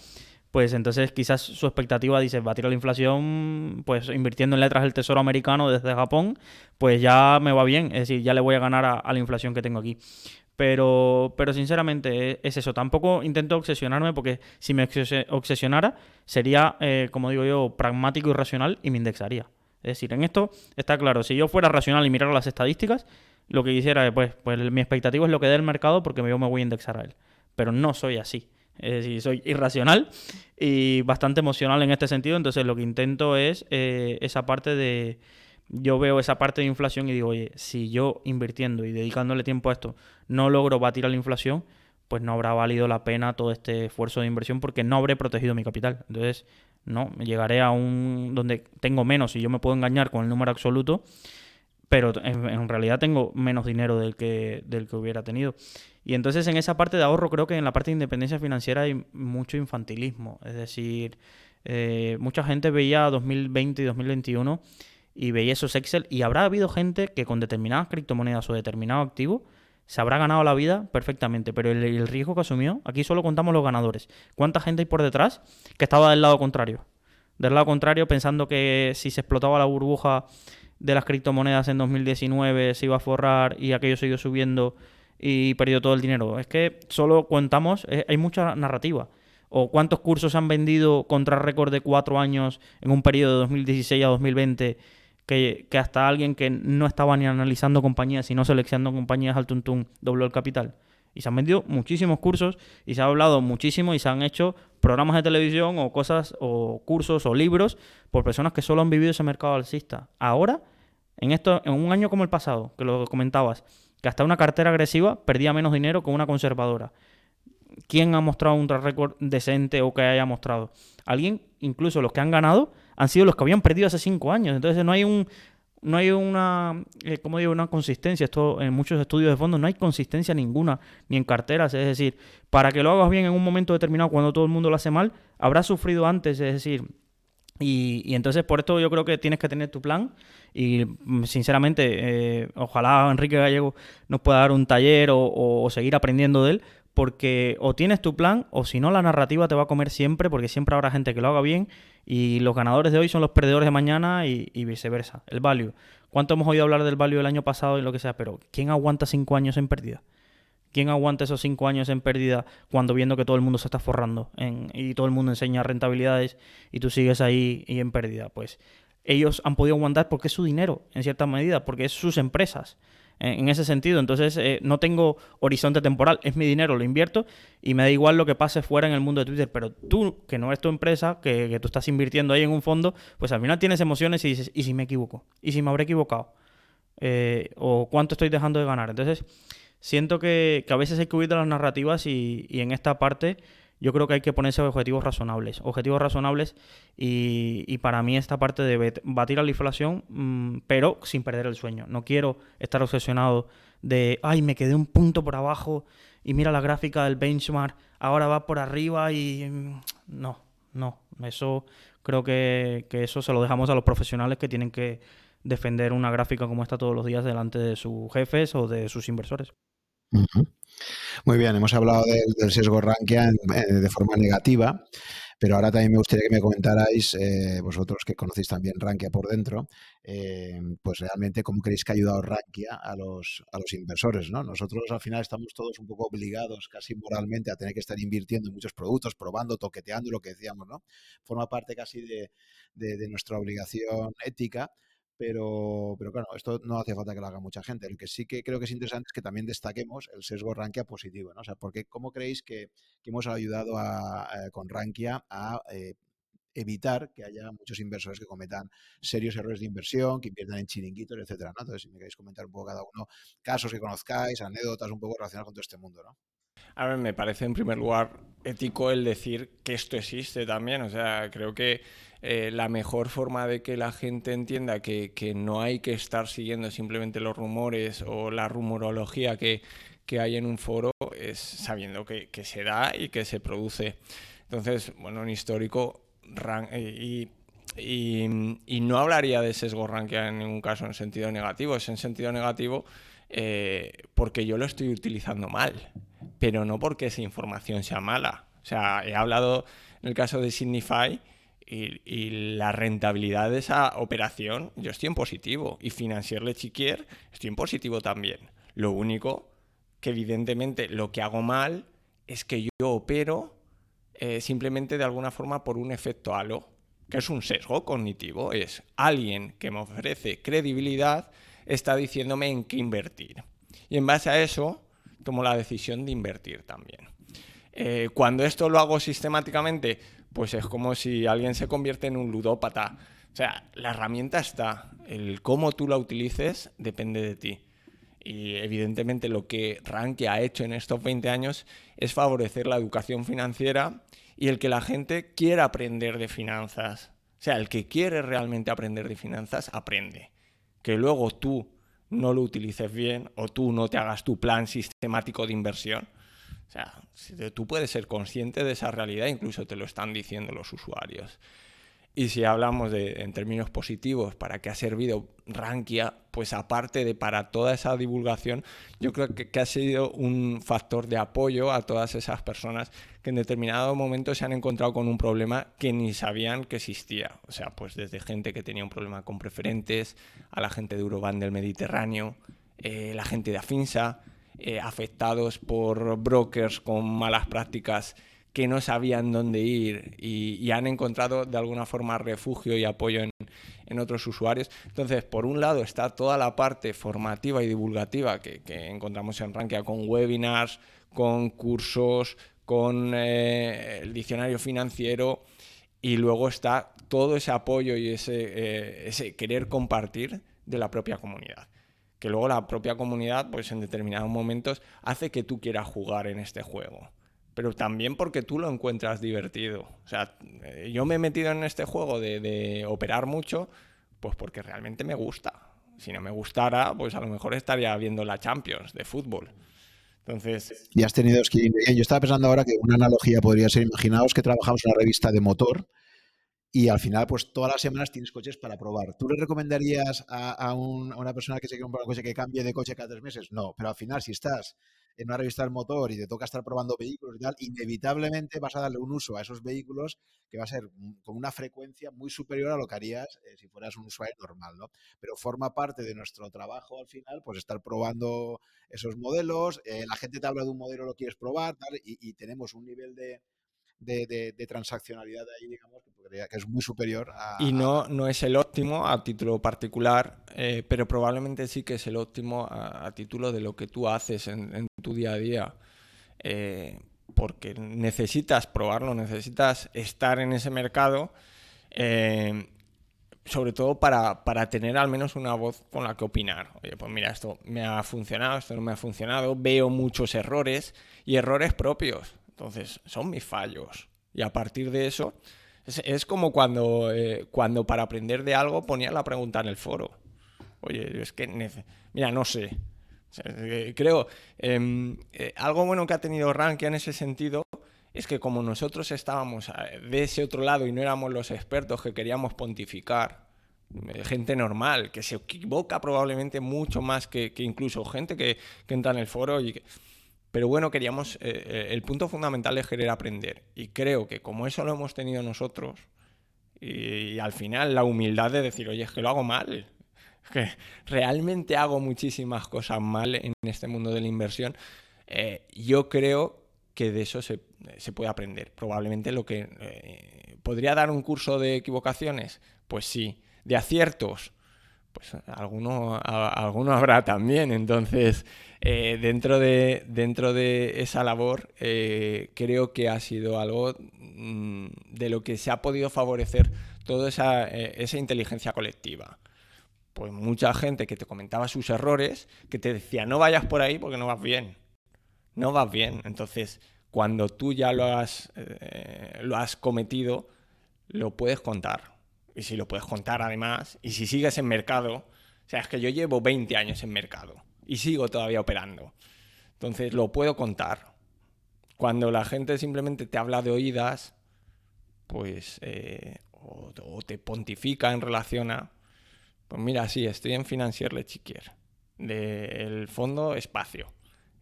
Pues entonces quizás su expectativa dice batir la inflación, pues invirtiendo en letras del Tesoro americano desde Japón, pues ya me va bien, es decir, ya le voy a ganar a la inflación que tengo aquí. Pero, pero sinceramente es eso. Tampoco intento obsesionarme porque si me obsesionara sería, eh, como digo yo, pragmático y racional y me indexaría. Es decir, en esto está claro, si yo fuera racional y mirara las estadísticas, lo que quisiera, pues, pues mi expectativa es lo que dé el mercado porque yo me voy a indexar a él. Pero no soy así. Es decir, soy irracional y bastante emocional en este sentido. Entonces lo que intento es eh, esa parte de yo veo esa parte de inflación y digo, oye, si yo invirtiendo y dedicándole tiempo a esto no logro batir a la inflación, pues no habrá valido la pena todo este esfuerzo de inversión porque no habré protegido mi capital. Entonces, no, llegaré a un donde tengo menos y yo me puedo engañar con el número absoluto, pero en, realidad tengo menos dinero del que, del que hubiera tenido. Y entonces en esa parte de ahorro creo que en la parte de independencia financiera hay mucho infantilismo. Es decir, eh, mucha gente veía 2020 y 2021 y veía esos Excel y habrá habido gente que con determinadas criptomonedas o determinado activo se habrá ganado la vida perfectamente, pero el, riesgo que asumió, aquí solo contamos los ganadores. ¿Cuánta gente hay por detrás que estaba del lado contrario? Del lado contrario, pensando que si se explotaba la burbuja de las criptomonedas en 2019 se iba a forrar y aquello siguió subiendo y perdió todo el dinero. Es que solo contamos, eh, hay mucha narrativa. O cuántos cursos han vendido contra récord de cuatro años en un periodo de 2016 a 2020 que, hasta alguien que no estaba ni analizando compañías, sino seleccionando compañías al tuntún, dobló el capital. Y se han vendido muchísimos cursos y se ha hablado muchísimo y se han hecho programas de televisión o cosas o cursos o libros por personas que solo han vivido ese mercado alcista. Ahora, en esto, en un año como el pasado, que lo comentabas, que hasta una cartera agresiva perdía menos dinero que una conservadora. ¿Quién ha mostrado un récord decente o que haya mostrado? Alguien, incluso los que han ganado, han sido los que habían perdido hace cinco años. Entonces no hay un no hay una, eh, como digo, una consistencia. Esto en muchos estudios de fondo no hay consistencia ninguna, ni en carteras. Es decir, para que lo hagas bien en un momento determinado, cuando todo el mundo lo hace mal, habrá sufrido antes. Es decir, y, entonces por esto yo creo que tienes que tener tu plan y mm, sinceramente eh, ojalá Enrique Gallego nos pueda dar un taller o, seguir aprendiendo de él porque o tienes tu plan o si no la narrativa te va a comer siempre porque siempre habrá gente que lo haga bien y los ganadores de hoy son los perdedores de mañana y, viceversa. El value. ¿Cuánto hemos oído hablar del value el año pasado y lo que sea? Pero ¿quién aguanta cinco años en pérdida? ¿Quién aguanta esos cinco años en pérdida cuando viendo que todo el mundo se está forrando y todo el mundo enseña rentabilidades y tú sigues ahí y en pérdida? Pues ellos han podido aguantar porque es su dinero, en cierta medida, porque es sus empresas en ese sentido. Entonces, eh, no tengo horizonte temporal, es mi dinero, lo invierto y me da igual lo que pase fuera en el mundo de Twitter. Pero tú, que no es tu empresa, que, tú estás invirtiendo ahí en un fondo, pues al final tienes emociones y dices, ¿y si me equivoco? ¿Y si me habré equivocado? Eh, ¿O cuánto estoy dejando de ganar? Entonces, siento que, a veces hay que huir de las narrativas y, y en esta parte yo creo que hay que ponerse objetivos razonables. Objetivos razonables y, para mí esta parte de batir a la inflación, mm, pero sin perder el sueño. No quiero estar obsesionado de, ay, me quedé un punto por abajo y mira la gráfica del benchmark, ahora va por arriba y... Mm, no, no. Eso creo que, eso se lo dejamos a los profesionales que tienen que defender una gráfica como esta todos los días delante de sus jefes o de sus inversores. Muy bien, hemos hablado del, sesgo Rankia de forma negativa, pero ahora también me gustaría que me comentarais, eh, vosotros que conocéis también Rankia por dentro, eh, pues realmente cómo creéis que ha ayudado Rankia a los, a los inversores. ¿no? Nosotros al final estamos todos un poco obligados, casi moralmente, a tener que estar invirtiendo en muchos productos, probando, toqueteando lo que decíamos. ¿no? Forma parte casi de, de nuestra obligación ética pero, pero claro, esto no hace falta que lo haga mucha gente. Lo que sí que creo que es interesante es que también destaquemos el sesgo Rankia positivo, ¿no? O sea, porque ¿cómo creéis que, hemos ayudado con Rankia a eh, evitar que haya muchos inversores que cometan serios errores de inversión, que inviertan en chiringuitos, etcétera. Entonces, si me queréis comentar un poco cada uno, casos que conozcáis, anécdotas un poco relacionadas con todo este mundo, ¿no? A ver, me parece en primer lugar ético el decir que esto existe también. O sea, creo que eh, la mejor forma de que la gente entienda que, no hay que estar siguiendo simplemente los rumores o la rumorología que, hay en un foro es sabiendo que, se da y que se produce. Entonces, bueno, en histórico, eh, y, no hablaría de sesgo rankia en ningún caso en sentido negativo, es en sentido negativo eh, porque yo lo estoy utilizando mal, pero no porque esa información sea mala. O sea, he hablado en el caso de Signify y, la rentabilidad de esa operación, yo estoy en positivo. Y Financier Chiquier, estoy en positivo también. Lo único que evidentemente lo que hago mal es que yo opero eh, simplemente de alguna forma por un efecto halo, que es un sesgo cognitivo. Es alguien que me ofrece credibilidad está diciéndome en qué invertir. Y en base a eso tomo la decisión de invertir también. Eh, cuando esto lo hago sistemáticamente, pues es como si alguien se convierte en un ludópata. O sea, la herramienta está, el cómo tú la utilices depende de ti. Y evidentemente lo que Ranky ha hecho en estos 20 años es favorecer la educación financiera y el que la gente quiera aprender de finanzas. O sea, el que quiere realmente aprender de finanzas, aprende. Que luego tú no lo utilices bien o tú no te hagas tu plan sistemático de inversión, o sea, tú puedes ser consciente de esa realidad, incluso te lo están diciendo los usuarios. Y si hablamos de, en términos positivos, ¿para qué ha servido Rankia? Pues aparte de para toda esa divulgación, yo creo que, ha sido un factor de apoyo a todas esas personas que en determinado momento se han encontrado con un problema que ni sabían que existía. O sea, pues desde gente que tenía un problema con preferentes, a la gente de Euroban del Mediterráneo, eh, la gente de Afinsa, eh, afectados por brokers con malas prácticas que no sabían dónde ir y, han encontrado de alguna forma refugio y apoyo en, otros usuarios. Entonces, por un lado está toda la parte formativa y divulgativa que, encontramos en Rankia con webinars, con cursos, con eh, el diccionario financiero y luego está todo ese apoyo y ese, eh, ese querer compartir de la propia comunidad que luego la propia comunidad, pues en determinados momentos, hace que tú quieras jugar en este juego. Pero también porque tú lo encuentras divertido. O sea, eh, yo me he metido en este juego de, operar mucho, pues porque realmente me gusta. Si no me gustara, pues a lo mejor estaría viendo la Champions de fútbol. Entonces. Y has tenido que. Yo estaba pensando ahora que una analogía podría ser: imaginaos que trabajamos en una revista de motor y al final, pues todas las semanas tienes coches para probar. ¿Tú le recomendarías a, una persona que se quiere comprar un coche que cambie de coche cada tres meses? No, pero al final, si estás en una revista del motor y te toca estar probando vehículos y tal, inevitablemente vas a darle un uso a esos vehículos que va a ser con una frecuencia muy superior a lo que harías eh, si fueras un usuario normal, ¿no? Pero forma parte de nuestro trabajo al final, pues estar probando esos modelos, eh, la gente te habla de un modelo, lo quieres probar, tal, y tenemos un nivel de, de, transaccionalidad ahí, digamos, que, es muy superior a... Y no, no es el óptimo a título particular, eh, pero probablemente sí que es el óptimo a, título de lo que tú haces en, tu día a día. Eh, porque necesitas probarlo, necesitas estar en ese mercado, eh, sobre todo para, para, tener al menos una voz con la que opinar. Oye, pues mira, esto me ha funcionado, esto no me ha funcionado, veo muchos errores y errores propios. Entonces, son mis fallos. Y a partir de eso, es, como cuando, eh, cuando para aprender de algo ponía la pregunta en el foro. Oye, es que, mira, no sé. Eh, creo, em, eh, algo bueno que ha tenido Rankia en ese sentido es que como nosotros estábamos de ese otro lado y no éramos los expertos que queríamos pontificar, gente normal, que se equivoca probablemente mucho más que, incluso gente que, que, entra en el foro y que, pero bueno, queríamos, eh, eh, el punto fundamental es querer aprender. Y creo que como eso lo hemos tenido nosotros, y, al final la humildad de decir, oye, es que lo hago mal, es que realmente hago muchísimas cosas mal en este mundo de la inversión, eh, yo creo que de eso se, puede aprender. Probablemente lo que... ¿Podría dar un curso de equivocaciones? Pues sí. ¿De aciertos? Pues alguno, alguno habrá también. Entonces, eh, dentro, de, dentro de esa labor, eh, creo que ha sido algo mm, de lo que se ha podido favorecer toda esa, eh, esa inteligencia colectiva. Pues mucha gente que te comentaba sus errores, que te decía, no vayas por ahí porque no vas bien. No vas bien. Entonces, cuando tú ya lo has, lo has cometido, lo puedes contar y si lo puedes contar además, y si sigues en mercado, o sea, es que yo llevo 20 años en mercado y sigo todavía operando. Entonces lo puedo contar. Cuando la gente simplemente te habla de oídas, pues, eh, o, te pontifica en relación a, pues mira, sí, estoy en Financier Lechiquier, del fondo Espacio,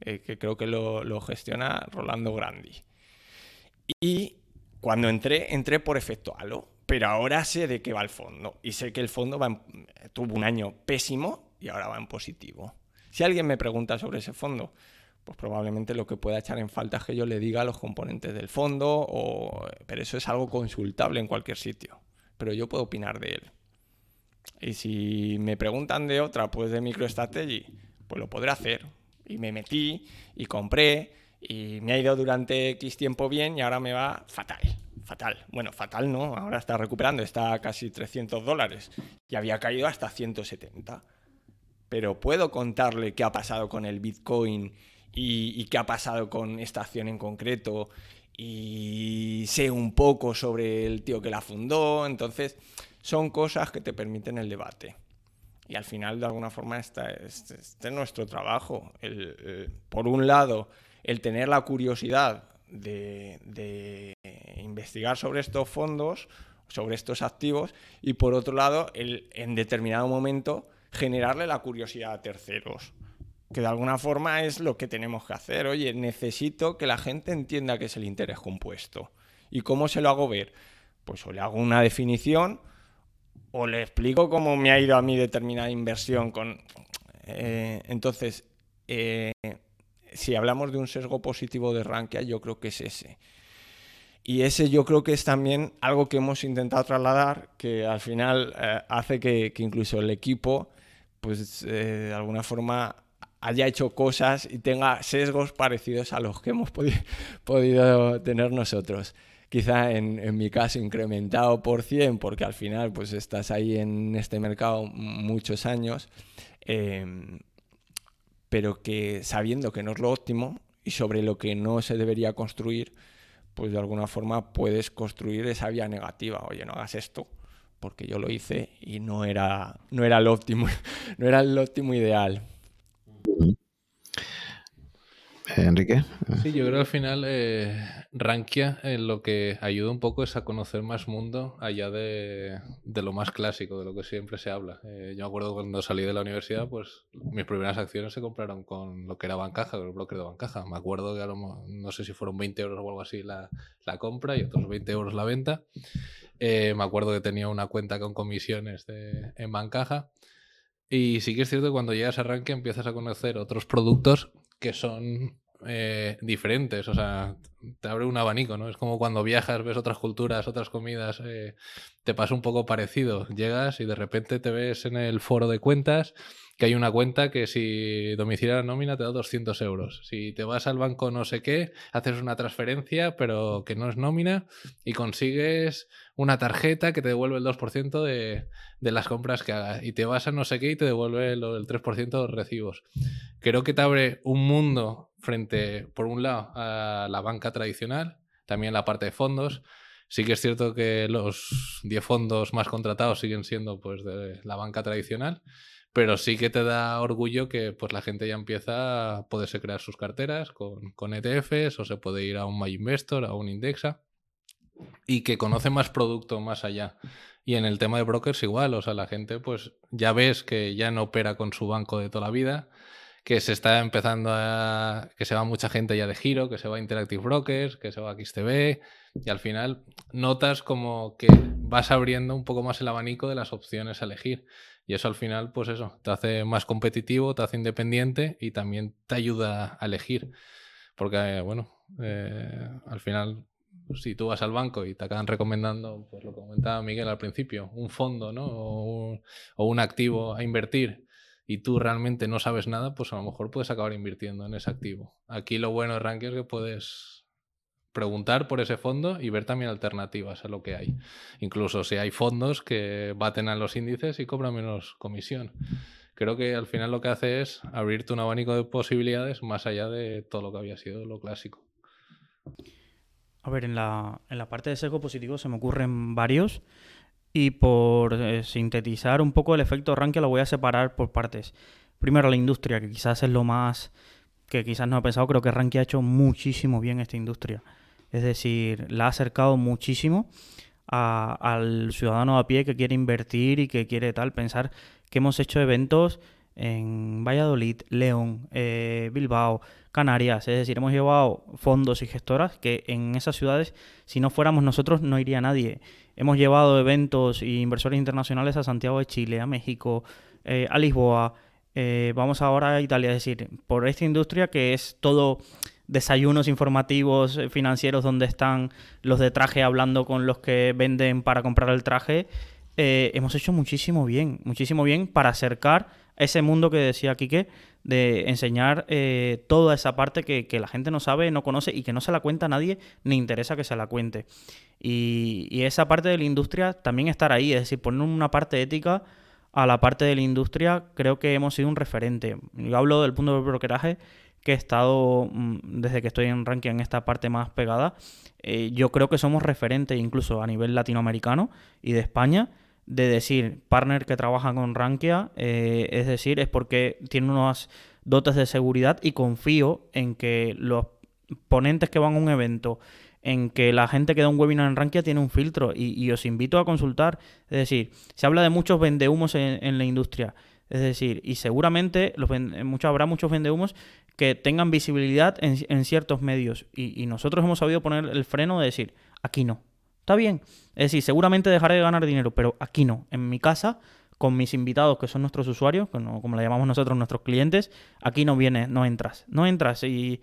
eh, que creo que lo, lo gestiona Rolando Grandi. Y cuando entré, entré por efecto halo pero ahora sé de qué va el fondo y sé que el fondo tuvo un año pésimo y ahora va en positivo. Si alguien me pregunta sobre ese fondo, pues probablemente lo que pueda echar en falta es que yo le diga los componentes del fondo, o, pero eso es algo consultable en cualquier sitio. Pero yo puedo opinar de él. Y si me preguntan de otra, pues de MicroStrategy, pues lo podré hacer. Y me metí y compré y me ha ido durante X tiempo bien y ahora me va fatal fatal. Bueno, fatal no, ahora está recuperando, está a casi 300 dólares y había caído hasta 170. Pero puedo contarle qué ha pasado con el Bitcoin y, qué ha pasado con esta acción en concreto y sé un poco sobre el tío que la fundó. Entonces, son cosas que te permiten el debate. Y al final, de alguna forma, este, es nuestro trabajo. por un lado, el tener la curiosidad de, investigar sobre estos fondos, sobre estos activos, y por otro lado, el, en determinado momento, generarle la curiosidad a terceros. Que de alguna forma es lo que tenemos que hacer. Oye, necesito que la gente entienda qué es el interés compuesto. ¿Y cómo se lo hago ver? Pues o le hago una definición o le explico cómo me ha ido a mí determinada inversión con... Eh, entonces, eh, si hablamos de un sesgo positivo de Rankia, yo creo que es ese. Y ese yo creo que es también algo que hemos intentado trasladar, que al final eh, hace que, incluso el equipo, pues eh, de alguna forma haya hecho cosas y tenga sesgos parecidos a los que hemos podido tener nosotros. Quizá en, mi caso incrementado por 100, porque al final pues estás ahí en este mercado muchos años. Eh, pero que sabiendo que no es lo óptimo y sobre lo que no se debería construir, pues de alguna forma puedes construir esa vía negativa. Oye, no hagas esto, porque yo lo hice y no era, no era el óptimo, no era el óptimo ideal. Enrique. Sí, yo creo que al final eh, Rankia en lo que ayuda un poco es a conocer más mundo allá de, lo más clásico, de lo que siempre se habla. Eh, yo me acuerdo cuando salí de la universidad, pues mis primeras acciones se compraron con lo que era Bancaja, con el bloque de Bancaja. Me acuerdo que no sé si fueron 20 euros o algo así la, la compra y otros 20 euros la venta. Eh, me acuerdo que tenía una cuenta con comisiones de, en Bancaja. Y sí que es cierto que cuando llegas a Rankia empiezas a conocer otros productos que son eh, diferentes, o sea, te abre un abanico, ¿no? Es como cuando viajas, ves otras culturas, otras comidas, eh, te pasa un poco parecido. Llegas y de repente te ves en el foro de cuentas que hay una cuenta que si domicilia la nómina te da 200 euros. Si te vas al banco no sé qué, haces una transferencia, pero que no es nómina, y consigues una tarjeta que te devuelve el 2% de, de, las compras que hagas. Y te vas a no sé qué y te devuelve el, el 3% de los recibos. Creo que te abre un mundo frente, por un lado, a la banca tradicional, también la parte de fondos. Sí que es cierto que los 10 fondos más contratados siguen siendo pues de la banca tradicional, pero sí que te da orgullo que pues la gente ya empieza a poderse crear sus carteras con, con ETFs o se puede ir a un MyInvestor, a un Indexa y que conoce más producto más allá. Y en el tema de brokers igual, o sea, la gente pues ya ves que ya no opera con su banco de toda la vida, que se está empezando a... que se va mucha gente ya de giro, que se va a Interactive Brokers, que se va a XTB, y al final notas como que vas abriendo un poco más el abanico de las opciones a elegir. Y eso al final, pues eso, te hace más competitivo, te hace independiente y también te ayuda a elegir. Porque, bueno, eh, al final, si tú vas al banco y te acaban recomendando, pues lo comentaba Miguel al principio, un fondo, ¿no? O un, o un activo a invertir y tú realmente no sabes nada, pues a lo mejor puedes acabar invirtiendo en ese activo. Aquí lo bueno de Ranking es que puedes preguntar por ese fondo y ver también alternativas a lo que hay. Incluso si hay fondos que baten a los índices y cobran menos comisión. Creo que al final lo que hace es abrirte un abanico de posibilidades más allá de todo lo que había sido lo clásico. A ver, en la, en la parte de sesgo positivo se me ocurren varios y por eh, sintetizar un poco el efecto ranking lo voy a separar por partes. Primero la industria, que quizás es lo más que quizás no he pensado, creo que Ranky ha hecho muchísimo bien esta industria. Es decir, la ha acercado muchísimo al ciudadano a pie que quiere invertir y que quiere tal. Pensar que hemos hecho eventos en Valladolid, León, eh, Bilbao, Canarias. Es decir, hemos llevado fondos y gestoras que en esas ciudades, si no fuéramos nosotros, no iría nadie. Hemos llevado eventos e inversores internacionales a Santiago de Chile, a México, eh, a Lisboa. Eh, vamos ahora a Italia. Es decir, por esta industria que es todo desayunos informativos eh, financieros donde están los de traje hablando con los que venden para comprar el traje, eh, hemos hecho muchísimo bien, muchísimo bien para acercar ese mundo que decía Quique, de enseñar toda esa parte que, la gente no sabe, no conoce y que no se la cuenta a nadie, ni interesa que se la cuente. Y, y esa parte de la industria también estar ahí, es decir, poner una parte ética a la parte de la industria, creo que hemos sido un referente. Yo hablo del punto de brokeraje que he estado, mm, desde que estoy en ranking en esta parte más pegada, eh, yo creo que somos referentes incluso a nivel latinoamericano y de España de decir partner que trabaja con Rankia, eh, es decir, es porque tiene unas dotes de seguridad y confío en que los ponentes que van a un evento, en que la gente que da un webinar en Rankia tiene un filtro y, os invito a consultar. Es decir, se habla de muchos vendehumos en, en la industria. Es decir, y seguramente los mucho, habrá muchos vendehumos que tengan visibilidad en, ciertos medios. Y, nosotros hemos sabido poner el freno de decir, aquí no. Está bien. Es decir, seguramente dejaré de ganar dinero, pero aquí no. En mi casa, con mis invitados, que son nuestros usuarios, como le llamamos nosotros nuestros clientes, aquí no vienes, no entras. No entras. Y,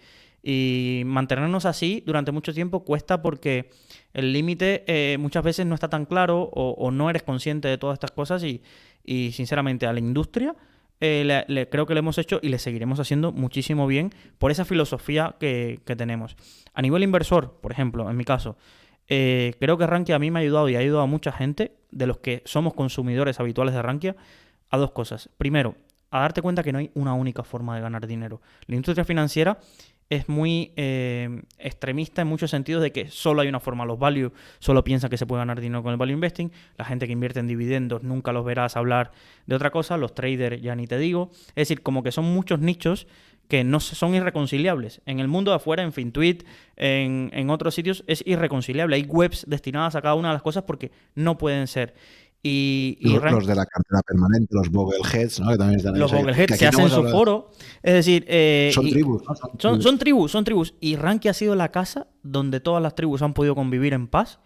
mantenernos así durante mucho tiempo cuesta porque el límite eh, muchas veces no está tan claro o, no eres consciente de todas estas cosas y, y sinceramente a la industria eh, le, creo que lo hemos hecho y le seguiremos haciendo muchísimo bien por esa filosofía que, tenemos. A nivel inversor, por ejemplo, en mi caso, eh, creo que Rankia a mí me ha ayudado y ha ayudado a mucha gente de los que somos consumidores habituales de Rankia a dos cosas. Primero, a darte cuenta que no hay una única forma de ganar dinero. La industria financiera es muy eh, extremista en muchos sentidos de que solo hay una forma. Los value solo piensan que se puede ganar dinero con el value investing. La gente que invierte en dividendos nunca los verás hablar de otra cosa. Los traders ya ni te digo. Es decir, como que son muchos nichos que no son irreconciliables. En el mundo de afuera, en FinTweet, en, en otros sitios, es irreconciliable. Hay webs destinadas a cada una de las cosas porque no pueden ser. Y, los, de la cartera permanente, los Bogleheads, ¿no? Que también están Los Bogleheads se hacen su foro. Es decir, eh, son, tribus, son, son, tribus, son tribus. Y Ranky ha sido la casa donde todas las tribus han podido convivir en paz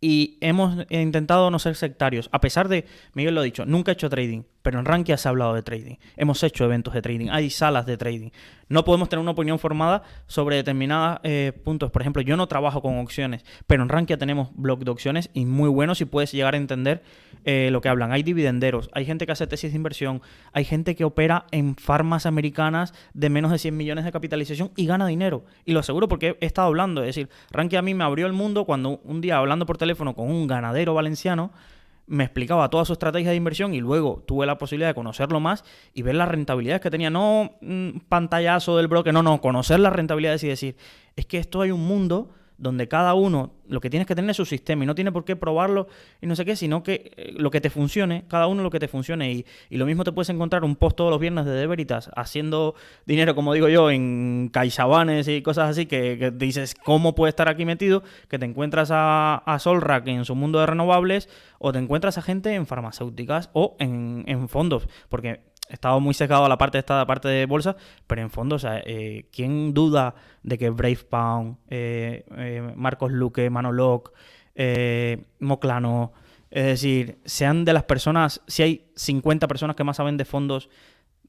y hemos intentado no ser sectarios. A pesar de, Miguel lo ha dicho, nunca he hecho trading, pero en Rankia se ha hablado de trading. Hemos hecho eventos de trading, hay salas de trading. No podemos tener una opinión formada sobre determinados eh, puntos. Por ejemplo, yo no trabajo con opciones, pero en Rankia tenemos blog de opciones y muy buenos y puedes llegar a entender eh, lo que hablan. Hay dividenderos, hay gente que hace tesis de inversión, hay gente que opera en farmas americanas de menos de 100 millones de capitalización y gana dinero. Y lo aseguro porque he estado hablando. Es decir, Rankia a mí me abrió el mundo cuando un día hablando por teléfono con un ganadero valenciano, me explicaba toda su estrategia de inversión y luego tuve la posibilidad de conocerlo más y ver las rentabilidades que tenía. No un pantallazo del broker, no, no, conocer las rentabilidades y decir, es que esto hay un mundo donde cada uno lo que tienes que tener es su sistema y no tiene por qué probarlo y no sé qué, sino que eh, lo que te funcione, cada uno lo que te funcione. Y, y, lo mismo te puedes encontrar un post todos los viernes de Veritas haciendo dinero, como digo yo, en caixabanes y cosas así, que, dices cómo puede estar aquí metido, que te encuentras a, a Solrak en su mundo de renovables o te encuentras a gente en farmacéuticas o en, en fondos, porque estado muy secado a la parte de esta parte de bolsa, pero en fondo, o sea, eh, ¿quién duda de que Brave Pound, eh, eh, Marcos Luque, Manoloc, Moclano, es decir, sean de las personas, si hay 50 personas que más saben de fondos,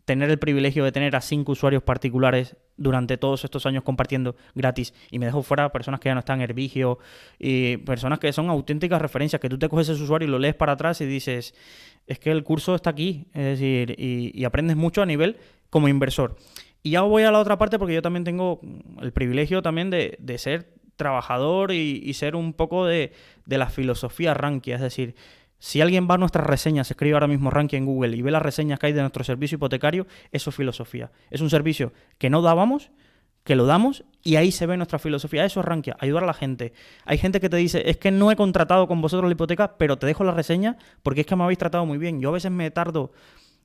tener el privilegio de tener a cinco usuarios particulares durante todos estos años compartiendo gratis. Y me dejo fuera personas que ya no están en Herbigio y personas que son auténticas referencias, que tú te coges ese usuario y lo lees para atrás y dices, es que el curso está aquí, es decir, y, aprendes mucho a nivel como inversor. Y ya voy a la otra parte porque yo también tengo el privilegio también de, ser trabajador y, ser un poco de, de la filosofía Rankia, es decir, si alguien va a nuestras reseñas, escribe ahora mismo Rankia en Google y ve las reseñas que hay de nuestro servicio hipotecario, eso es filosofía. Es un servicio que no dábamos, que lo damos y ahí se ve nuestra filosofía. Eso es Rankia, ayudar a la gente. Hay gente que te dice, es que no he contratado con vosotros la hipoteca, pero te dejo la reseña porque es que me habéis tratado muy bien. Yo a veces me tardo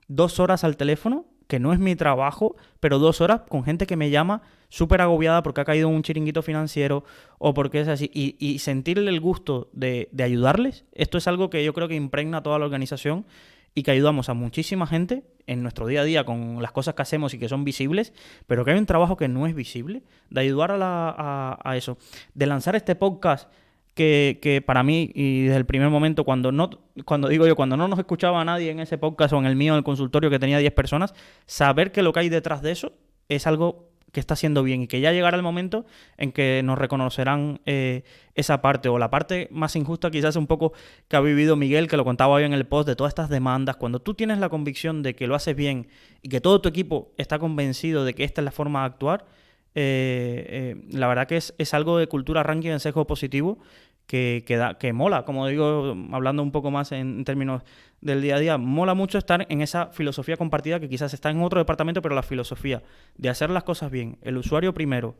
dos horas al teléfono, que no es mi trabajo, pero dos horas con gente que me llama súper agobiada porque ha caído un chiringuito financiero o porque es así. Y, sentirle el gusto de, ayudarles, esto es algo que yo creo que impregna a toda la organización y que ayudamos a muchísima gente en nuestro día a día con las cosas que hacemos y que son visibles, pero que hay un trabajo que no es visible, de ayudar a, la, a, eso, de lanzar este podcast que, que, para mí, y desde el primer momento, cuando no, cuando digo yo, cuando no nos escuchaba nadie en ese podcast o en el mío, en el consultorio que tenía 10 personas, saber que lo que hay detrás de eso es algo que está haciendo bien y que ya llegará el momento en que nos reconocerán eh, esa parte o la parte más injusta quizás un poco que ha vivido Miguel, que lo contaba hoy en el post, de todas estas demandas. Cuando tú tienes la convicción de que lo haces bien y que todo tu equipo está convencido de que esta es la forma de actuar, eh, eh, la verdad que es, algo de cultura ranking en sesgo positivo que, que mola, como digo, hablando un poco más en, términos del día a día, mola mucho estar en esa filosofía compartida que quizás está en otro departamento, pero la filosofía de hacer las cosas bien, el usuario primero,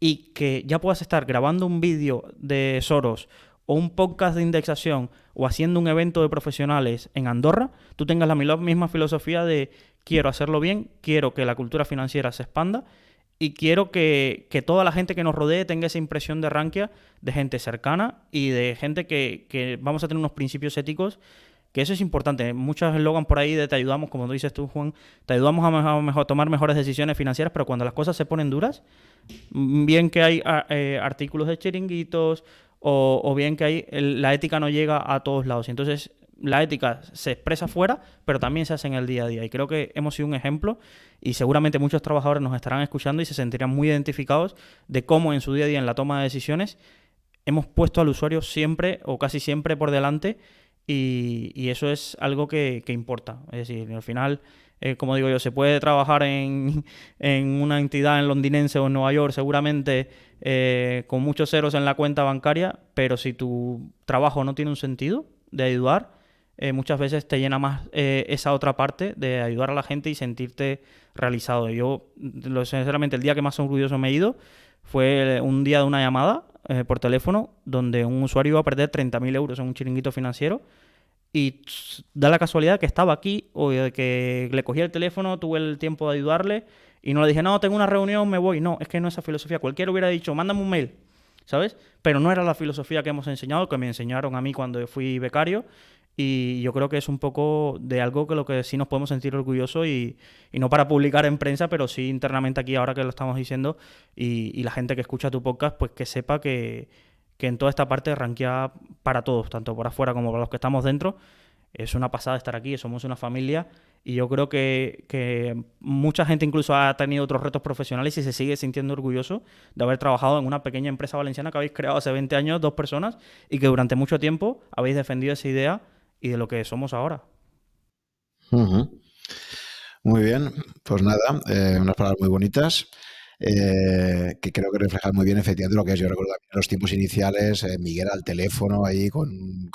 y que ya puedas estar grabando un vídeo de Soros o un podcast de indexación o haciendo un evento de profesionales en Andorra, tú tengas la misma filosofía de quiero hacerlo bien, quiero que la cultura financiera se expanda y quiero que, toda la gente que nos rodee tenga esa impresión de Rankia, de gente cercana y de gente que, vamos a tener unos principios éticos, que eso es importante. Muchos eslogan por ahí de te ayudamos, como dices tú, Juan, te ayudamos a, tomar mejores decisiones financieras, pero cuando las cosas se ponen duras, bien que hay eh, artículos de chiringuitos o, o, bien que hay la ética no llega a todos lados. Entonces, la ética se expresa fuera, pero también se hace en el día a día. Y creo que hemos sido un ejemplo y seguramente muchos trabajadores nos estarán escuchando y se sentirían muy identificados de cómo en su día a día en la toma de decisiones hemos puesto al usuario siempre o casi siempre por delante y, eso es algo que, importa. Es decir, al final, eh, como digo yo, se puede trabajar en, una entidad en londinense o en Nueva York seguramente eh, con muchos ceros en la cuenta bancaria, pero si tu trabajo no tiene un sentido de ayudar, eh, muchas veces te llena más eh, esa otra parte de ayudar a la gente y sentirte realizado. Yo, sinceramente, el día que más orgulloso me he ido fue un día de una llamada eh, por teléfono donde un usuario iba a perder 30.000 euros en un chiringuito financiero y da la casualidad que estaba aquí o que le cogí el teléfono, tuve el tiempo de ayudarle y no le dije, no, tengo una reunión, me voy. No, es que no es esa filosofía. Cualquiera hubiera dicho, mándame un mail, ¿sabes? Pero no era la filosofía que hemos enseñado, que me enseñaron a mí cuando fui becario. Y yo creo que es un poco de algo que lo que sí nos podemos sentir orgullosos y, no para publicar en prensa, pero sí internamente aquí ahora que lo estamos diciendo y, y la gente que escucha tu podcast, pues que sepa que, que en toda esta parte ranquea para todos, tanto por afuera como para los que estamos dentro. Es una pasada estar aquí, somos una familia y yo creo que, que, mucha gente incluso ha tenido otros retos profesionales y se sigue sintiendo orgulloso de haber trabajado en una pequeña empresa valenciana que habéis creado hace 20 años, dos personas, y que durante mucho tiempo habéis defendido esa idea y de lo que somos ahora. Muy bien, pues nada, eh, unas palabras muy bonitas. Eh, que creo que refleja muy bien efectivamente lo que es. Yo recuerdo en los tiempos iniciales, eh, Miguel al teléfono ahí con,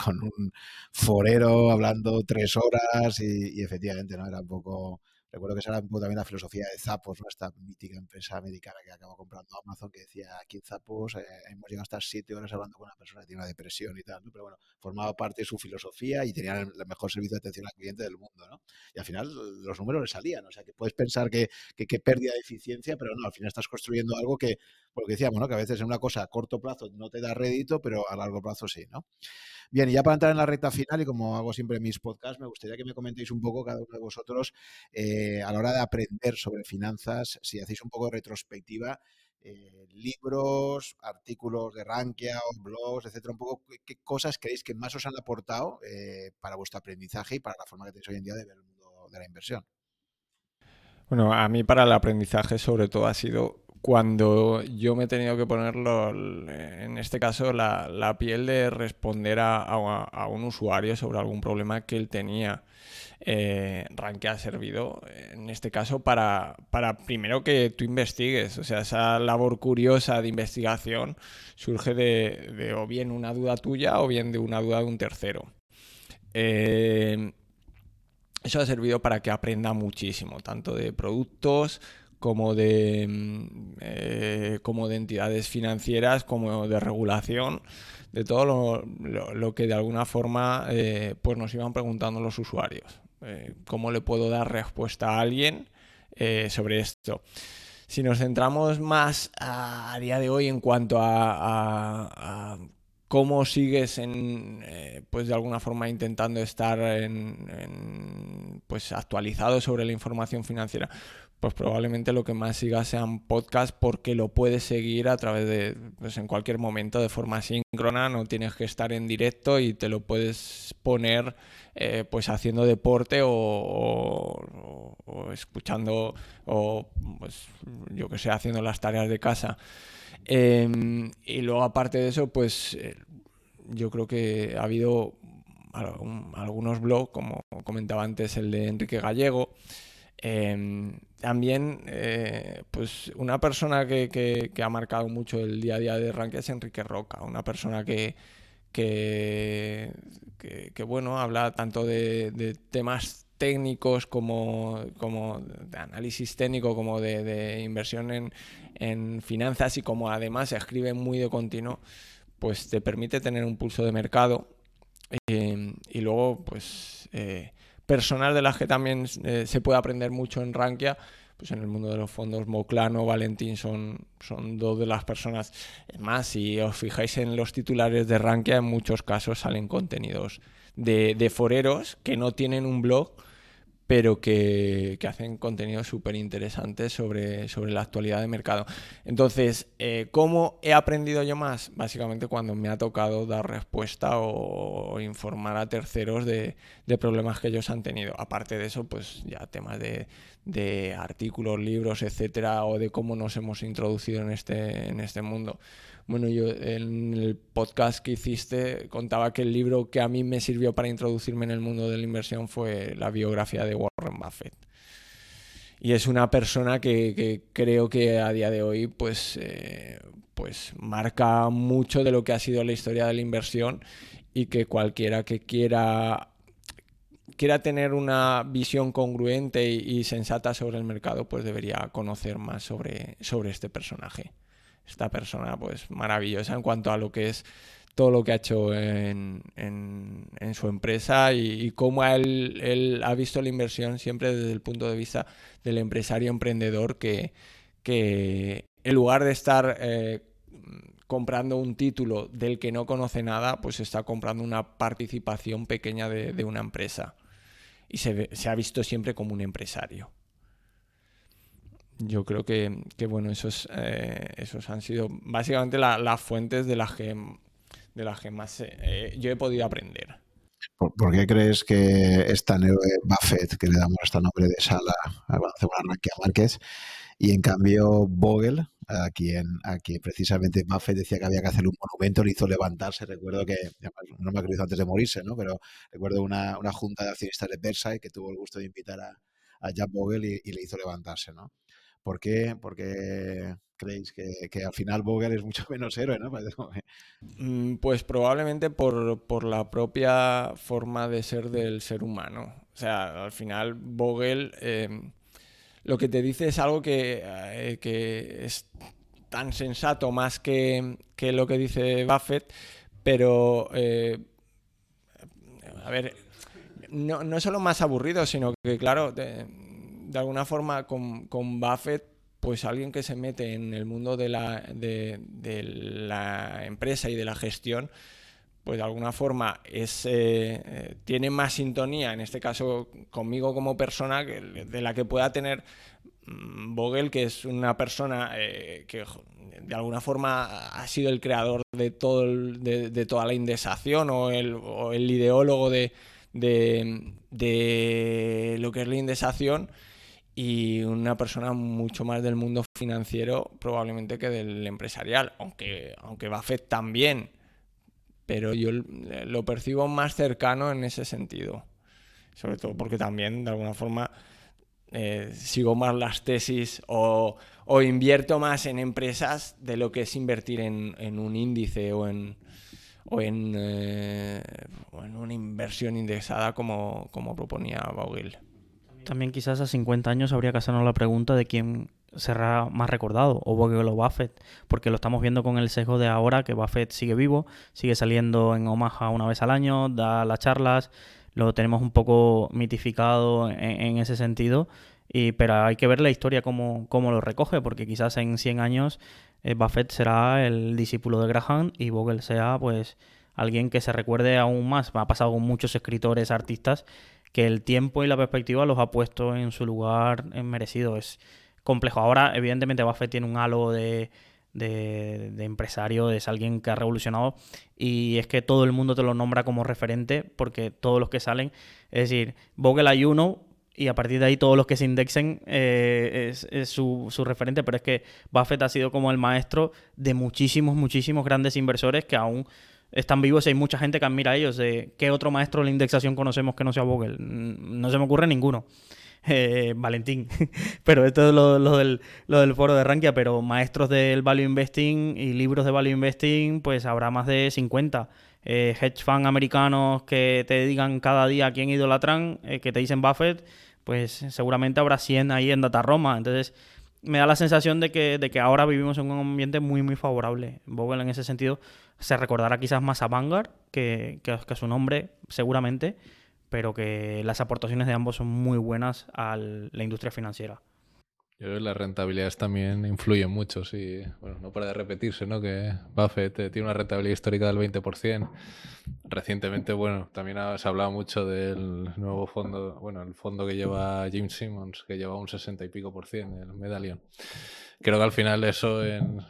con, un forero hablando tres horas y, y, efectivamente no era un poco Recuerdo que esa era un poco también la filosofía de Zappos, ¿no? esta mítica empresa americana que acabó comprando Amazon, que decía, aquí en Zappos eh, hemos llegado a estar siete horas hablando con una persona que tiene una depresión y tal, ¿no? pero bueno, formaba parte de su filosofía y tenían el, mejor servicio de atención al cliente del mundo. ¿no? Y al final los números le salían, o sea, que puedes pensar que, que pérdida de eficiencia, pero no, al final estás construyendo algo que, por lo que decíamos, ¿no? que a veces en una cosa a corto plazo no te da rédito, pero a largo plazo sí. ¿no? Bien, y ya para entrar en la recta final, y como hago siempre en mis podcasts, me gustaría que me comentéis un poco cada uno de vosotros eh, a la hora de aprender sobre finanzas, si hacéis un poco de retrospectiva, eh, libros, artículos de Rankia o blogs, etcétera, un poco qué, cosas creéis que más os han aportado eh, para vuestro aprendizaje y para la forma que tenéis hoy en día de ver el mundo de la inversión. Bueno, a mí para el aprendizaje sobre todo ha sido cuando yo me he tenido que ponerlo, en este caso, la, la piel de responder a, a, un usuario sobre algún problema que él tenía. Eh, Rank ha servido, en este caso, para, para primero que tú investigues. O sea, esa labor curiosa de investigación surge de, de o bien una duda tuya o bien de una duda de un tercero. Eh, eso ha servido para que aprenda muchísimo, tanto de productos como de, mm, eh, como de entidades financieras, como de regulación, de todo lo, lo, que de alguna forma eh, pues nos iban preguntando los usuarios. Eh, ¿Cómo le puedo dar respuesta a alguien sobre esto? Si nos centramos más a, día de hoy en cuanto a, a, cómo sigues en, pues de alguna forma intentando estar en, pues actualizado sobre la información financiera, pues probablemente lo que más sigas sean podcasts porque lo puedes seguir a través de, pues en cualquier momento de forma síncrona, no tienes que estar en directo y te lo puedes poner eh, pues haciendo deporte o, o, escuchando o pues yo que sé, haciendo las tareas de casa. Eh, y luego aparte de eso, pues eh, yo creo que ha habido algunos blogs, como comentaba antes el de Enrique Gallego, eh, también, eh, pues una persona que, que, ha marcado mucho el día a día de Rankia es Enrique Roca, una persona que, que, bueno, habla tanto de, temas técnicos como, como, de análisis técnico, como de, inversión en, en, finanzas y como además escribe muy de continuo, pues te permite tener un pulso de mercado. Eh, y luego, pues... Eh, personal de las que también eh, se puede aprender mucho en Rankia, pues en el mundo de los fondos, Moclano, Valentín son, son dos de las personas. Más, si os fijáis en los titulares de Rankia, en muchos casos salen contenidos de, de foreros que no tienen un blog, pero que, hacen contenido súper interesante sobre, sobre la actualidad de mercado. Entonces, eh, ¿cómo he aprendido yo más? Básicamente cuando me ha tocado dar respuesta o, informar a terceros de, de, problemas que ellos han tenido. Aparte de eso, pues ya temas de, de artículos, libros, etcétera, o de cómo nos hemos introducido en este, en este mundo. Bueno, yo en el podcast que hiciste contaba que el libro que a mí me sirvió para introducirme en el mundo de la inversión fue la biografía de Warren Buffett. Y es una persona que, creo que a día de hoy pues, eh, pues marca mucho de lo que ha sido la historia de la inversión y que cualquiera que quiera quiera tener una visión congruente y, y, sensata sobre el mercado, pues debería conocer más sobre, sobre este personaje esta persona pues maravillosa en cuanto a lo que es todo lo que ha hecho en, su empresa y, cómo él, ha visto la inversión siempre desde el punto de vista del empresario emprendedor que, que en lugar de estar eh, comprando un título del que no conoce nada, pues está comprando una participación pequeña de, una empresa. Y se, ha visto siempre como un empresario. Yo creo que, bueno, esos, eh, esos han sido básicamente las fuentes de las que, de las que más eh, yo he podido aprender. ¿Por, qué crees que esta Buffett, que le damos este nombre de sala, a Márquez, y en cambio, Vogel, a quien, a quien precisamente Buffett decía que había que hacer un monumento, le hizo levantarse. Recuerdo que, no me acuerdo antes de morirse, ¿no? pero recuerdo una, una junta de accionistas de Versailles que tuvo el gusto de invitar a, a Jack Vogel y, le hizo levantarse. ¿no? ¿Por qué, creéis que, al final Vogel es mucho menos héroe? ¿no? Mm, pues probablemente por, por, la propia forma de ser del ser humano. O sea, al final Vogel... Eh, lo que te dice es algo que, eh, es tan sensato más que, lo que dice Buffett, pero, eh, a ver, no, no, solo más aburrido, sino que, claro, de, alguna forma con, Buffett, pues alguien que se mete en el mundo de la, de la empresa y de la gestión, pues de alguna forma es, eh, eh, tiene más sintonía, en este caso conmigo como persona, de la que pueda tener mm, Vogel, que es una persona eh, que de alguna forma ha sido el creador de, todo de, toda la indexación o el, ideólogo de, de, lo que es la indexación y una persona mucho más del mundo financiero probablemente que del empresarial, aunque, aunque Buffett también pero yo lo percibo más cercano en ese sentido. Sobre todo porque también, de alguna forma, eh, sigo más las tesis o, invierto más en empresas de lo que es invertir en, un índice o en, o en, eh, en, una inversión indexada como, como proponía Vogel. También quizás a 50 años habría que hacernos la pregunta de quién será más recordado, o Vogel o Buffett, porque lo estamos viendo con el sesgo de ahora, que Buffett sigue vivo, sigue saliendo en Omaha una vez al año, da las charlas, lo tenemos un poco mitificado en, ese sentido, y, pero hay que ver la historia cómo, cómo lo recoge, porque quizás en 100 años eh, Buffett será el discípulo de Graham y Vogel sea pues alguien que se recuerde aún más. Ha pasado con muchos escritores, artistas, que el tiempo y la perspectiva los ha puesto en su lugar merecido. Es, complejo. Ahora, evidentemente, Buffett tiene un halo de, de, empresario, es alguien que ha revolucionado y es que todo el mundo te lo nombra como referente porque todos los que salen, es decir, Vogel hay uno y a partir de ahí todos los que se indexen eh, es, su, su, referente, pero es que Buffett ha sido como el maestro de muchísimos, muchísimos grandes inversores que aún están vivos y hay mucha gente que admira ellos. ¿Qué otro maestro de la indexación conocemos que no sea Vogel? No se me ocurre ninguno. Eh, Valentín. pero esto es lo, del, lo, del, foro de Rankia, pero maestros del Value Investing y libros de Value Investing, pues habrá más de 50. Eh, hedge fund americanos que te digan cada día quién idolatran, eh, que te dicen Buffett, pues seguramente habrá 100 ahí en Data Roma. Entonces, me da la sensación de que, de que ahora vivimos en un ambiente muy, muy favorable. Vogel en ese sentido se recordará quizás más a Vanguard que, que, a su nombre, seguramente pero que las aportaciones de ambos son muy buenas a la industria financiera. Yo creo que las rentabilidades también influyen mucho, sí. Bueno, no para de repetirse, ¿no? Que Buffett eh, tiene una rentabilidad histórica del 20%. Recientemente, bueno, también se ha hablado mucho del nuevo fondo, bueno, el fondo que lleva Jim Simmons, que lleva un 60 y pico por cien, el Medallion creo que al final eso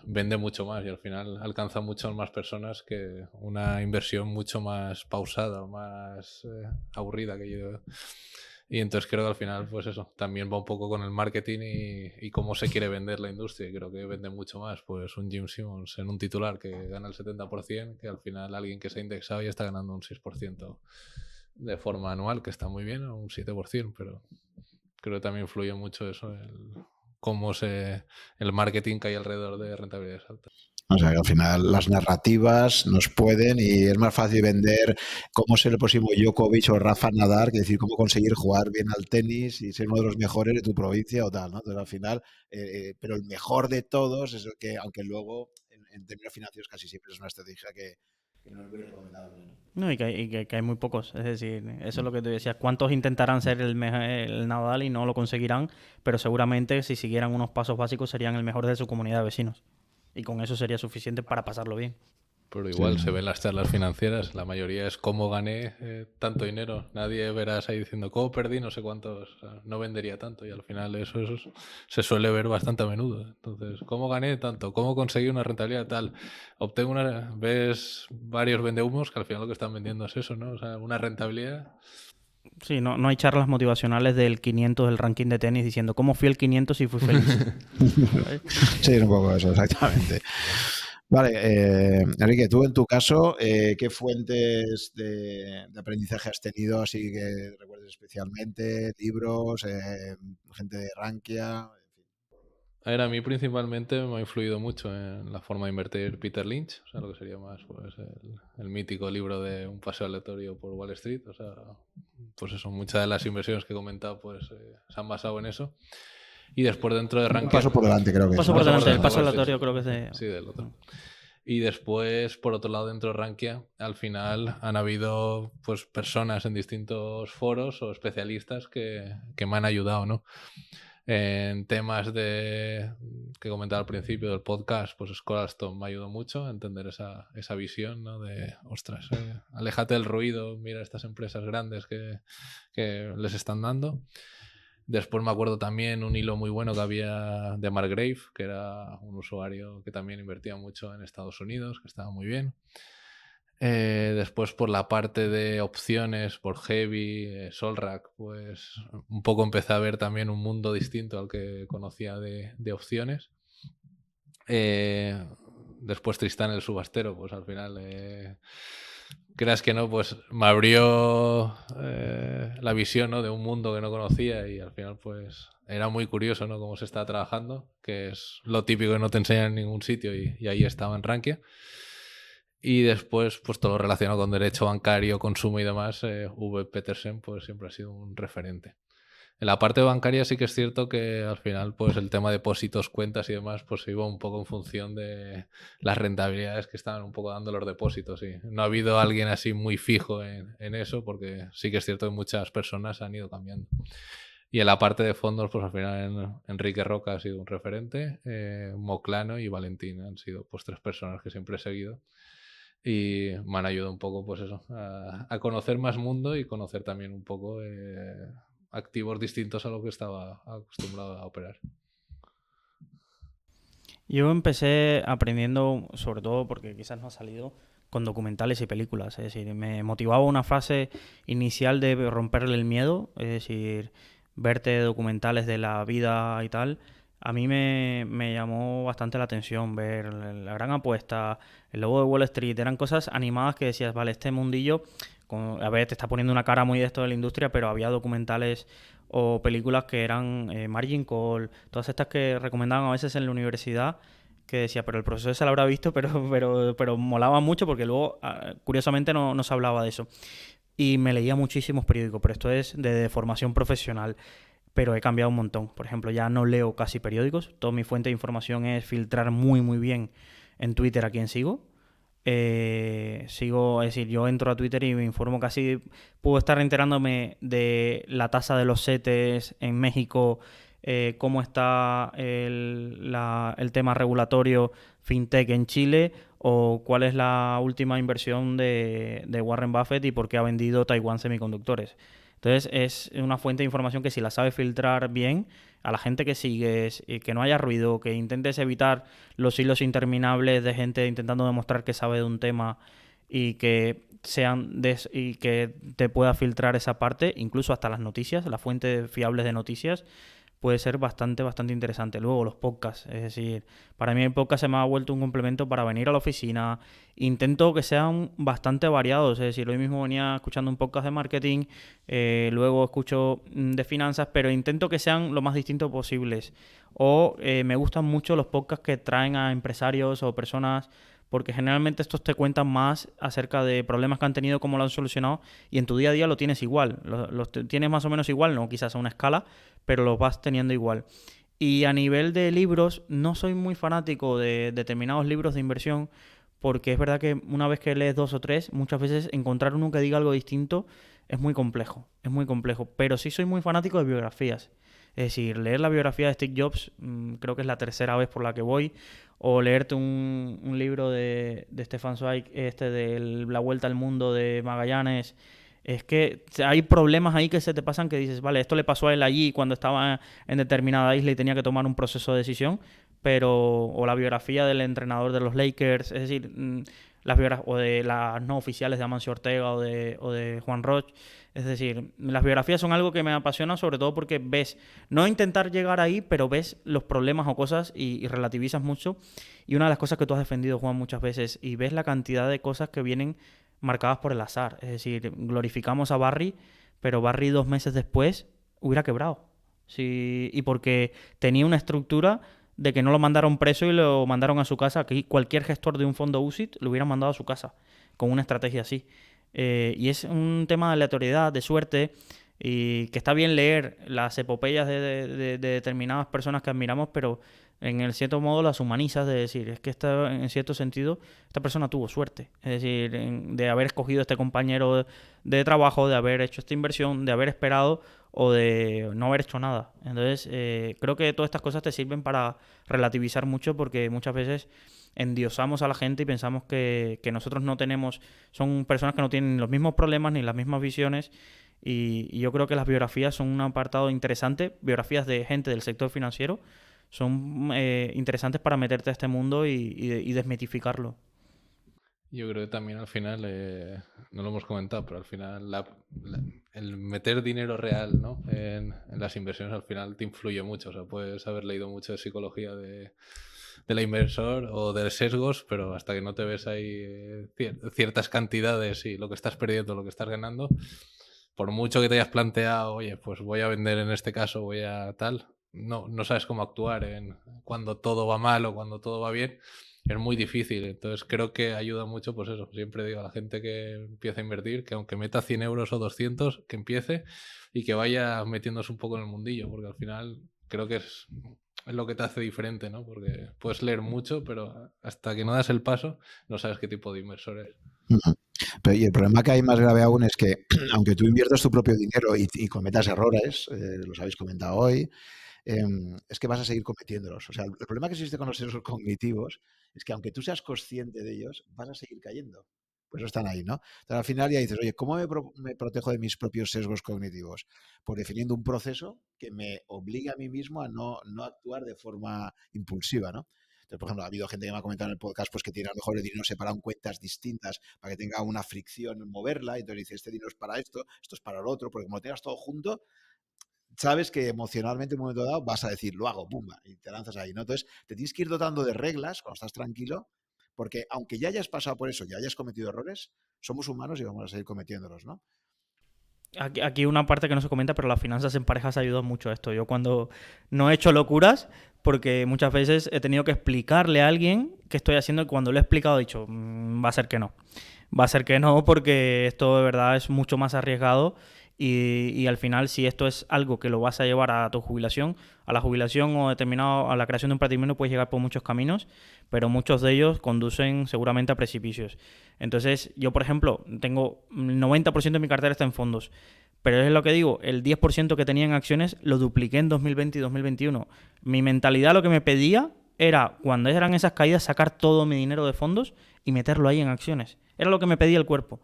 vende mucho más y al final alcanza mucho más personas que una inversión mucho más pausada o más eh, aburrida que yo. Y entonces creo que al final, pues eso, también va un poco con el marketing y, cómo se quiere vender la industria. Y creo que vende mucho más, pues un Jim Simmons en un titular que gana el 70%, que al final alguien que se ha indexado ya está ganando un 6% de forma anual, que está muy bien, o un 7%, pero creo que también influye mucho eso, el, cómo se, el marketing que hay alrededor de rentabilidades altas. O sea, que al final las narrativas nos pueden y es más fácil vender cómo ser el próximo Djokovic o Rafa Nadal que decir cómo conseguir jugar bien al tenis y ser uno de los mejores de tu provincia o tal, ¿no? Entonces al final, eh, eh, pero el mejor de todos es el que, aunque luego en, términos financieros casi siempre es una estrategia que, no es muy recomendable. ¿no? y, que, hay muy pocos. Es decir, eso es lo que te decías. ¿Cuántos intentarán ser el, el Nadal y no lo conseguirán? Pero seguramente si siguieran unos pasos básicos serían el mejor de su comunidad de vecinos. Y con eso sería suficiente para pasarlo bien. Pero igual se ven las charlas financieras, la mayoría es cómo gané eh, tanto dinero. Nadie verás ahí diciendo cómo perdí no sé cuántos, no vendería tanto y al final eso, se suele ver bastante a menudo. Entonces, ¿cómo gané tanto? ¿Cómo conseguí una rentabilidad tal? Obtengo una, ves varios vendehumos que al final lo que están vendiendo es eso, ¿no? O sea, una rentabilidad. Sí, no, no hay charlas motivacionales del 500 del ranking de tenis diciendo cómo fui el 500 y fui feliz. sí, un poco eso, exactamente. Vale, eh, Enrique, tú en tu caso, eh, ¿qué fuentes de, aprendizaje has tenido así que recuerdes especialmente? ¿Libros? Eh, ¿Gente de Rankia? A ver, a mí principalmente me ha influido mucho en la forma de invertir Peter Lynch, o sea, lo que sería más pues, el, mítico libro de Un paseo aleatorio por Wall Street, o sea, pues eso, muchas de las inversiones que he comentado pues se han basado en eso. Y después dentro de Rankia... Un paso por delante creo que paso por delante, el paso aleatorio creo que es de... Sí, del otro. Y después, por otro lado, dentro de Rankia, al final han habido pues personas en distintos foros o especialistas que, que me han ayudado, ¿no? En temas de que comentaba al principio del podcast, pues Scholaston me ayudó mucho a entender esa, esa visión, ¿no? De, ostras, eh, aléjate del ruido, mira estas empresas grandes que, que les están dando. Después me acuerdo también un hilo muy bueno que había de Margrave, que era un usuario que también invertía mucho en Estados Unidos, que estaba muy bien. Eh, después por la parte de opciones, por Heavy, eh, Solrack, pues un poco empecé a ver también un mundo distinto al que conocía de, opciones. Eh, después Tristán el subastero, pues al final creas que no, pues me abrió eh, la visión ¿no? de un mundo que no conocía y al final pues era muy curioso ¿no? cómo se está trabajando, que es lo típico que no te enseñan en ningún sitio y, ahí estaba en Rankia. Y después, pues todo lo relacionado con derecho bancario, consumo y demás, eh, V. Petersen pues siempre ha sido un referente. En la parte bancaria sí que es cierto que al final pues el tema de depósitos, cuentas y demás pues iba un poco en función de las rentabilidades que estaban un poco dando los depósitos. Y no ha habido alguien así muy fijo en, eso porque sí que es cierto que muchas personas han ido cambiando. Y en la parte de fondos, pues al final Enrique Roca ha sido un referente, eh, Moclano y Valentín han sido pues tres personas que siempre he seguido y me han ayudado un poco pues eso, a, conocer más mundo y conocer también un poco eh, activos distintos a lo que estaba acostumbrado a operar. Yo empecé aprendiendo, sobre todo porque quizás no ha salido, con documentales y películas. Es decir, me motivaba una fase inicial de romperle el miedo, es decir, verte documentales de la vida y tal. A mí me, llamó bastante la atención ver la gran apuesta, el logo de Wall Street, eran cosas animadas que decías, vale, este mundillo a ver, te está poniendo una cara muy de esto de la industria, pero había documentales o películas que eran eh, Margin Call, todas estas que recomendaban a veces en la universidad, que decía, pero el profesor se lo habrá visto, pero, pero, pero molaba mucho porque luego, ah, curiosamente, no, no se hablaba de eso. Y me leía muchísimos periódicos, pero esto es de, formación profesional pero he cambiado un montón. Por ejemplo, ya no leo casi periódicos. Toda mi fuente de información es filtrar muy, muy bien en Twitter a quien sigo. Eh, sigo, es decir, yo entro a Twitter y me informo casi, puedo estar enterándome de la tasa de los CETES en México, eh, cómo está el, el, tema regulatorio fintech en Chile o cuál es la última inversión de, Warren Buffett y por qué ha vendido Taiwan Semiconductores. Entonces es una fuente de información que si la sabes filtrar bien, a la gente que sigues, y que no haya ruido, que intentes evitar los hilos interminables de gente intentando demostrar que sabe de un tema y que sean y que te pueda filtrar esa parte, incluso hasta las noticias, las fuentes fiables de noticias, puede ser bastante, bastante interesante. Luego los podcasts, es decir, para mí el podcast se me ha vuelto un complemento para venir a la oficina. Intento que sean bastante variados, es decir, hoy mismo venía escuchando un podcast de marketing, eh, luego escucho mm, de finanzas, pero intento que sean lo más distintos posibles. O eh, me gustan mucho los podcasts que traen a empresarios o personas porque generalmente estos te cuentan más acerca de problemas que han tenido, cómo lo han solucionado, y en tu día a día lo tienes igual, los tienes más o menos igual, no quizás a una escala, pero los vas teniendo igual. Y a nivel de libros, no soy muy fanático de determinados libros de inversión, porque es verdad que una vez que lees dos o tres, muchas veces encontrar uno que diga algo distinto es muy complejo, es muy complejo. Pero sí soy muy fanático de biografías. Es decir, leer la biografía de Steve Jobs mm, creo que es la tercera vez por la que voy. O leerte un, libro de, de Stefan Zweig, este de La Vuelta al Mundo de Magallanes. Es que hay problemas ahí que se te pasan que dices, vale, esto le pasó a él allí cuando estaba en determinada isla y tenía que tomar un proceso de decisión, pero o la biografía del entrenador de los Lakers, es decir, mm, las o de las no oficiales de Amancio Ortega o de, o de Juan Roche. Es decir, las biografías son algo que me apasiona sobre todo porque ves, no intentar llegar ahí, pero ves los problemas o cosas y, relativizas mucho. Y una de las cosas que tú has defendido, Juan, muchas veces, y ves la cantidad de cosas que vienen marcadas por el azar. Es decir, glorificamos a Barry, pero Barry dos meses después hubiera quebrado. Sí, y porque tenía una estructura de que no lo mandaron preso y lo mandaron a su casa, que cualquier gestor de un fondo UCIT lo hubiera mandado a su casa, con una estrategia así. Eh, y es un tema de aleatoriedad, de suerte, y que está bien leer las epopeyas de, determinadas personas que admiramos, pero en cierto modo las humanizas de decir, es que esta, en cierto sentido esta persona tuvo suerte, es decir, de haber escogido este compañero de trabajo, de haber hecho esta inversión, de haber esperado o de no haber hecho nada. Entonces, eh, creo que todas estas cosas te sirven para relativizar mucho porque muchas veces endiosamos a la gente y pensamos que, nosotros no tenemos, son personas que no tienen los mismos problemas ni las mismas visiones. Y, yo creo que las biografías son un apartado interesante, biografías de gente del sector financiero, son eh, interesantes para meterte a este mundo y, y desmitificarlo. Yo creo que también al final, eh, no lo hemos comentado, pero al final el meter dinero real ¿no? en, las inversiones al final te influye mucho. O sea, puedes haber leído mucho de psicología de, de la inversor o de sesgos, pero hasta que no te ves ahí eh, ciertas cantidades y lo que estás perdiendo, lo que estás ganando, por mucho que te hayas planteado, oye, pues voy a vender en este caso, voy a tal, no, no sabes cómo actuar en cuando todo va mal o cuando todo va bien es muy difícil. Entonces creo que ayuda mucho, pues eso, siempre digo a la gente que empieza a invertir, que aunque meta 100 euros o 200, que empiece y que vaya metiéndose un poco en el mundillo, porque al final creo que es, es lo que te hace diferente, ¿no? Porque puedes leer mucho, pero hasta que no das el paso, no sabes qué tipo de inversor es. Pero, y el problema que hay más grave aún es que, aunque tú inviertas tu propio dinero y, cometas errores, eh, los habéis comentado hoy, em, es que vas a seguir cometiéndolos. O sea, el problema que existe con los sesgos cognitivos es que aunque tú seas consciente de ellos, vas a seguir cayendo. Pues están ahí, ¿no? Entonces al final ya dices, oye, ¿cómo me, protejo de mis propios sesgos cognitivos? Pues definiendo un proceso que me obligue a mí mismo a no, actuar de forma impulsiva, ¿no? Entonces, por ejemplo, ha habido gente que me ha comentado en el podcast pues, que tiene a lo mejor el dinero separado en cuentas distintas para que tenga una fricción en moverla. Y entonces dice, este dinero es para esto, esto es para el otro, porque como lo tengas todo junto, sabes que emocionalmente en un momento dado vas a decir, lo hago, pumba, y te lanzas ahí, ¿no? Entonces, te tienes que ir dotando de reglas cuando estás tranquilo, porque aunque ya hayas pasado por eso, ya hayas cometido errores, somos humanos y vamos a seguir cometiéndolos, ¿no? Aquí, una parte que no se comenta, pero las finanzas en parejas ayudan mucho a esto. Yo cuando no he hecho locuras, porque muchas veces he tenido que explicarle a alguien qué estoy haciendo y cuando lo he explicado he dicho, mm, va a ser que no. Va a ser que no porque esto de verdad es mucho más arriesgado y, al final, si esto es algo que lo vas a llevar a tu jubilación, a la jubilación o determinado a la creación de un patrimonio, puedes llegar por muchos caminos, pero muchos de ellos conducen seguramente a precipicios. Entonces, yo, por ejemplo, tengo el 90% de mi cartera está en fondos, pero es lo que digo, el 10% que tenía en acciones lo dupliqué en 2020 y 2021. Mi mentalidad lo que me pedía era, cuando eran esas caídas, sacar todo mi dinero de fondos y meterlo ahí en acciones. Era lo que me pedía el cuerpo.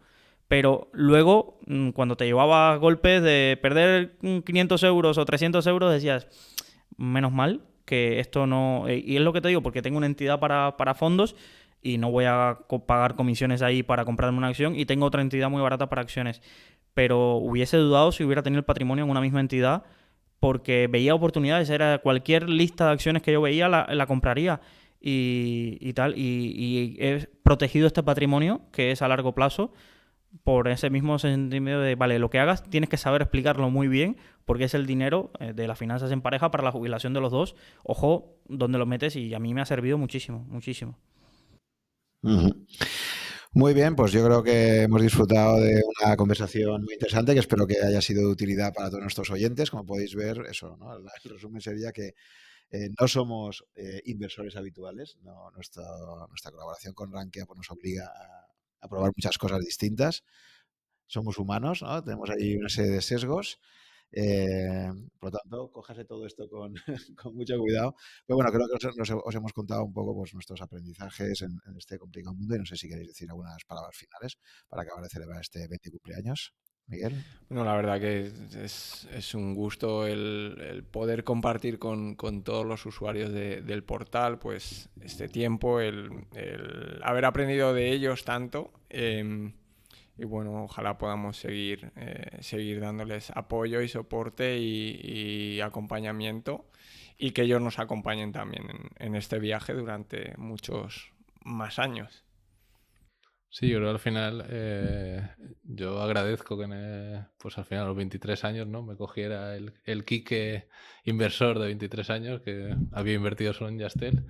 Pero luego, mm, cuando te llevaba golpes de perder 500 euros o 300 euros, decías, menos mal que esto no... Eh, y es lo que te digo, porque tengo una entidad para, fondos y no voy a pagar comisiones ahí para comprarme una acción y tengo otra entidad muy barata para acciones. Pero hubiese dudado si hubiera tenido el patrimonio en una misma entidad porque veía oportunidades. Era cualquier lista de acciones que yo veía la, compraría y, tal. Y, y he protegido este patrimonio que es a largo plazo por ese mismo sentido de, vale, lo que hagas tienes que saber explicarlo muy bien, porque es el dinero eh, de las finanzas en pareja para la jubilación de los dos. Ojo, dónde lo metes y a mí me ha servido muchísimo, muchísimo. Muy bien, pues yo creo que hemos disfrutado de una conversación muy interesante que espero que haya sido de utilidad para todos nuestros oyentes. Como podéis ver, eso, ¿no? el resumen sería que Eh, no somos eh, inversores habituales, no, nuestra, nuestra colaboración con Rankia pues, nos obliga a, probar muchas cosas distintas. Somos humanos, ¿no? tenemos ahí una serie de sesgos. Eh, por lo tanto, cójase todo esto con, mucho cuidado. Pero bueno, creo que os, os hemos contado un poco pues, nuestros aprendizajes en, en, este complicado mundo y no sé si queréis decir algunas palabras finales para acabar de celebrar este 20 cumpleaños. Miguel. Bueno, la verdad que es, un gusto el, poder compartir con, todos los usuarios de, del portal pues este tiempo, el, haber aprendido de ellos tanto. Eh, y bueno, ojalá podamos seguir, eh, seguir dándoles apoyo y soporte y, acompañamiento y que ellos nos acompañen también en este viaje durante muchos más años. Sí, yo creo al final eh, yo agradezco que me, pues al final los 23 años no me cogiera el, el Kike inversor de 23 años que había invertido solo en Yastel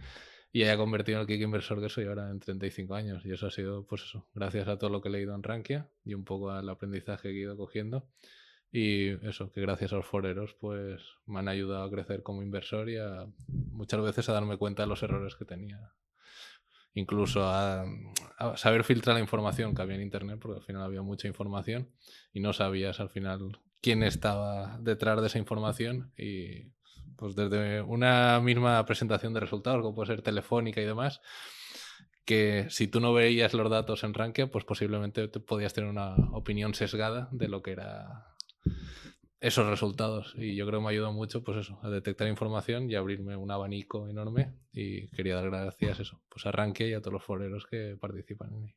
y haya convertido en el Kike inversor que soy ahora en 35 años. Y eso ha sido, pues eso, gracias a todo lo que he leído en Rankia y un poco al aprendizaje que he ido cogiendo. Y eso, que gracias a los foreros, pues me han ayudado a crecer como inversor y a, muchas veces a darme cuenta de los errores que tenía incluso a, saber filtrar la información que había en Internet, porque al final había mucha información y no sabías al final quién estaba detrás de esa información. Y pues desde una misma presentación de resultados, como puede ser telefónica y demás, que si tú no veías los datos en Rankia, pues posiblemente te podías tener una opinión sesgada de lo que era esos resultados. Y yo creo que me ayudado mucho, pues eso, a detectar información y abrirme un abanico enorme. Y quería dar gracias eso, pues a y a todos los foreros que participan en él.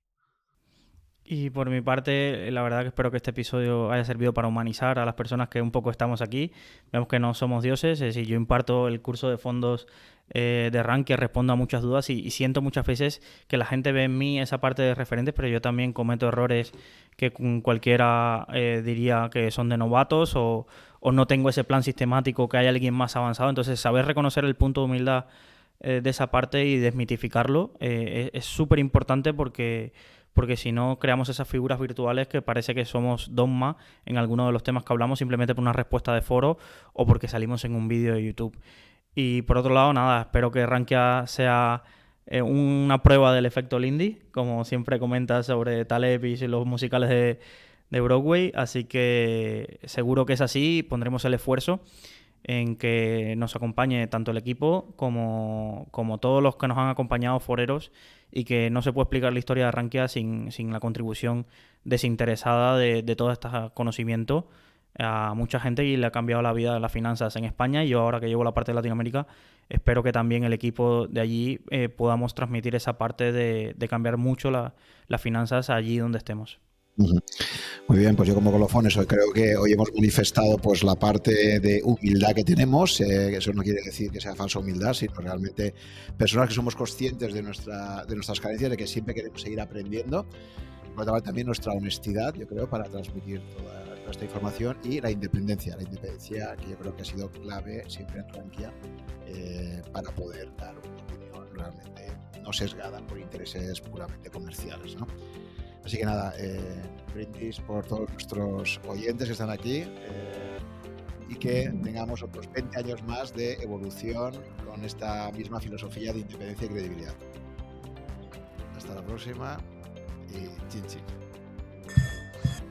Y por mi parte, la verdad que espero que este episodio haya servido para humanizar a las personas que un poco estamos aquí. Vemos que no somos dioses. Es decir, yo imparto el curso de fondos eh, de Rankia, respondo a muchas dudas y, y, siento muchas veces que la gente ve en mí esa parte de referentes, pero yo también cometo errores que cualquiera eh, diría que son de novatos o, o, no tengo ese plan sistemático, que hay alguien más avanzado. Entonces, saber reconocer el punto de humildad eh, de esa parte y desmitificarlo eh, es súper importante porque porque si no creamos esas figuras virtuales que parece que somos dogma en alguno de los temas que hablamos simplemente por una respuesta de foro o porque salimos en un vídeo de YouTube. Y por otro lado, nada, espero que Rankia sea eh, una prueba del efecto Lindy, como siempre comentas sobre Taleb y los musicales de, de Broadway, así que seguro que es así, pondremos el esfuerzo en que nos acompañe tanto el equipo como, como todos los que nos han acompañado foreros y que no se puede explicar la historia de Rankia sin, sin la contribución desinteresada de, de todo este conocimiento a mucha gente y le ha cambiado la vida de las finanzas en España y yo ahora que llevo la parte de Latinoamérica espero que también el equipo de allí eh, podamos transmitir esa parte de, de cambiar mucho la, las finanzas allí donde estemos. Muy bien, pues yo como colofones hoy creo que hoy hemos manifestado pues la parte de humildad que tenemos. Eh, eso no quiere decir que sea falsa humildad, sino realmente personas que somos conscientes de, nuestra, de nuestras carencias, de que siempre queremos seguir aprendiendo. Parte, también nuestra honestidad, yo creo, para transmitir toda, esta información y la independencia. La independencia que yo creo que ha sido clave siempre en Rankia eh, para poder dar una opinión realmente no sesgada por intereses puramente comerciales. ¿no? Así que nada, eh, brindis por todos nuestros oyentes que están aquí eh, y que tengamos otros 20 años más de evolución con esta misma filosofía de independencia y credibilidad. Hasta la próxima y chin chin.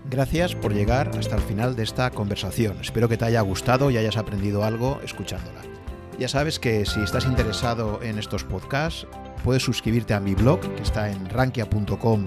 Gracias por llegar hasta el final de esta conversación. Espero que te haya gustado y hayas aprendido algo escuchándola. Ya sabes que si estás interesado en estos podcasts, puedes suscribirte a mi blog que está en rankia.com